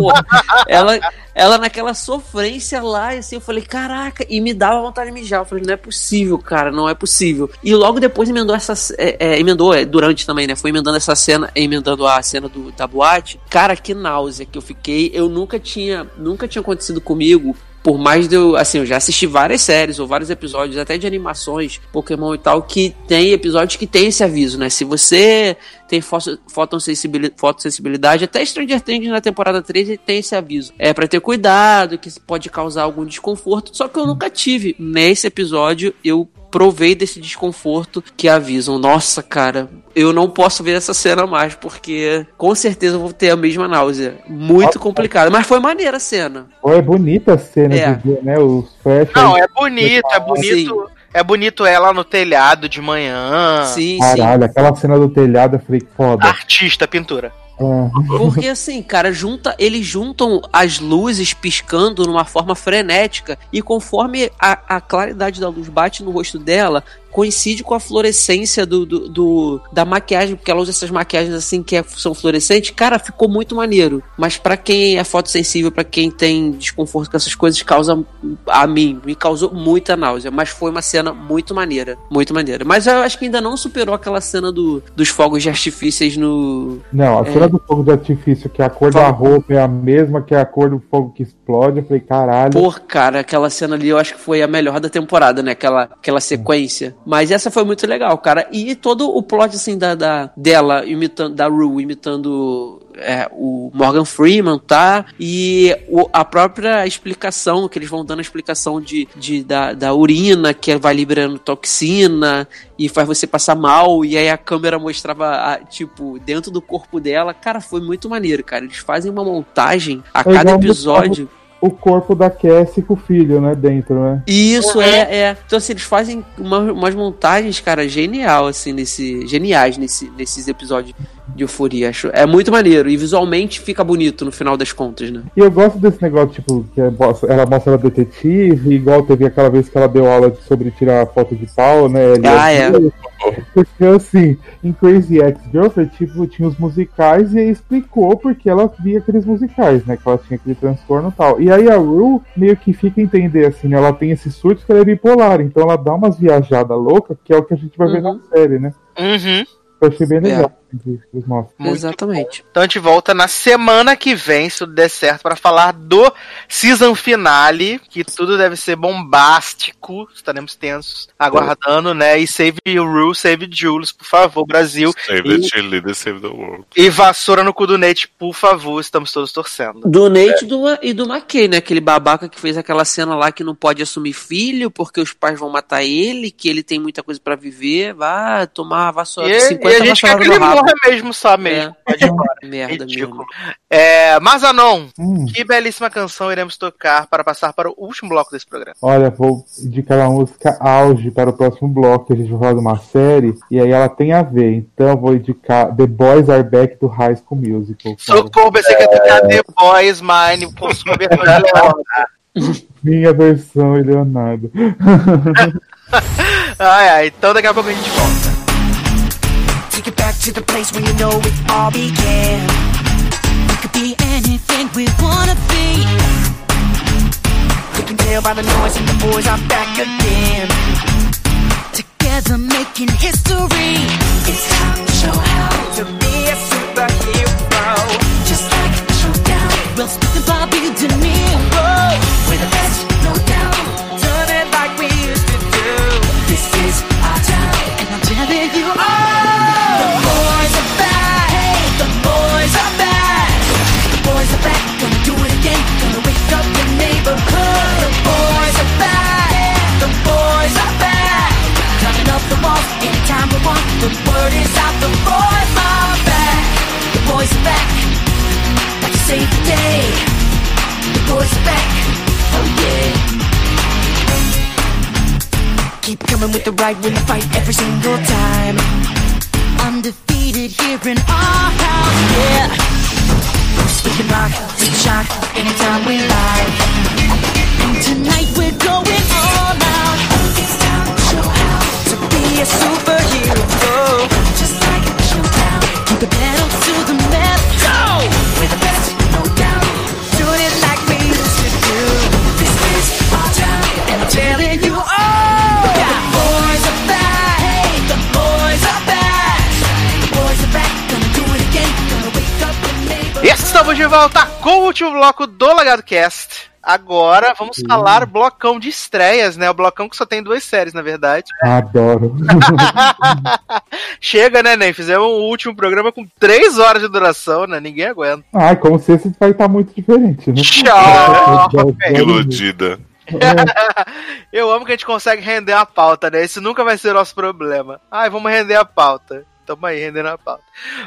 Ela, ela naquela sofrência lá, assim, eu falei, caraca, e me dava vontade de mijar. Eu falei, não é possível, cara, não é possível. E logo depois emendou essa. É, é, emendou, é, durante também, né? Foi emendando essa cena, emendando a cena do, da boate. Cara, que náusea que eu fiquei. Eu nunca tinha, nunca tinha acontecido comigo. Por mais de eu, assim, eu já assisti várias séries ou vários episódios, até de animações, Pokémon e tal, que tem episódios que tem esse aviso, né? Se você tem foto- fotossensibilidade, fotossensibilidade, até Stranger Things na temporada 3 ele tem esse aviso. É pra ter cuidado, que pode causar algum desconforto, só que eu nunca tive. Nesse episódio, eu provei desse desconforto que avisam. Nossa, cara, eu não posso ver essa cena mais, porque com certeza eu vou ter a mesma náusea. Muito complicado. Mas foi maneira a cena. É bonita a cena É. de ver, né? Os flash. Não, é bonito, é bonito. É bonito ela no telhado de manhã. Sim, sim. Caralho, aquela cena do telhado, eu falei, que foda. Artista, pintura. É. Porque assim, cara, junta, eles juntam as luzes piscando numa forma frenética e conforme a, a claridade da luz bate no rosto dela, coincide com a fluorescência do, do, do- da maquiagem, porque ela usa essas maquiagens assim que é- são fluorescentes. Cara, ficou muito maneiro. Mas pra quem é fotossensível, pra quem tem desconforto com essas coisas, causa a mim, me causou muita náusea. Mas foi uma cena muito maneira, muito maneira. Mas eu acho que ainda não superou aquela cena do, dos fogos de artifícios no, Não, a É. cena do fogo de artifício, que a cor da roupa é a mesma que a cor do fogo que explode, eu falei, caralho. Pô, cara, aquela cena ali eu acho que foi a melhor da temporada, né? Aquela, aquela sequência. Mas essa foi muito legal, cara. E todo o plot, assim, da, da, dela imitando, da Rue imitando é, o Morgan Freeman, tá? E o- a própria explicação, que eles vão dando a explicação de, de, da, da urina, que vai liberando toxina e faz você passar mal. E aí a câmera mostrava, a- tipo, dentro do corpo dela. Cara, foi muito maneiro, cara. Eles fazem uma montagem a É cada episódio. O corpo da Cassie com o filho, né? Dentro, né? Isso, é, é. Então, assim, eles fazem uma- umas montagens, cara, genial, assim, nesse. Geniais nesse, nesses episódios de euforia. Acho. É muito maneiro. E visualmente fica bonito no final das contas, né? E eu gosto desse negócio, tipo, que é ela mostra ela detetive, igual teve aquela vez que ela deu aula de- sobre tirar foto de pau, né? Ah, é. Porque assim, em Crazy Ex-Girlfriend, tipo, tinha os musicais e aí explicou porque ela via aqueles musicais, né? Que ela tinha aquele transtorno e tal. E aí a Rue meio que fica a entender, assim, né? Ela tem esse surto que ela é bipolar, então ela dá umas viajadas loucas, que é o que a gente vai ver na série, né? Uhum. Eu achei bem legal. É. mostram. Muito Exatamente. Então a gente volta na semana que vem, se tudo der certo, pra falar do season finale, que tudo deve ser bombástico. Estaremos tensos, aguardando, né? E save Rule, save Jules, por favor, Brasil. Save E- the cheerleader, save the world. E vassoura no cu do Nate, por favor, estamos todos torcendo. Do Nate e do, e do McKay, né? Aquele babaca que fez aquela cena lá que não pode assumir filho porque os pais vão matar ele, que ele tem muita coisa pra viver. Vai tomar vassoura, E, 50 e a gente quer que morra mesmo, só mesmo. Pode ir embora. Merda Ridículo. mesmo. É, Mazanon, Hum. que belíssima canção iremos tocar para passar para o último bloco desse programa. Olha, vou indicar uma música auge para o próximo bloco, que a gente vai falar de uma série, e aí ela tem a ver. Então eu vou indicar The Boys Are Back do High School Musical. Socorro, pensei que ia tocar The Boys Mine com de Leonardo. Minha versão, Leonardo. Ai, ai, então daqui a pouco a gente volta. To the place where you know it all began. We could be anything we wanna be. You can tell by the noise and the boys are back again. Together making history. It's time to show how. Coming with the right you fight every single time. Undefeated here in our house, yeah. We can rock, we can shock, anytime we like. And tonight we're going all out. It's time to show how To be a superhero. just like a showdown. Keep the pedal to the metal. We're the best, estamos de volta com o último bloco do Lagado Cast. Agora vamos falar blocão de estreias, né? O blocão que só tem duas séries, na verdade. Adoro. Chega, né, Ney? Fizemos o último programa com três horas de duração, né? Ninguém aguenta. Ai, como se esse vai estar muito diferente, né? Tchau! Iludida. Eu amo que a gente consegue render a pauta, né? Esse nunca vai ser o nosso problema. Ai, vamos render a pauta. Tamo aí, rendendo a pauta.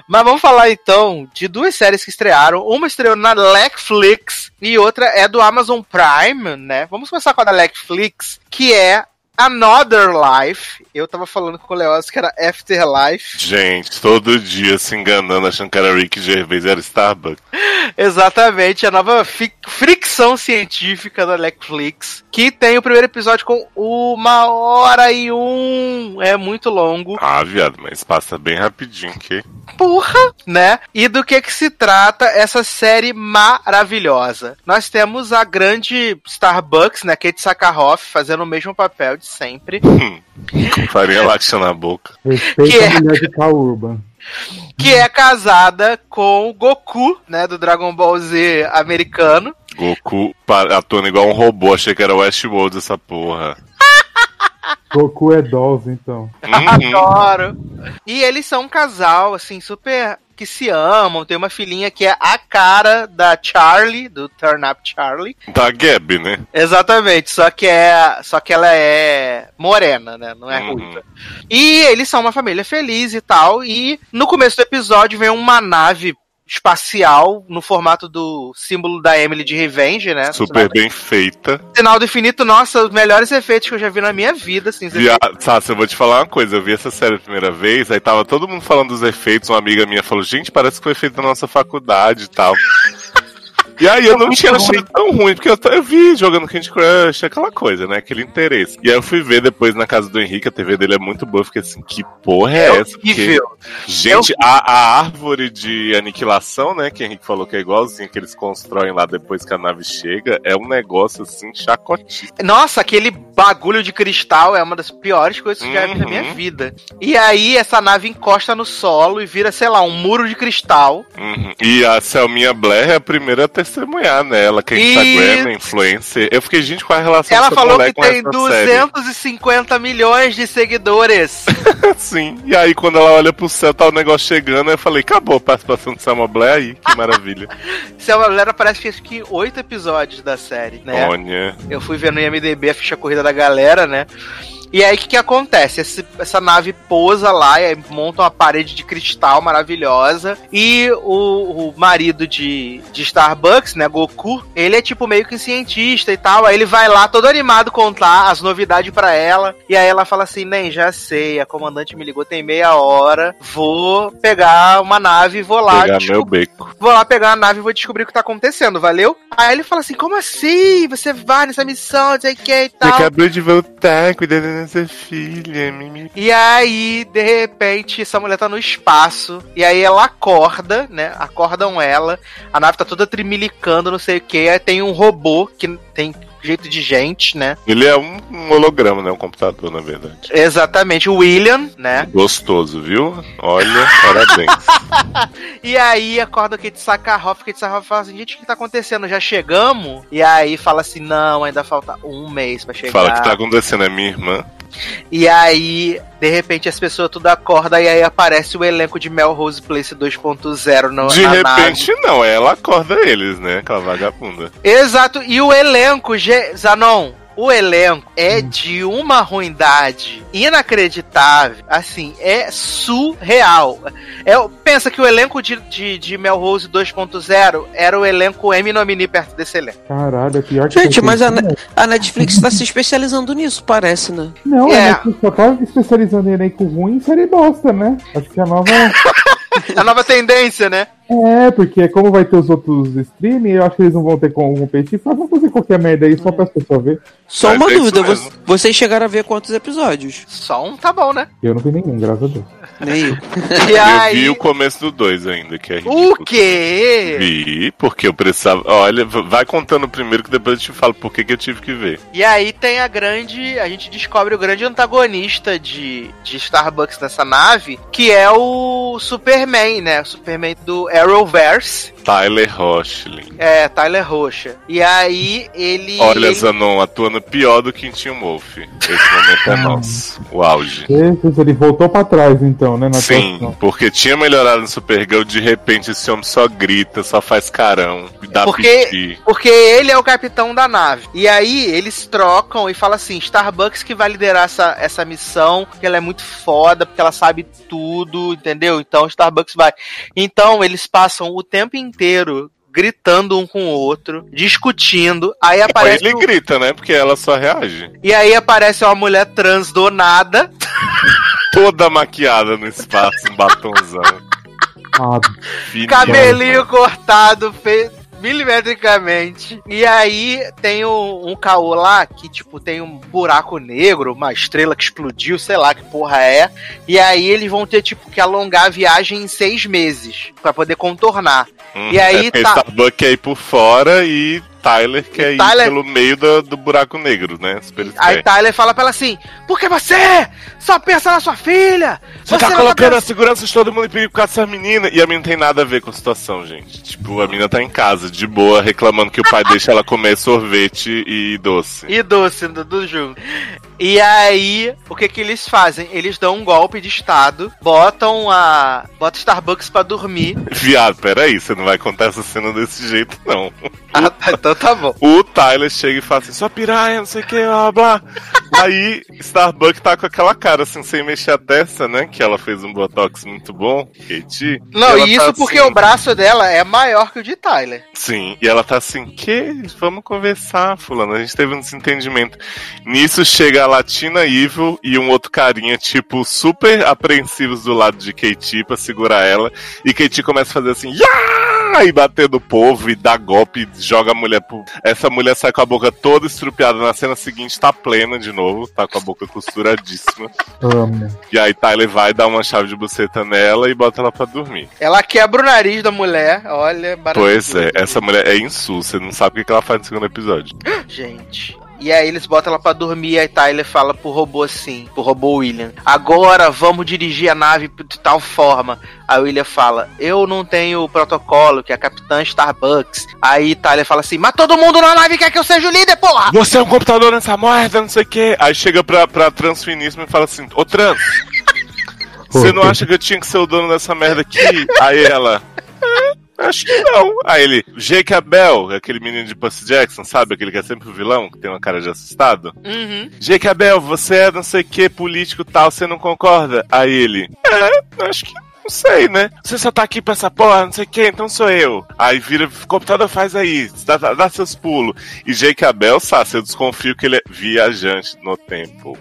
Mas vamos falar então de duas séries que estrearam. Uma estreou na Netflix e outra é do Amazon Prime, né? Vamos começar com a da Netflix, que é Another Life. Eu tava falando com o Leoz que era Afterlife. Gente, todo dia se enganando, achando que era Rick Gervais e era Starbucks. Exatamente, a nova fricção científica da Netflix, que tem o primeiro episódio com uma hora e um. É muito longo. Ah, viado, mas passa bem rapidinho, que? Porra, né? E do que que se trata essa série maravilhosa? Nós temos a grande Starbucks, né? Kate Sakharov, fazendo o mesmo papel de sempre. Com farinha láctea na boca. Respeita Que é? a mulher de. Que é casada com o Goku, né? Do Dragon Ball Z americano. Goku atuando igual um robô, achei que era Westworld essa porra. Goku é Dolls, então. Uhum. Adoro. E eles são um casal, assim, super. que se amam. Tem uma filhinha que é a cara da Charlie, do Turn Up Charlie. Da Gabi, né? Exatamente, só que é. Só que ela é morena, né? Não é Uhum. ruiva. E eles são uma família feliz e tal. E no começo do episódio vem uma nave espacial no formato do símbolo da Emily de Revenge, né? Super bem feita. Sinal do infinito, nossa, os melhores efeitos que eu já vi na minha vida, assim. Via... Sassi, eu vou te falar uma coisa. Eu vi essa série a primeira vez, aí tava todo mundo falando dos efeitos. Uma amiga minha falou, gente, parece que foi feito na nossa faculdade e tal. E aí eu não tinha ruim. achado tão ruim, porque eu, eu vi jogando Candy Crush, aquela coisa, né? Aquele interesse. E aí eu fui ver depois na casa do Henrique, a TV dele é muito boa. Eu fiquei assim, que porra é, É essa? Porque, gente, a, a árvore de aniquilação, né? Que o Henrique falou que é igualzinho que eles constroem lá depois que a nave chega, é um negócio assim, chacotinho. Nossa, aquele bagulho de cristal é uma das piores coisas que eu já vi na Uhum. minha vida. E aí essa nave encosta no solo e vira, sei lá, um muro de cristal. Uhum. E a Selminha Blair é a primeira a testemunhar, né? Ela que é E- Instagram, influencer. Eu fiquei, gente, qual a relação Ela falou que com tem essa 250 milhões de seguidores. série? Sim. E aí, quando ela olha pro céu, tá o negócio chegando, eu falei, acabou a participação de Selma Blair aí, que maravilha. Se a galera parece que acho que oito episódios da série, né? Olha. Eu fui ver no IMDB a ficha corrida da galera, né? E aí o que, que acontece? Esse- essa nave pousa lá e aí monta uma parede de cristal maravilhosa. E o, o marido de, de Starbucks, né, Goku, ele é tipo meio que um cientista e tal. Aí ele vai lá todo animado contar as novidades pra ela. E aí ela fala assim: Nem, já sei, a comandante me ligou tem meia hora. Vou pegar uma nave e vou lá. Pegar meu beco. Vou lá pegar a nave e vou descobrir o que tá acontecendo, valeu? Aí ele fala assim: como assim? Você vai nessa missão, não sei o que e Você tal. acabou de voltar cuidando da nossa filha, mimi. E aí, de repente, essa mulher tá no espaço. E aí ela acorda, né? Acordam ela. A nave tá toda trimilicando, não sei o que. Aí tem um robô que tem jeito de gente, né? Ele é um, um holograma, né? Um computador, na verdade. Exatamente, o William, né? Gostoso, viu? Olha, parabéns. E aí acorda o Kate Sakharov, Kate Sakharov fala assim, gente, o que tá acontecendo? Já chegamos? E aí fala assim, não, ainda falta um mês pra chegar. Fala o que tá acontecendo, é minha irmã. E aí, de repente, as pessoas tudo acordam e aí aparece o elenco de Melrose Place 2.0 no, De na repente, não, ela acorda eles, né? Aquela vagabunda. nave. Exato, e o elenco, Zanon, o elenco é de uma ruindade inacreditável. Assim, é surreal. É, pensa que o elenco de, de, de Melrose 2.0 era o elenco M nomini perto desse elenco. Caralho, é pior que Gente, eu mas a, a Netflix tá se especializando nisso, parece, né? Não, É. a Netflix só tá especializando em elenco ruim em série bosta, né? Acho que a nova. A nova tendência, né? É, porque como vai ter os outros streaming, eu acho que eles não vão ter como competir. Faz vamos fazer qualquer merda aí só para as pessoas ver. Só Mas uma é dúvida, mesmo. vo- vocês chegaram a ver quantos episódios? Só um tá bom, né? Eu não vi nenhum, graças a Deus. Nem eu. E Eu aí. vi o começo do 2 ainda, que é ridículo. O quê? Vi, porque eu precisava. Olha, vai contando primeiro que depois eu te falo por que, que eu tive que ver. E aí tem a grande. A gente descobre o grande antagonista de, de Starbucks nessa nave, que é o Superman, né? O Superman do Arrowverse. Tyler Hoechlin. É, Tyler Rocha. E aí ele. Olha, ele- Zanon, atuando pior do que em Team Wolf. Esse momento é nosso. O auge. Jesus, ele voltou pra trás, então, né? Na Sim, atuação. porque tinha melhorado no Supergirl, de repente esse homem só grita, só faz carão, dá Porque- piti. Porque ele é o capitão da nave. E aí eles trocam e falam assim: Starbucks que vai liderar essa, essa missão, porque ela é muito foda, porque ela sabe tudo, entendeu? Então Starbucks vai. Então eles passam o tempo inteiro gritando um com o outro, discutindo. Aí Aí aparece. ele o- grita, né? Porque ela só reage. E aí aparece uma mulher trans do nada. Toda maquiada no espaço, um batonzão. Ah. Cabelinho cortado, feito milimetricamente. E aí tem um, um caô lá que, tipo, tem um buraco negro, uma estrela que explodiu, sei lá que porra é. E aí eles vão ter, tipo, que alongar a viagem em seis meses pra poder contornar. Hum, E aí é tá- Starbuck quer ir por fora e Tyler quer ir Tyler- pelo meio do, do buraco negro, né? Aí esperto. Tyler fala pra ela assim: Porque você só pensa na sua filha! Você tá não colocando pensa- a segurança de todo mundo em perigo por causa dessa menina. E a menina não tem nada a ver com a situação, gente. Tipo, a menina tá em casa, de boa, reclamando que o pai deixa ela comer sorvete e doce. E doce, tudo junto. E aí, o que que eles fazem? Eles dão um golpe de estado, botam a. botam Starbucks pra dormir. Viado, peraí, você não vai contar essa cena desse jeito, não. Ah, tá, então tá bom. O Tyler chega e fala assim, sua piranha, não sei o que, blá blá. Aí, Starbuck tá com aquela cara, assim, sem mexer a testa, né? Que ela fez um botox muito bom, Katie. Não, e isso tá porque assim- o braço dela é maior que o de Tyler. Sim, e ela tá assim, que? Vamos conversar, fulano. A gente teve um desentendimento. Nisso chega a Latina Evil e um outro carinha, tipo, super apreensivos do lado de Katie pra segurar ela. E Katie começa a fazer assim, "Ya!" e bater no povo e dá golpe, joga a mulher pro. Essa mulher sai com a boca toda estrupiada. Na cena seguinte tá plena de novo, tá com a boca costuradíssima. amo. E aí Tyler vai dar uma chave de buceta nela e bota ela pra dormir. Ela quebra o nariz da mulher, olha, Pois é, essa mulher é insulsa, você não sabe o que que ela faz no segundo episódio. Gente. E aí eles botam ela pra dormir e aí Tyler fala pro robô assim, pro robô William. Agora vamos dirigir a nave de tal forma. Aí o William fala, eu não tenho protocolo, que é a capitã Starbucks. Aí Tyler fala assim, mas todo mundo na nave quer que eu seja o líder, porra! Você é um computador nessa merda, não sei o quê. Aí chega pra, pra transfiníssimo e fala assim: Ô trans, você não acha que eu tinha que ser o dono dessa merda aqui? Aí ela. "É, Acho que não. Aí ele, Jake Abel, aquele menino de Percy Jackson, sabe? Aquele que é sempre o vilão, que tem uma cara de assustado. Uhum. Jake Abel, você é não sei o que, político tal, você não concorda? Aí ele, é, acho que não sei, né? Você só tá aqui pra essa porra, não sei o que, então sou eu. Aí vira, computador faz aí, dá, dá- dá seus pulos. E Jake Abel, sabe, eu desconfio que ele é viajante no tempo.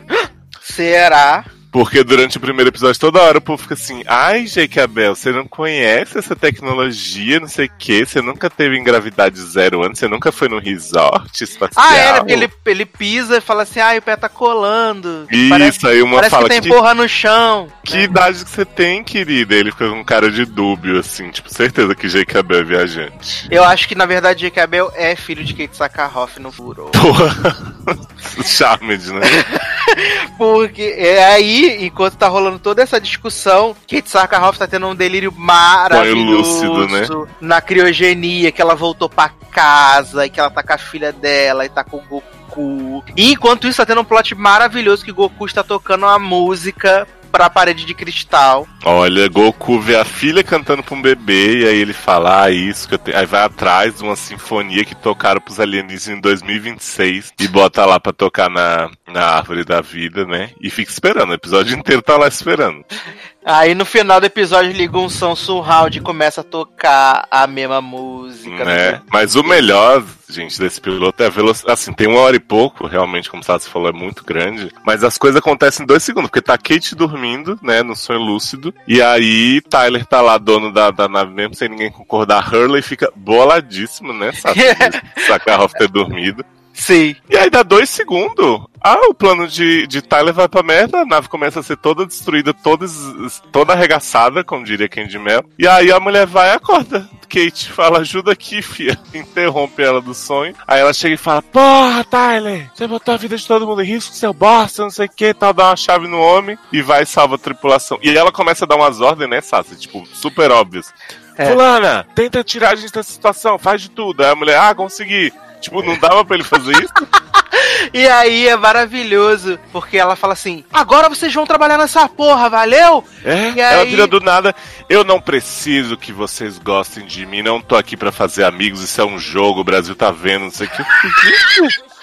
Será? Porque durante o primeiro episódio, toda hora o povo fica assim: ai, Jake Abel, você não conhece essa tecnologia, não sei o que, você nunca teve em gravidade zero antes, você nunca foi no resort espacial. Ah, é, né? Ele, ele pisa e fala assim, ah, o pé tá colando. Isso, parece aí uma parece fala que tem que, porra no chão. que idade que você tem, querida? Ele fica com cara de dúbio, assim, tipo, certeza que Jake Abel é viajante. Eu acho que, na verdade, Jake Abel é filho de Kate Sakarhoff no furo. Porra. Charmed, né? Porque é aí, enquanto tá rolando toda essa discussão, Kate Sakarhoff tá tendo um delírio maravilhoso lúcido, né? na criogenia, que ela voltou pra casa, e que ela tá com a filha dela e tá com o Goku. E enquanto isso, tá tendo um plot maravilhoso que Goku está tocando uma música pra parede de cristal. Olha, Goku vê a filha cantando pra um bebê e aí ele fala, ah, isso que eu tenho. Aí vai atrás de uma sinfonia que tocaram pros alienígenas em 2026 e bota lá pra tocar na, na árvore da vida, né? E fica esperando, o episódio inteiro tá lá esperando. Aí no final do episódio liga um som surround e começa a tocar a mesma música. né? Mas o melhor, gente, desse piloto é a velocidade. Assim, tem uma hora e pouco, realmente, como o Sassi falou, é muito grande. Mas as coisas acontecem em dois segundos, porque tá Kate dormindo, né, no sonho lúcido. E aí Tyler tá lá, dono da, da nave mesmo, sem ninguém concordar. Hurley fica boladíssimo, né, de Sakharov ter dormido. Sim. E aí dá dois segundos. Ah, o plano de, de Tyler vai pra merda, a nave começa a ser toda destruída, toda, toda arregaçada, como diria Candy Mel. E aí a mulher vai e acorda. Kate fala, ajuda aqui, fia. Interrompe ela do sonho. Aí ela chega e fala, porra, Tyler, você botou a vida de todo mundo em risco, seu bosta, não sei o que, tal, dá uma chave no homem e vai e salva a tripulação. E ela começa a dar umas ordens, né, Sassi? Tipo, super óbvias. É. Fulana, tenta tirar a gente dessa situação, faz de tudo. Aí a mulher, ah, consegui. Tipo, não dava pra ele fazer isso? E aí é maravilhoso, porque ela fala assim: agora vocês vão trabalhar nessa porra, valeu? É, E ela aí- vira do nada. Eu não preciso que vocês gostem de mim, não tô aqui pra fazer amigos, isso é um jogo, o Brasil tá vendo, não sei o que.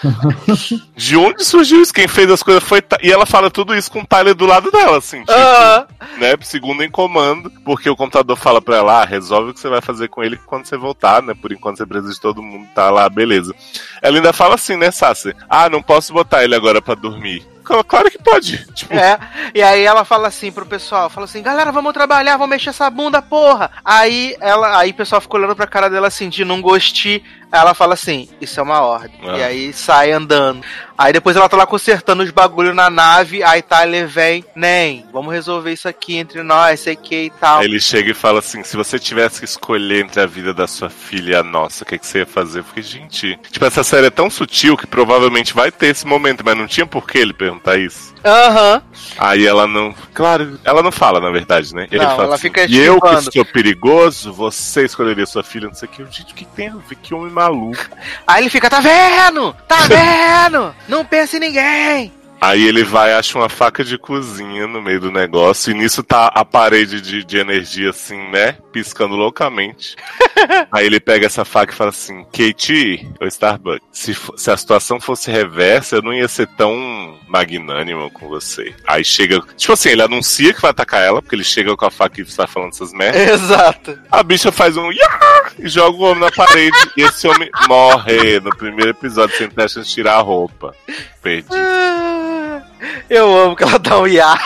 De onde surgiu isso? Quem fez as coisas foi. E ela fala tudo isso com o Tyler do lado dela, assim, tipo, Aham. né? Segundo em comando, porque o computador fala pra ela, ah, resolve o que você vai fazer com ele quando você voltar, né? Por enquanto você precisa de todo mundo, tá lá, beleza. Ela ainda fala assim, né, Sassi? Ah, não posso botar ele agora pra dormir. Claro- que pode. Tipo, É, e aí ela fala assim pro pessoal, fala assim, galera, vamos trabalhar, vamos mexer essa bunda, porra. Aí ela, aí o pessoal fica olhando pra cara dela assim, de não gostar. Ela fala assim, isso é uma ordem. Ah. E aí sai andando. Aí depois ela tá lá consertando os bagulho na nave, aí Tyler vem, nem, vamos resolver isso aqui entre nós, sei que e tal. Aí ele chega e fala assim: se você tivesse que escolher entre a vida da sua filha e a nossa, o que, que você ia fazer? Eu fiquei, gente. Tipo, essa série é tão sutil que provavelmente vai ter esse momento, mas não tinha por que ele perguntar isso. Aham. Aí ela não. Claro, ela não fala, na verdade, né? Ele Não, fala ela assim, fica E eu que esquivando." sou perigoso, você escolheria sua filha, não sei o que. Gente, o que tem a ver? Que homem maluco. Aí ele fica, tá vendo? Tá vendo? Não pensa em ninguém. Aí ele vai acha uma faca de cozinha no meio do negócio, e nisso tá a parede de, de energia, assim, né? Piscando loucamente. Aí ele pega essa faca e fala assim: Katie, o Starbucks, se, se a situação fosse reversa, eu não ia ser tão magnânimo com você. Aí chega. Tipo assim, ele anuncia que vai atacar ela, porque ele chega com a faca e está falando essas merdas. Exato. A bicha faz um e joga o homem na parede. e esse homem morre no primeiro episódio sem ter a chance de tirar a roupa. Perdi. Eu amo que ela dá um iá.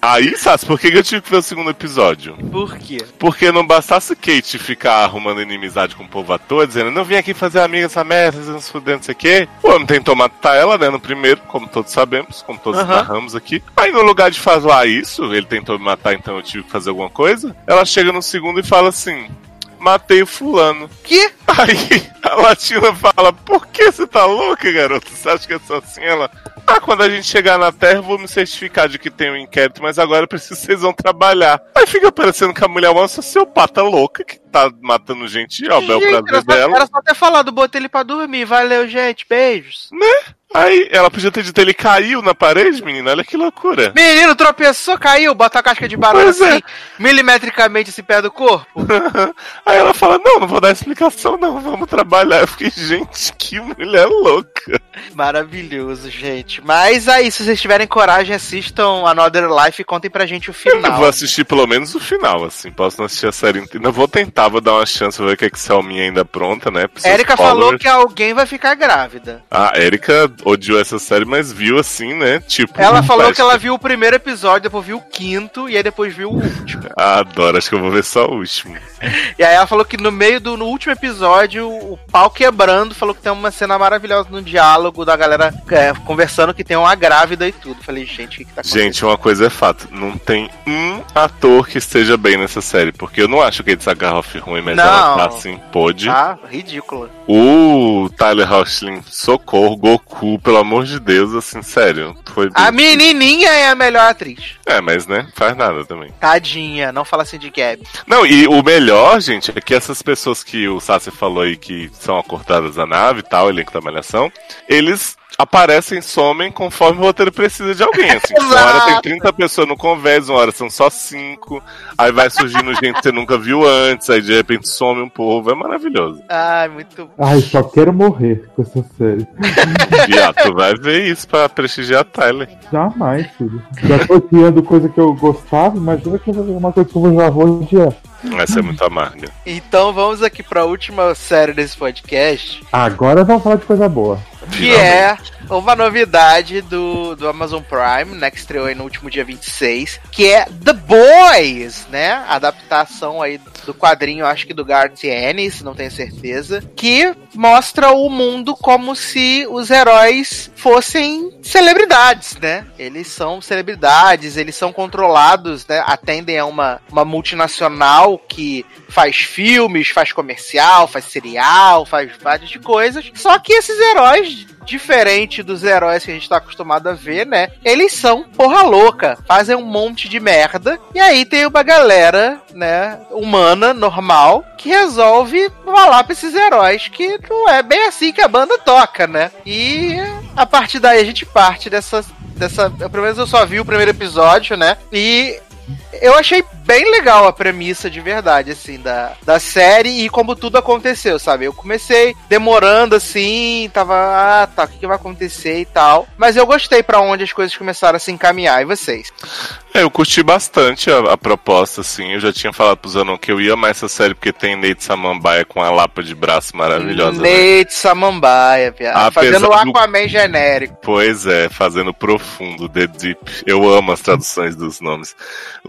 Aí, Sassi, por que eu tive que ver o segundo episódio? Por quê? Porque não bastasse Kate ficar arrumando inimizade com o povo à toa, dizendo, não vim aqui fazer amiga essa merda, vocês nos fudendo, não sei o quê. O homem tentou matar ela, né, no primeiro, como todos sabemos, como todos narramos aqui. Aí, no lugar de falar isso, ele tentou me matar, então eu tive que fazer alguma coisa, ela chega no segundo e fala assim, matei o fulano. Que? Aí a Latina fala: Por que você tá louca, garoto? Você acha que é só assim? Ela. Ah, quando a gente chegar na Terra, eu vou me certificar de que tem um inquérito, mas agora eu preciso que vocês vão trabalhar. Aí fica parecendo que a mulher é uma sociopata louca que tá matando gente, ó, bel prazer era, só, dela. era só ter falado, botei ele pra dormir. Valeu, gente. Beijos. Aí ela podia ter dito: Ele caiu na parede, menina, olha que loucura. Menino tropeçou, caiu, bota a casca de barulho Pois é. assim, milimetricamente esse pé do corpo. Aí ela fala: Não, não vou dar explicação, não, vamos trabalhar. Eu fiquei, gente, que mulher louca. Maravilhoso, gente. Mas aí, se vocês tiverem coragem, assistam Another Life e contem pra gente o Eu final. vou assistir pelo menos o final, assim. Posso não assistir a série inteira. Eu vou tentar, vou dar uma chance, vou ver o que é que Selminha ainda pronta, né? Érica falou que alguém vai ficar grávida. A Erika odiou essa série, mas viu assim, né? Tipo. Ela um falou que ela viu o primeiro episódio, depois viu o quinto e aí depois viu o último. Ah, adoro, acho que eu vou ver só o último. E aí ela falou que no meio do no último episódio, o pau quebrando, falou que tem uma cena maravilhosa no diálogo da galera é, conversando que tem uma grávida e tudo. Falei, gente, o que, que tá acontecendo? Gente, uma coisa é fato: não tem um ator que esteja bem nessa série. Porque eu não acho que ele Sagarhoff ruim, mas Não. ela tá assim, pode. Ah, ridícula. O Tyler Hoechlin, socorro, Goku, pelo amor de Deus, assim, sério. Foi A menininha é a melhor atriz. É, mas né, faz nada também. Tadinha, não fala assim de Gab. Não, e o melhor, gente, é que essas pessoas que o Sassi falou aí que são acortadas da nave e tal, elenco da malhação, eles aparecem, somem conforme o roteiro precisa de alguém. Assim, uma hora tem 30 pessoas no convés, uma hora são só 5. Aí vai surgindo gente que você nunca viu antes, aí de repente some um povo. É maravilhoso. Ai, muito. Ai, só quero morrer com essa série. Viado, tu vai ver isso pra prestigiar a Tyler. Jamais, filho. Já tô odiando coisa que eu gostava, imagina que eu vou ver uma coisa que eu já vou odiar. Essa é muito amarga. Então vamos aqui pra última série desse podcast, Agora vamos falar de coisa boa. Que é uma novidade do, do Amazon Prime, né? Que estreou aí no último dia 26, que é The Boys, né? Adaptação aí do quadrinho, acho que do Garth Ennis, não tenho certeza, que mostra o mundo como se os heróis fossem celebridades, né? Eles são celebridades, eles são controlados, né? Atendem a uma, uma multinacional que faz filmes, faz comercial, faz serial, faz várias de coisas. Só que esses heróis, diferente dos heróis que a gente tá acostumado a ver, né? Eles são porra louca, fazem um monte de merda. E aí tem uma galera, né, humana, normal, que resolve falar pra esses heróis que não é bem assim que a banda toca, né? E a partir daí a gente parte dessa. dessa pelo menos eu só vi o primeiro episódio, né? E eu achei bem legal a premissa de verdade, assim, da, da série e como tudo aconteceu, sabe? Eu comecei demorando assim, tava, ah, tá, o que, que vai acontecer e tal. Mas eu gostei pra onde as coisas começaram a se encaminhar. E vocês? É, eu curti bastante a, a proposta, assim. Eu já tinha falado pro Zanon que eu ia amar essa série porque tem Nate Samambaia com a lapa de braço maravilhosa. né? Nate Samambaia, viado. Apesar Fazendo o do- Aquaman genérico. Pois é, fazendo profundo, The Deep. Eu amo as traduções dos nomes.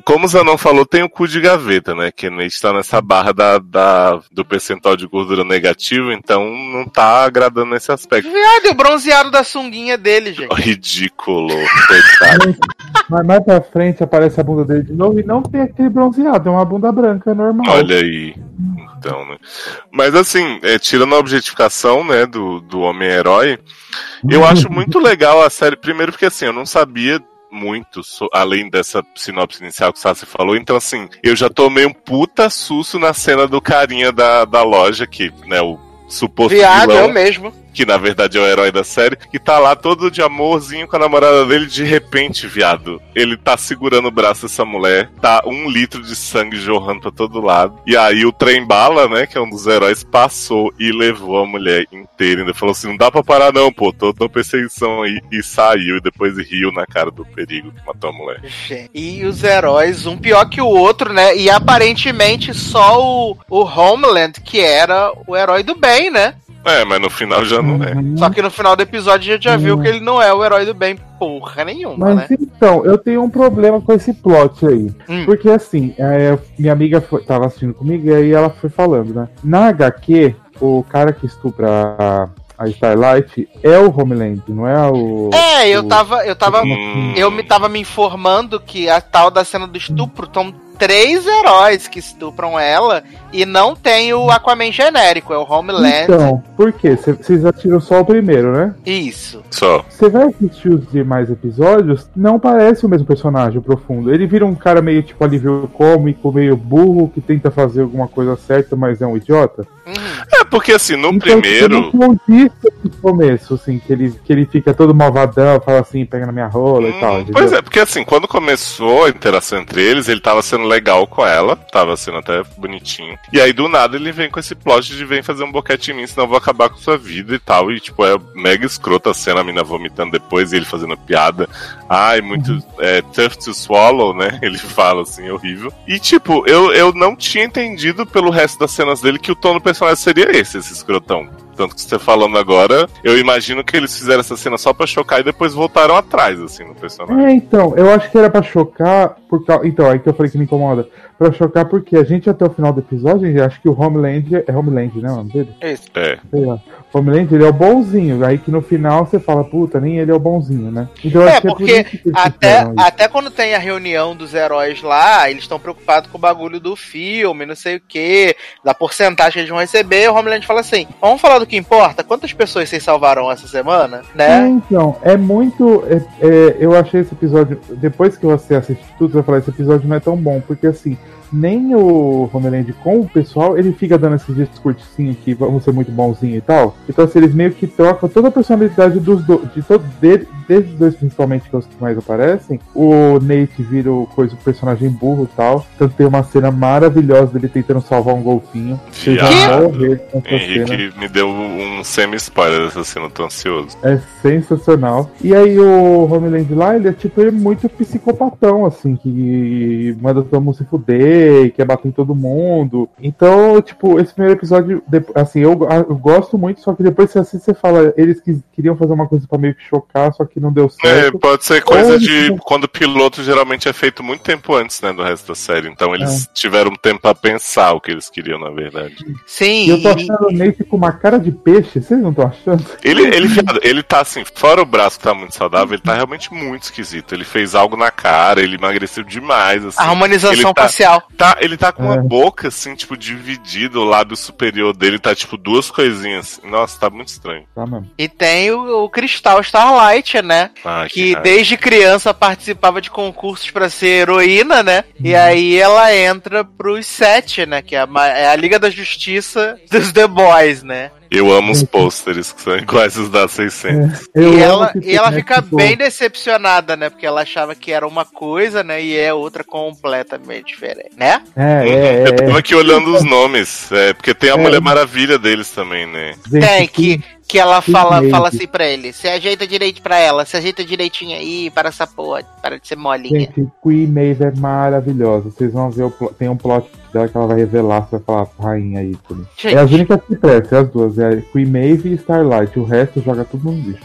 Como o Zanon falou, tem o cu de gaveta, né? Que a gente tá nessa barra da, da- do percentual de gordura negativo, então não tá agradando nesse aspecto. Viado, e o bronzeado da sunguinha dele, gente. Ridículo, coitado. Mas mais pra frente aparece a bunda dele de novo e não tem aquele bronzeado, é uma bunda branca normal. Olha aí. Então, né? Mas assim, é, tirando a objetificação, né, do, do homem-herói, eu acho muito legal a série. Primeiro porque assim, eu não sabia muito, so- além dessa sinopse inicial que o Sassi falou, então assim, eu já tomei um puta susto na cena do carinha da, da loja, que, né, o suposto Viado, vilão eu mesmo. Que na verdade é o herói da série, que tá lá todo de amorzinho com a namorada dele, de repente, viado, ele tá segurando o braço dessa mulher, tá um litro de sangue jorrando pra todo lado, e aí o trem bala, né, que é um dos heróis, passou e levou a mulher inteira, ainda falou assim, não dá pra parar não, pô, tô, tô perseguição aí, e saiu, e depois riu na cara do perigo que matou a mulher. E os heróis, um pior que o outro, né? E aparentemente só o, o Homeland que era o herói do bem, né? É, mas no final já não é. Só que no final do episódio a gente já viu que ele não é o herói do bem porra nenhuma, Mas né? então, eu tenho um problema com esse plot aí. Hum. Porque assim, é, minha amiga foi, tava assistindo comigo e aí ela foi falando, né? Na HQ, o cara que estupra a, a Starlight é o Homeland, não é o. É, eu tava, eu tava, Hum. eu me tava me informando que a tal da cena do estupro estão três heróis que estupram ela e não tem o Aquaman genérico, é o Homeland. Então, por quê? Cê- Vocês atiram só o primeiro, né? Isso. Só. Você vai assistir os demais episódios, não parece o mesmo personagem profundo. Ele vira um cara meio tipo alívio cômico, meio burro, que tenta fazer alguma coisa certa, mas é um idiota. Uhum. É, porque assim, no Então, primeiro... Eu não vi isso no começo, assim, que ele, que ele fica todo malvadão, fala assim, pega na minha rola e tal. Hum, entendeu? Pois é, porque assim, quando começou a interação entre eles, ele tava sendo legal com ela, tava sendo até bonitinho. E aí, do nada, ele vem com esse plot de vem fazer um boquete em mim, senão eu vou acabar com sua vida e tal. E, tipo, é mega escrota a cena, a mina vomitando depois e ele fazendo piada. Ai, muito é, tough to swallow, né? Ele fala assim, horrível. E, tipo, eu, eu não tinha entendido pelo resto das cenas dele que o tom do personagem seria esse, esse escrotão. Tanto que você falando agora, eu imagino que eles fizeram essa cena só pra chocar e depois voltaram atrás, assim, no personagem. É, então, eu acho que era pra chocar, por causa. Então, aí que eu falei que me incomoda. Pra chocar porque a gente até o final do episódio, gente, acha que o Homeland é Homeland, né, o nome dele? Isso. É. Sei lá. O Homeland, ele é o bonzinho. Aí que no final você fala, puta, nem ele é o bonzinho, né? Então, É, por porque eles até, até quando tem a reunião dos heróis lá, eles estão preocupados com o bagulho do filme, não sei o que, da porcentagem que eles vão receber, o Homeland fala assim, vamos falar do que importa. Quantas pessoas vocês salvaram essa semana, É, né? então, é muito. é- é, eu achei esse episódio. Depois que você assiste tudo, você vai falar: esse episódio não é tão bom, porque assim. Nem o Homeland com o pessoal, ele fica dando esses discursinhos que vamos ser muito bonzinho e tal. Então, assim, eles meio que trocam toda a personalidade dos dois, de todo, dele, desses dois principalmente, que é os que mais aparecem. O Nate vira o coisa, o personagem burro e tal. Tanto tem uma cena maravilhosa dele tentando salvar um golfinho. Você já morrer. Henrique me deu um semi-spoiler dessa cena, tô ansioso. É sensacional. E aí o Homeland lá, ele é tipo ele é muito psicopatão, assim, que manda todo mundo se fuder, quer bater em todo mundo. Então, tipo, esse primeiro episódio, assim, eu, eu gosto muito, só que depois você assiste, você fala, eles que queriam fazer uma coisa pra meio que chocar, só que não deu É, certo. pode ser coisa Ou de quando o piloto geralmente é feito muito tempo antes, né, do resto da série. Então eles É. tiveram tempo pra pensar o que eles queriam, na verdade. Sim. E eu tô achando o Nate com uma cara de peixe, vocês não estão achando? Ele, ele, ele tá assim, fora o braço que tá muito saudável, ele tá realmente muito esquisito. Ele fez algo na cara, ele emagreceu demais, assim. A harmonização tá- facial. Tá, ele tá com uma É. boca, assim, tipo, dividida, o lábio superior dele tá, tipo, duas coisinhas. Nossa, tá muito estranho. Tá, mano. E tem o, o Cristal Starlight, né? Ai, que raiva. desde criança participava de concursos pra ser heroína, né? E Uhum. aí ela entra pros sete, né? Que é a, é a Liga da Justiça dos The Boys, né? Eu amo os pôsteres, que são iguais os da 600. Eu e ela, e ela fica bem decepcionada, né? Porque ela achava que era uma coisa, né? E é outra completamente diferente, né? É, é, Eu é. tava aqui olhando os nomes, é, porque tem a É. Mulher Maravilha deles também, né? Tem, que, que ela que fala, medo. fala assim pra ele: se ajeita direito pra ela, se ajeita direitinho aí, para essa porra, para de ser molinha. Gente, Queen Maeve é maravilhosa. Vocês vão ver, o plo- tem um plot dela que ela vai revelar, você vai falar rainha aí. Gente, É as únicas que prestam, é as duas. É Queen Maeve e Starlight. O resto joga tudo no lixo.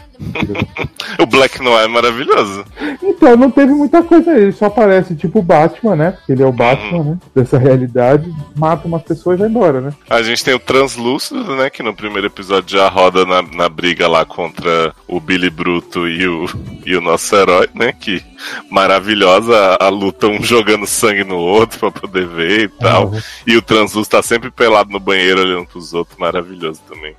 O Black Noir é maravilhoso. então, não teve muita coisa aí. Ele só aparece tipo o Batman, né? Porque ele é o Batman, né? Dessa realidade. Mata umas pessoas e vai embora, né? A gente tem o Translúcido, né? Que no primeiro episódio já roda na, na briga lá contra o Billy Bruto e o, e o nosso herói, né? Que maravilhosa a, a luta, um jogando sangue no outro pra poder ver e tal. Ah, E o Translúcido tá sempre pelado no banheiro olhando pros outros, maravilhoso também.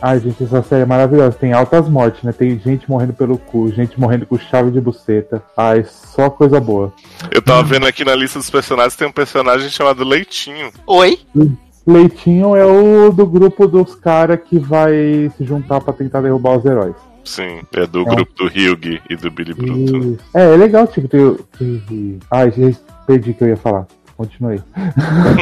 Ai, gente, essa série é maravilhosa. Tem altas mortes, né? Tem gente morrendo pelo cu, gente morrendo com chave de buceta. Ai, só coisa boa. Eu tava vendo aqui na lista dos personagens, tem um personagem chamado Leitinho. Oi? Leitinho é o do grupo dos caras que vai se juntar pra tentar derrubar os heróis. Sim, é do É grupo do Hyug e do Billy Bruto. Isso. É, é legal, tipo, ter. Ai, gente, perdi o que eu ia falar. Continue.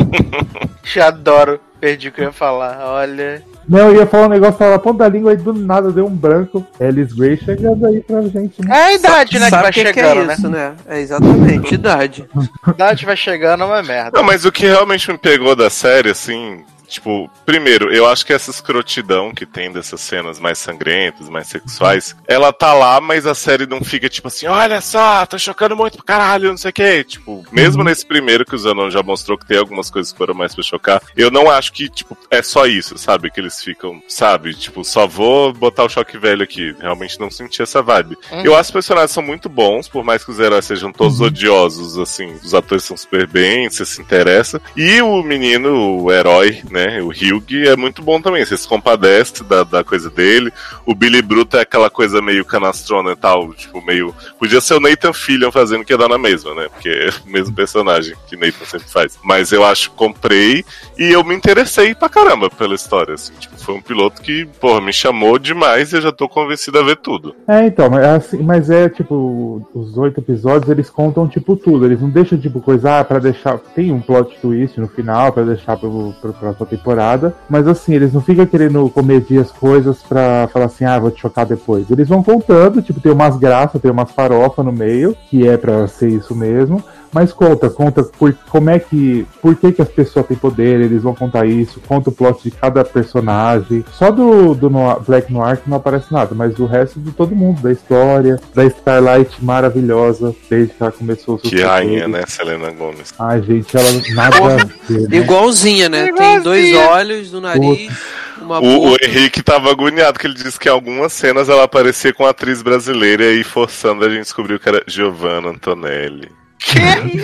Já adoro. Perdi o que eu ia falar. Olha. Não, eu ia falar um negócio, tava na ponta da língua e do nada deu um branco. Alice Gray chegando aí pra gente, né? É a idade, né? Que Sabe vai o que, que chegando, é né? isso, né? É exatamente, idade. Idade vai chegando, é uma merda. Não, mas o que realmente me pegou da série, assim, tipo, primeiro, eu acho que essa escrotidão que tem dessas cenas mais sangrentas, mais sexuais, ela tá lá, mas a série não fica tipo assim, olha só, tá chocando muito pro caralho, não sei o que. Tipo, mesmo nesse primeiro que o Zanon já mostrou que tem algumas coisas que foram mais pra chocar, eu não acho que, tipo, é só isso, sabe? Que eles ficam, sabe? Tipo, só vou botar o choque velho aqui. Realmente não senti essa vibe. Uhum. Eu acho que os personagens são muito bons, por mais que os heróis sejam todos odiosos, assim, os atores são super bem, você se interessa. E o menino, o herói, né, o Hugh, é muito bom também, você se compadece da, da coisa dele. O Billy Bruto é aquela coisa meio canastrona e tal, tipo, meio... Podia ser o Nathan Fillion fazendo que ia dar na mesma, né, porque é o mesmo personagem que Nathan sempre faz. Mas eu acho, comprei e eu me interessei pra caramba pela história, assim, tipo, foi um piloto que, porra, me chamou demais e eu já tô convencido a ver tudo. É, então, mas é, assim, mas é tipo, os oito episódios eles contam tipo tudo, eles não deixam tipo coisa ah, pra deixar. Tem um plot twist no final pra deixar pro, pro, pra temporada, mas assim, eles não ficam querendo comedir as coisas pra falar assim, ah, vou te chocar depois. Eles vão contando, tipo, tem umas graças, tem umas farofa no meio, que é pra ser isso mesmo. Mas conta, conta por, como é que. Por que, que as pessoas têm poder, eles vão contar isso, conta o plot de cada personagem. Só do, do Noir- Black Noir que não aparece nada, mas do resto de todo mundo, da história, da Starlight maravilhosa, desde que ela começou o Que rainha, né, Selena Gomes. Ai, gente, ela nada a ver, né? Igualzinha, né? Tem dois olhos no nariz, uma O, o. Henrique tava agoniado, que ele disse que em algumas cenas ela aparecia com uma atriz brasileira e forçando a gente descobriu que era Giovanna Antonelli. Que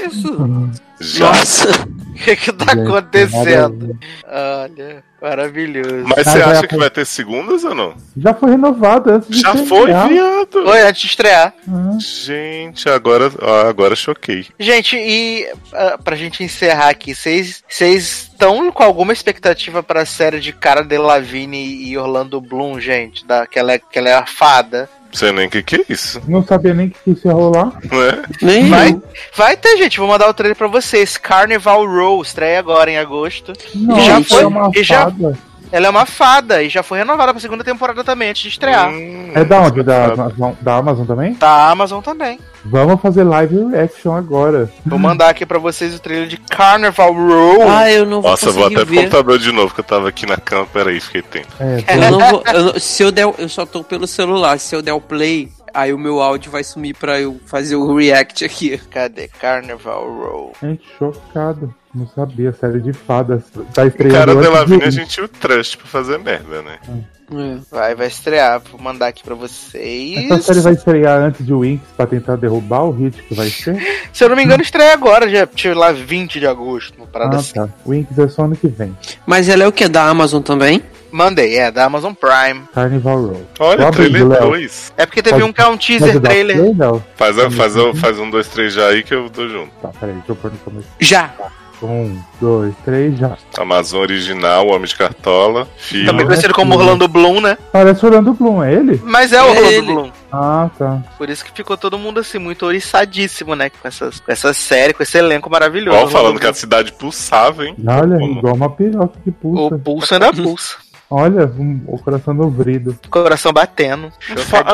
isso? Nossa. O que que tá acontecendo? Olha, maravilhoso. Mas você acha que vai ter segundas ou não? Já foi renovado antes de Já foi, viado. Oi, antes de estrear. Ah, Gente, agora, ó, agora choquei. Gente, e uh, pra gente encerrar aqui, vocês vocês estão com alguma expectativa pra série de Cara Delevingne e Orlando Bloom, gente? Da, que, ela é, que ela é a fada? Não sei nem o que, que é isso, Não sabia nem que isso ia rolar. né? Nem Vai, eu. vai ter, gente. Vou mandar o trailer pra vocês. Carnival Row, estreia agora em agosto. Nossa, já foi- é uma e já- fada. Ela é uma fada e já foi renovada pra segunda temporada também, antes de estrear. Hum, É da onde? Da, safado. Amazon, da Amazon também? Da Amazon também. Vamos fazer live reaction agora. Vou mandar aqui pra vocês o trailer de Carnival Row. Ah, eu não vou Nossa, eu vou até pro ver. computador de novo, que eu tava aqui na cama. Peraí, fiquei tempo. É, Eu não vou. eu se eu der. Eu só tô pelo celular. Se eu der o play, aí o meu áudio vai sumir pra eu fazer o react aqui. Cadê Carnival Row? gente, chocado. Não sabia, série de fadas. Tá O estreando cara antes de de Lavigne a gente tinha o trust pra fazer merda, né? É. Vai, vai estrear. Vou mandar aqui pra vocês. Essa série vai estrear antes de Winx pra tentar derrubar o hit que vai ser? Se eu não me engano, estreia agora, já tinha lá 20 de agosto, uma parada Ah, assim. tá. Winx é só ano que vem. Mas ela é o que? Da Amazon também? Mandei, é, da Amazon Prime. Carnival Row. Olha, Pode, trailer Léo. 2. É porque teve Pode- um que é um teaser trailer. play? Faz, a- faz, a- faz um, dois, três já aí que eu tô junto. Tá, peraí, deixa eu pôr no começo. Já. Um, dois, três, já. Amazon original, Homem de Cartola, filho. Também conhecido é como filme. Orlando Bloom, né? Parece Orlando Bloom, é ele? Mas é o É Orlando ele. Bloom. Ah, tá. Por isso que ficou todo mundo assim, muito oriçadíssimo, né? Com, essas, com essa série, com esse elenco maravilhoso. Igual falando Orlando que a cidade pulsava, hein? Olha, Como? igual uma piroca que pulsa. O pulso ainda pulsa. Olha, um- o coração no vrido. Coração batendo.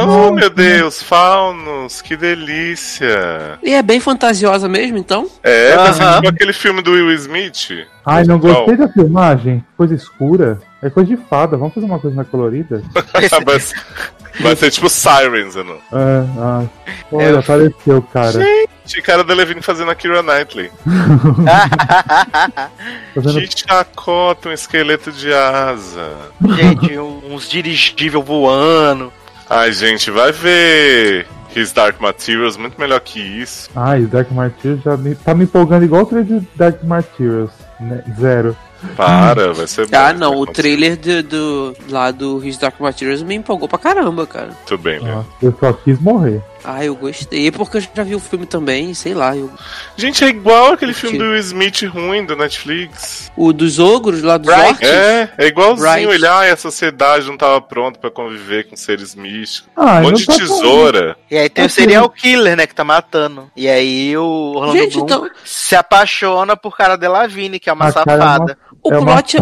Oh, meu Deus, faunos, que delícia. E é bem fantasiosa mesmo, então? É, tá Aham. tipo aquele filme do Will Smith. Ai, não gostei da filmagem. Coisa escura. É coisa de fada. Vamos fazer uma coisa mais colorida? vai, ser- vai ser tipo Sirens, não? É, ah. Olha, É, apareceu, cara. Tinha cara da Levine fazendo a Kira Knightley. Vendo? Que chacota, um esqueleto de asa. Gente, uns dirigível voando. Ai, gente, vai ver His Dark Materials, muito melhor que isso. Ai, Dark Materials já me, tá me empolgando igual o trailer de Dark Materials. Né? Zero. Para, vai ser bom. Ah, não. O trailer do, do- lá do His Dark Materials me empolgou pra caramba, cara. Muito bem, né? Ah, eu só quis morrer. Ah, eu gostei, porque eu já vi o filme também, sei lá. Eu... Gente, é igual aquele filme do Smith ruim do Netflix. O dos ogros lá dos Right. orcs? É, é igualzinho. Ele, ah, a sociedade não tava pronta pra conviver com seres místicos. Ah, Um monte de tá tesoura. E aí tem o Assim. serial killer, né, que tá matando. E aí o Orlando Gente, Bloom então, se apaixona por cara Delavigne, que é uma A é safada. o É uma- plot,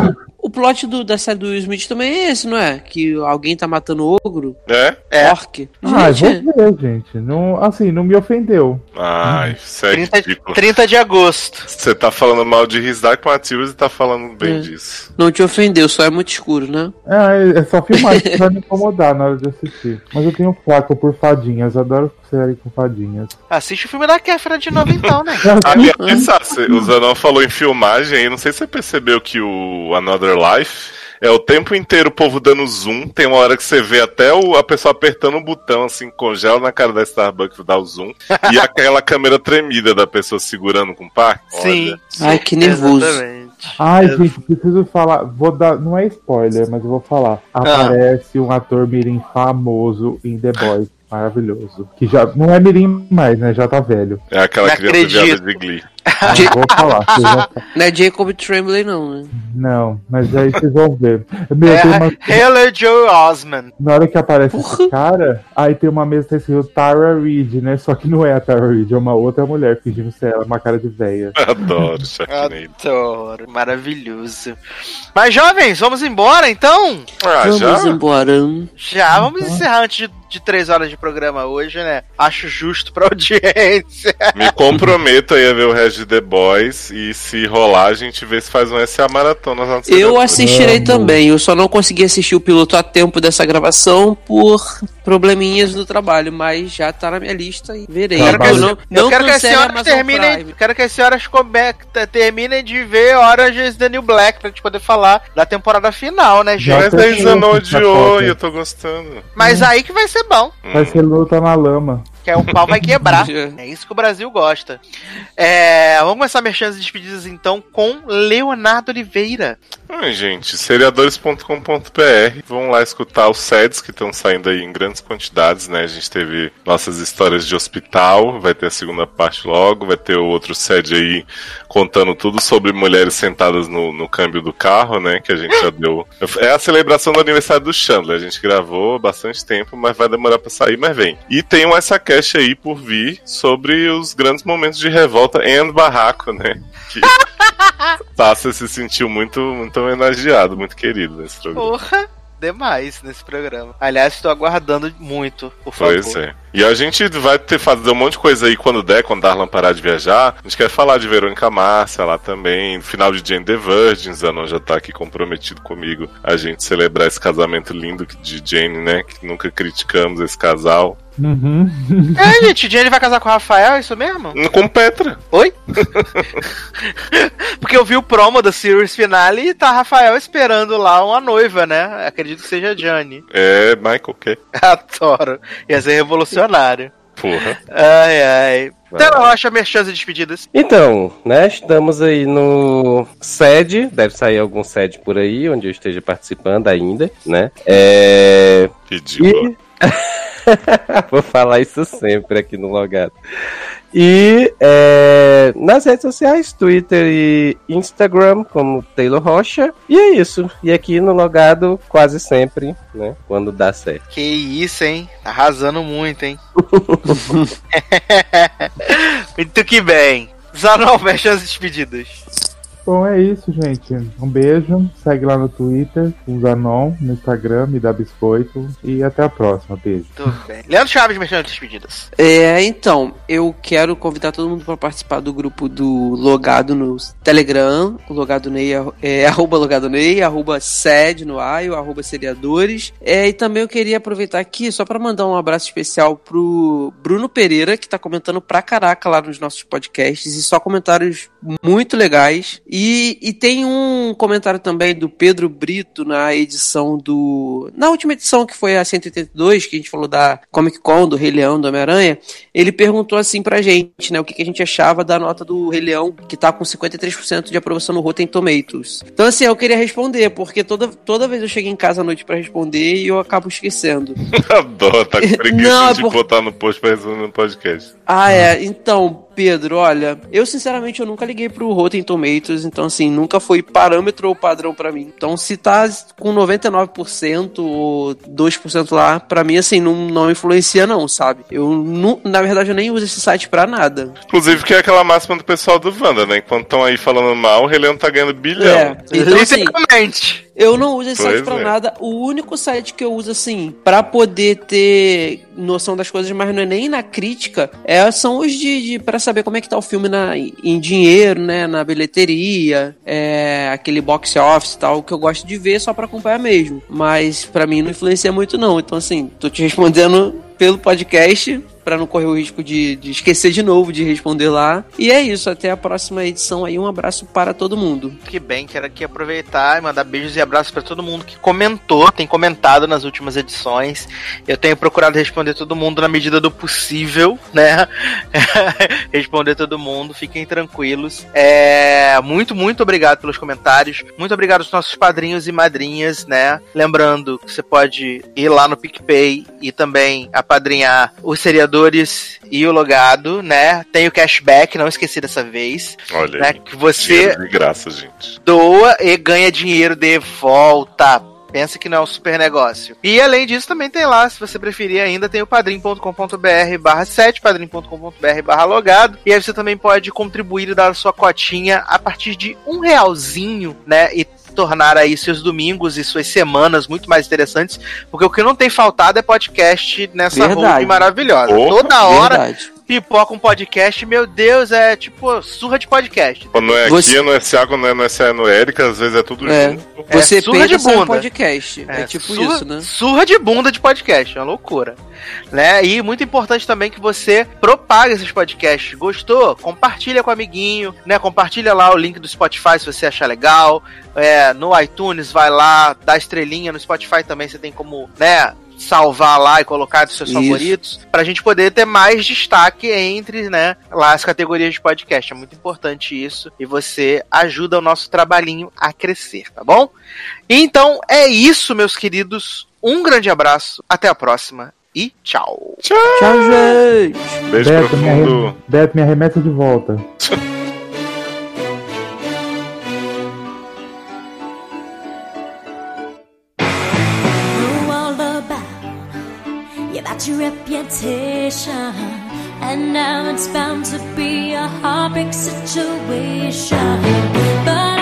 o plot do, da série do Will Smith também é esse, não é? Que alguém tá matando ogro, É? É. orc. Ah, Gente, vou ver, gente. Não, assim, não me ofendeu. Ai, isso é 30, ridículo. 30 de agosto. Você tá falando mal de His Dark Materials e tá falando bem É. disso. não te ofendeu, só é muito escuro, né? É, é só filmar que vai me incomodar na hora de assistir. Mas eu tenho fraco por fadinhas, adoro série com fadinhas. Assiste o filme da Kéfera de novo então, né? Aliás, Sassi, o Zanon falou em filmagem aí, não sei se você percebeu que o Another Life é o tempo inteiro o povo dando zoom. Tem uma hora que você vê até o- a pessoa apertando o botão, assim, congela na cara da Starbucks dá o zoom. e aquela câmera tremida da pessoa segurando com o par. Sim. Olha. Ai, que nervoso. Exatamente. Ai, gente, preciso falar. Vou dar. Não é spoiler, mas eu vou falar. Aparece um ator mirim famoso em The Boys. Maravilhoso. Que já. Não é mirim mais, né? Já tá velho. É aquela Não criança acredito. viada de Glee. Ah, vou falar. fa- Não é Jacob Tremblay, não, né? Não, mas aí vocês vão ver. Meu, É uma... Haley Joe Osment. Na hora que aparece Porra. esse cara, aí tem uma mesa que tá escrito Tara Reid, né? Só que não é a Tara Reid, é uma outra mulher fingindo ser ela, uma cara de véia. Adoro Sharknado. Adoro, maravilhoso. Mas jovens, vamos embora então? Ah, Vamos já? embora. Já, vamos encerrar antes de, de três horas de programa hoje, né? Acho justo pra audiência. Me comprometo aí a ver o resto de The Boys e se rolar a gente vê se faz um SA Maratona lá no Eu assistirei Amo. também, eu só não consegui assistir o piloto a tempo dessa gravação por probleminhas do trabalho, mas já tá na minha lista e verei. Quero que eu as- não, Eu não quero que as senhoras terminem. Prime. Quero que as senhoras terminem de ver Orange is the New Black pra gente poder falar da temporada final, né, gente? Mas odiou e eu tô gostando. Mas aí que vai ser bom. Vai ser luta na lama. Que aí o pau vai quebrar. É isso que o Brasil gosta. É, vamos começar mexendo as despedidas então com Leonardo Oliveira. Ai, gente, seriadores.com.br. Vão lá escutar os SEDs que estão saindo aí em grandes quantidades, né? A gente teve nossas histórias de hospital, vai ter a segunda parte logo, vai ter o outro SED aí contando tudo sobre mulheres sentadas no, no câmbio do carro, né? Que a gente já deu. É a celebração do aniversário do Chandler. A gente gravou há bastante tempo, mas vai demorar pra sair, mas vem. E tem um essa cash aí por vir sobre os grandes momentos de revolta em barraco, né? Que Tassa se sentiu muito, muito homenageado, muito querido nesse programa. Porra! Demais nesse programa. Aliás, estou aguardando muito, por favor. Pois é. E a gente vai ter fazer um monte de coisa aí quando der, quando Darlan parar de viajar. A gente quer falar de Verônica Márcia lá também. No final de Jane the Virgin, Zanon já tá aqui comprometido comigo. A gente celebrar esse casamento lindo de Jane, né? Que nunca criticamos esse casal. Uhum. É, gente, Jane vai casar com o Rafael, é isso mesmo? Com Petra. Oi? Porque eu vi o promo da Series Finale e tá Rafael esperando lá uma noiva, né? Acredito que seja a Jane. É, Michael, ok. Adoro. Ia ser revolucionário. Porra. Ai, ai. Vai Então, Rocha, merchans e despedidas. Então, né, estamos aí no SED, deve sair algum SED por aí, onde eu esteja participando ainda, né? É... Ridículo. Vou falar isso sempre aqui no Logado. E é, nas redes sociais, Twitter e Instagram, como Taylor Rocha. E é isso. E aqui no Logado, quase sempre, né? Quando dá certo. Que isso, hein? Tá Arrasando muito, hein? muito que bem. Zanol, merchans e despedidas. Bom, é isso, gente. Um beijo. Segue lá no Twitter, o Zanon, no Instagram, me dá biscoito. E até a próxima. Beijo. Tudo bem. Leandro Chaves, merchans e despedidas. É, então, eu quero convidar todo mundo para participar do grupo do Logado no Telegram. O Logado Ney é, é arroba Logado Ney, arroba sede no AIO, arroba seriadores. É, e também eu queria aproveitar aqui só para mandar um abraço especial pro Bruno Pereira, que tá comentando pra caraca lá nos nossos podcasts e só comentários muito legais. E, e tem um comentário também do Pedro Brito na edição do. Na última edição, que foi a 182, que a gente falou da Comic Con, do Rei Leão, do Homem-Aranha. Ele perguntou assim pra gente, né, o que, que a gente achava da nota do Rei Leão, que tá com 53% de aprovação no Rotten Tomatoes. Então, assim, eu queria responder, porque toda, toda vez eu chego em casa à noite pra responder e eu acabo esquecendo. Adoro, tá com preguiça Não, é de por- botar no post pra responder no podcast. Ah, é. Então, Pedro, olha, eu sinceramente eu nunca liguei pro Rotten Tomatoes, então assim, nunca foi parâmetro ou padrão pra mim. Então, se tá com 99% ou 2% lá, pra mim assim, não, não influencia não, sabe? Eu nu- na verdade eu nem uso esse site pra nada. Inclusive, que é aquela máxima do pessoal do Wanda, né? Enquanto estão aí falando mal, o Rei Leão tá ganhando bilhão. É. Então, assim, Literalmente. Eu não uso esse Pois site pra é. nada. O único site que eu uso, assim, pra poder ter noção das coisas, mas não é nem na crítica, é, são os de, de para saber como é que tá o filme na, em dinheiro, né, na bilheteria, é, aquele box office e tal, que eu gosto de ver só pra acompanhar mesmo. Mas pra mim não influencia muito não. Então, assim, tô te respondendo pelo podcast, pra não correr o risco de, de esquecer de novo de responder lá. E é isso, até a próxima edição aí. Um abraço para todo mundo. Que bem, quero aqui aproveitar e mandar beijos e abraços pra todo mundo que comentou, tem comentado nas últimas edições. Eu tenho procurado responder todo mundo na medida do possível, né? responder todo mundo, fiquem tranquilos. É, muito, muito obrigado pelos comentários. Muito obrigado aos nossos padrinhos e madrinhas, né? Lembrando que você pode ir lá no PicPay e também apadrinhar os seriadores e o logado, né? Tem o cashback, não esqueci dessa vez. Olha Né? aí. Que você de graça, gente. doa e ganha dinheiro de volta. Pensa que não é um super negócio. E além disso, também tem lá, se você preferir ainda, tem o padrim.com.br barra 7, padrim.com.br barra logado. E aí você também pode contribuir e dar a sua cotinha a partir de um realzinho, né? E tornar aí seus domingos e suas semanas muito mais interessantes, porque o que não tem faltado é podcast nessa Verdade. road maravilhosa. Porra, Toda hora Verdade. Pipoca um podcast, meu Deus, é tipo surra de podcast. Quando não é Você- aqui, não é Thiago, não é, não é, é Erika, às vezes é tudo É. junto. Você É surra pensa de bunda. podcast. É, tipo surra, isso, né? Surra de bunda de podcast, é uma loucura. Né? E muito importante também que você propague esses podcasts. Gostou? Compartilha com o amiguinho, né? Compartilha lá o link do Spotify se você achar legal. É, no iTunes, vai lá, dá estrelinha. No Spotify também você tem como, né? salvar lá e colocar dos seus Isso. favoritos, pra gente poder ter mais destaque entre, né, lá as categorias de podcast. É muito importante isso e você ajuda o nosso trabalhinho a crescer, tá bom? Então é isso, meus queridos. Um grande abraço, até a próxima e tchau. Tchau, tchau gente. Beijo Beto, profundo. Me Beto, me arremessa de volta. reputation, and now it's bound to be a heartbreak situation. But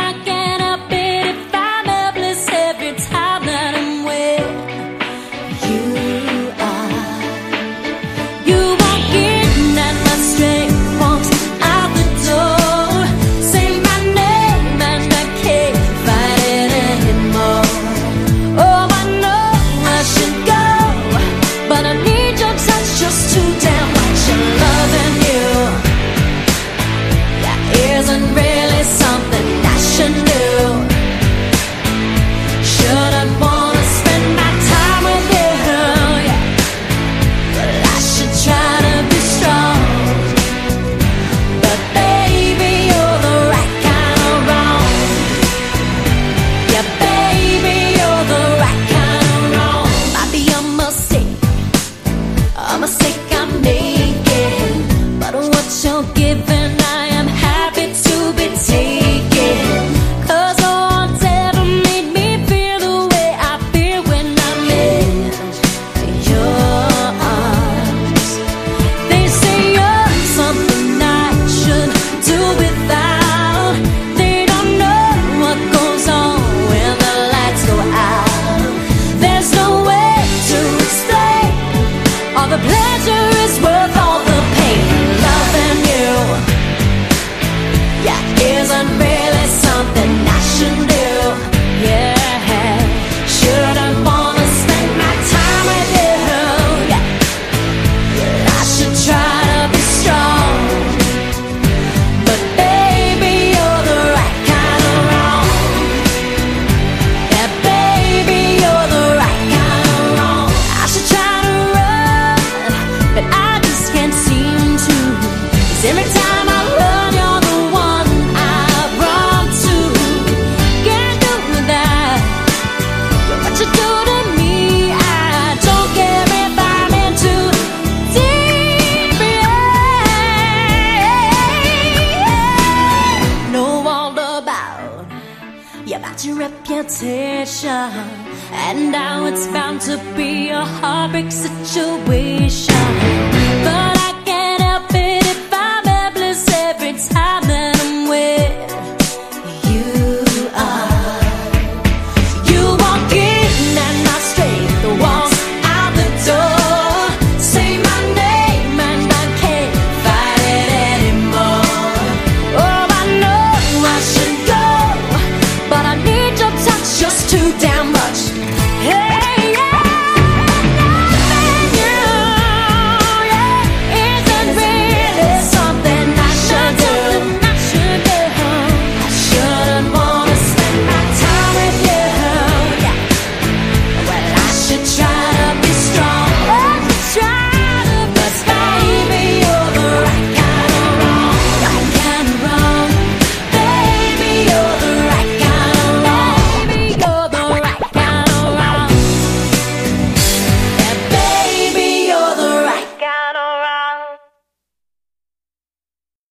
to be a heartbreak situation.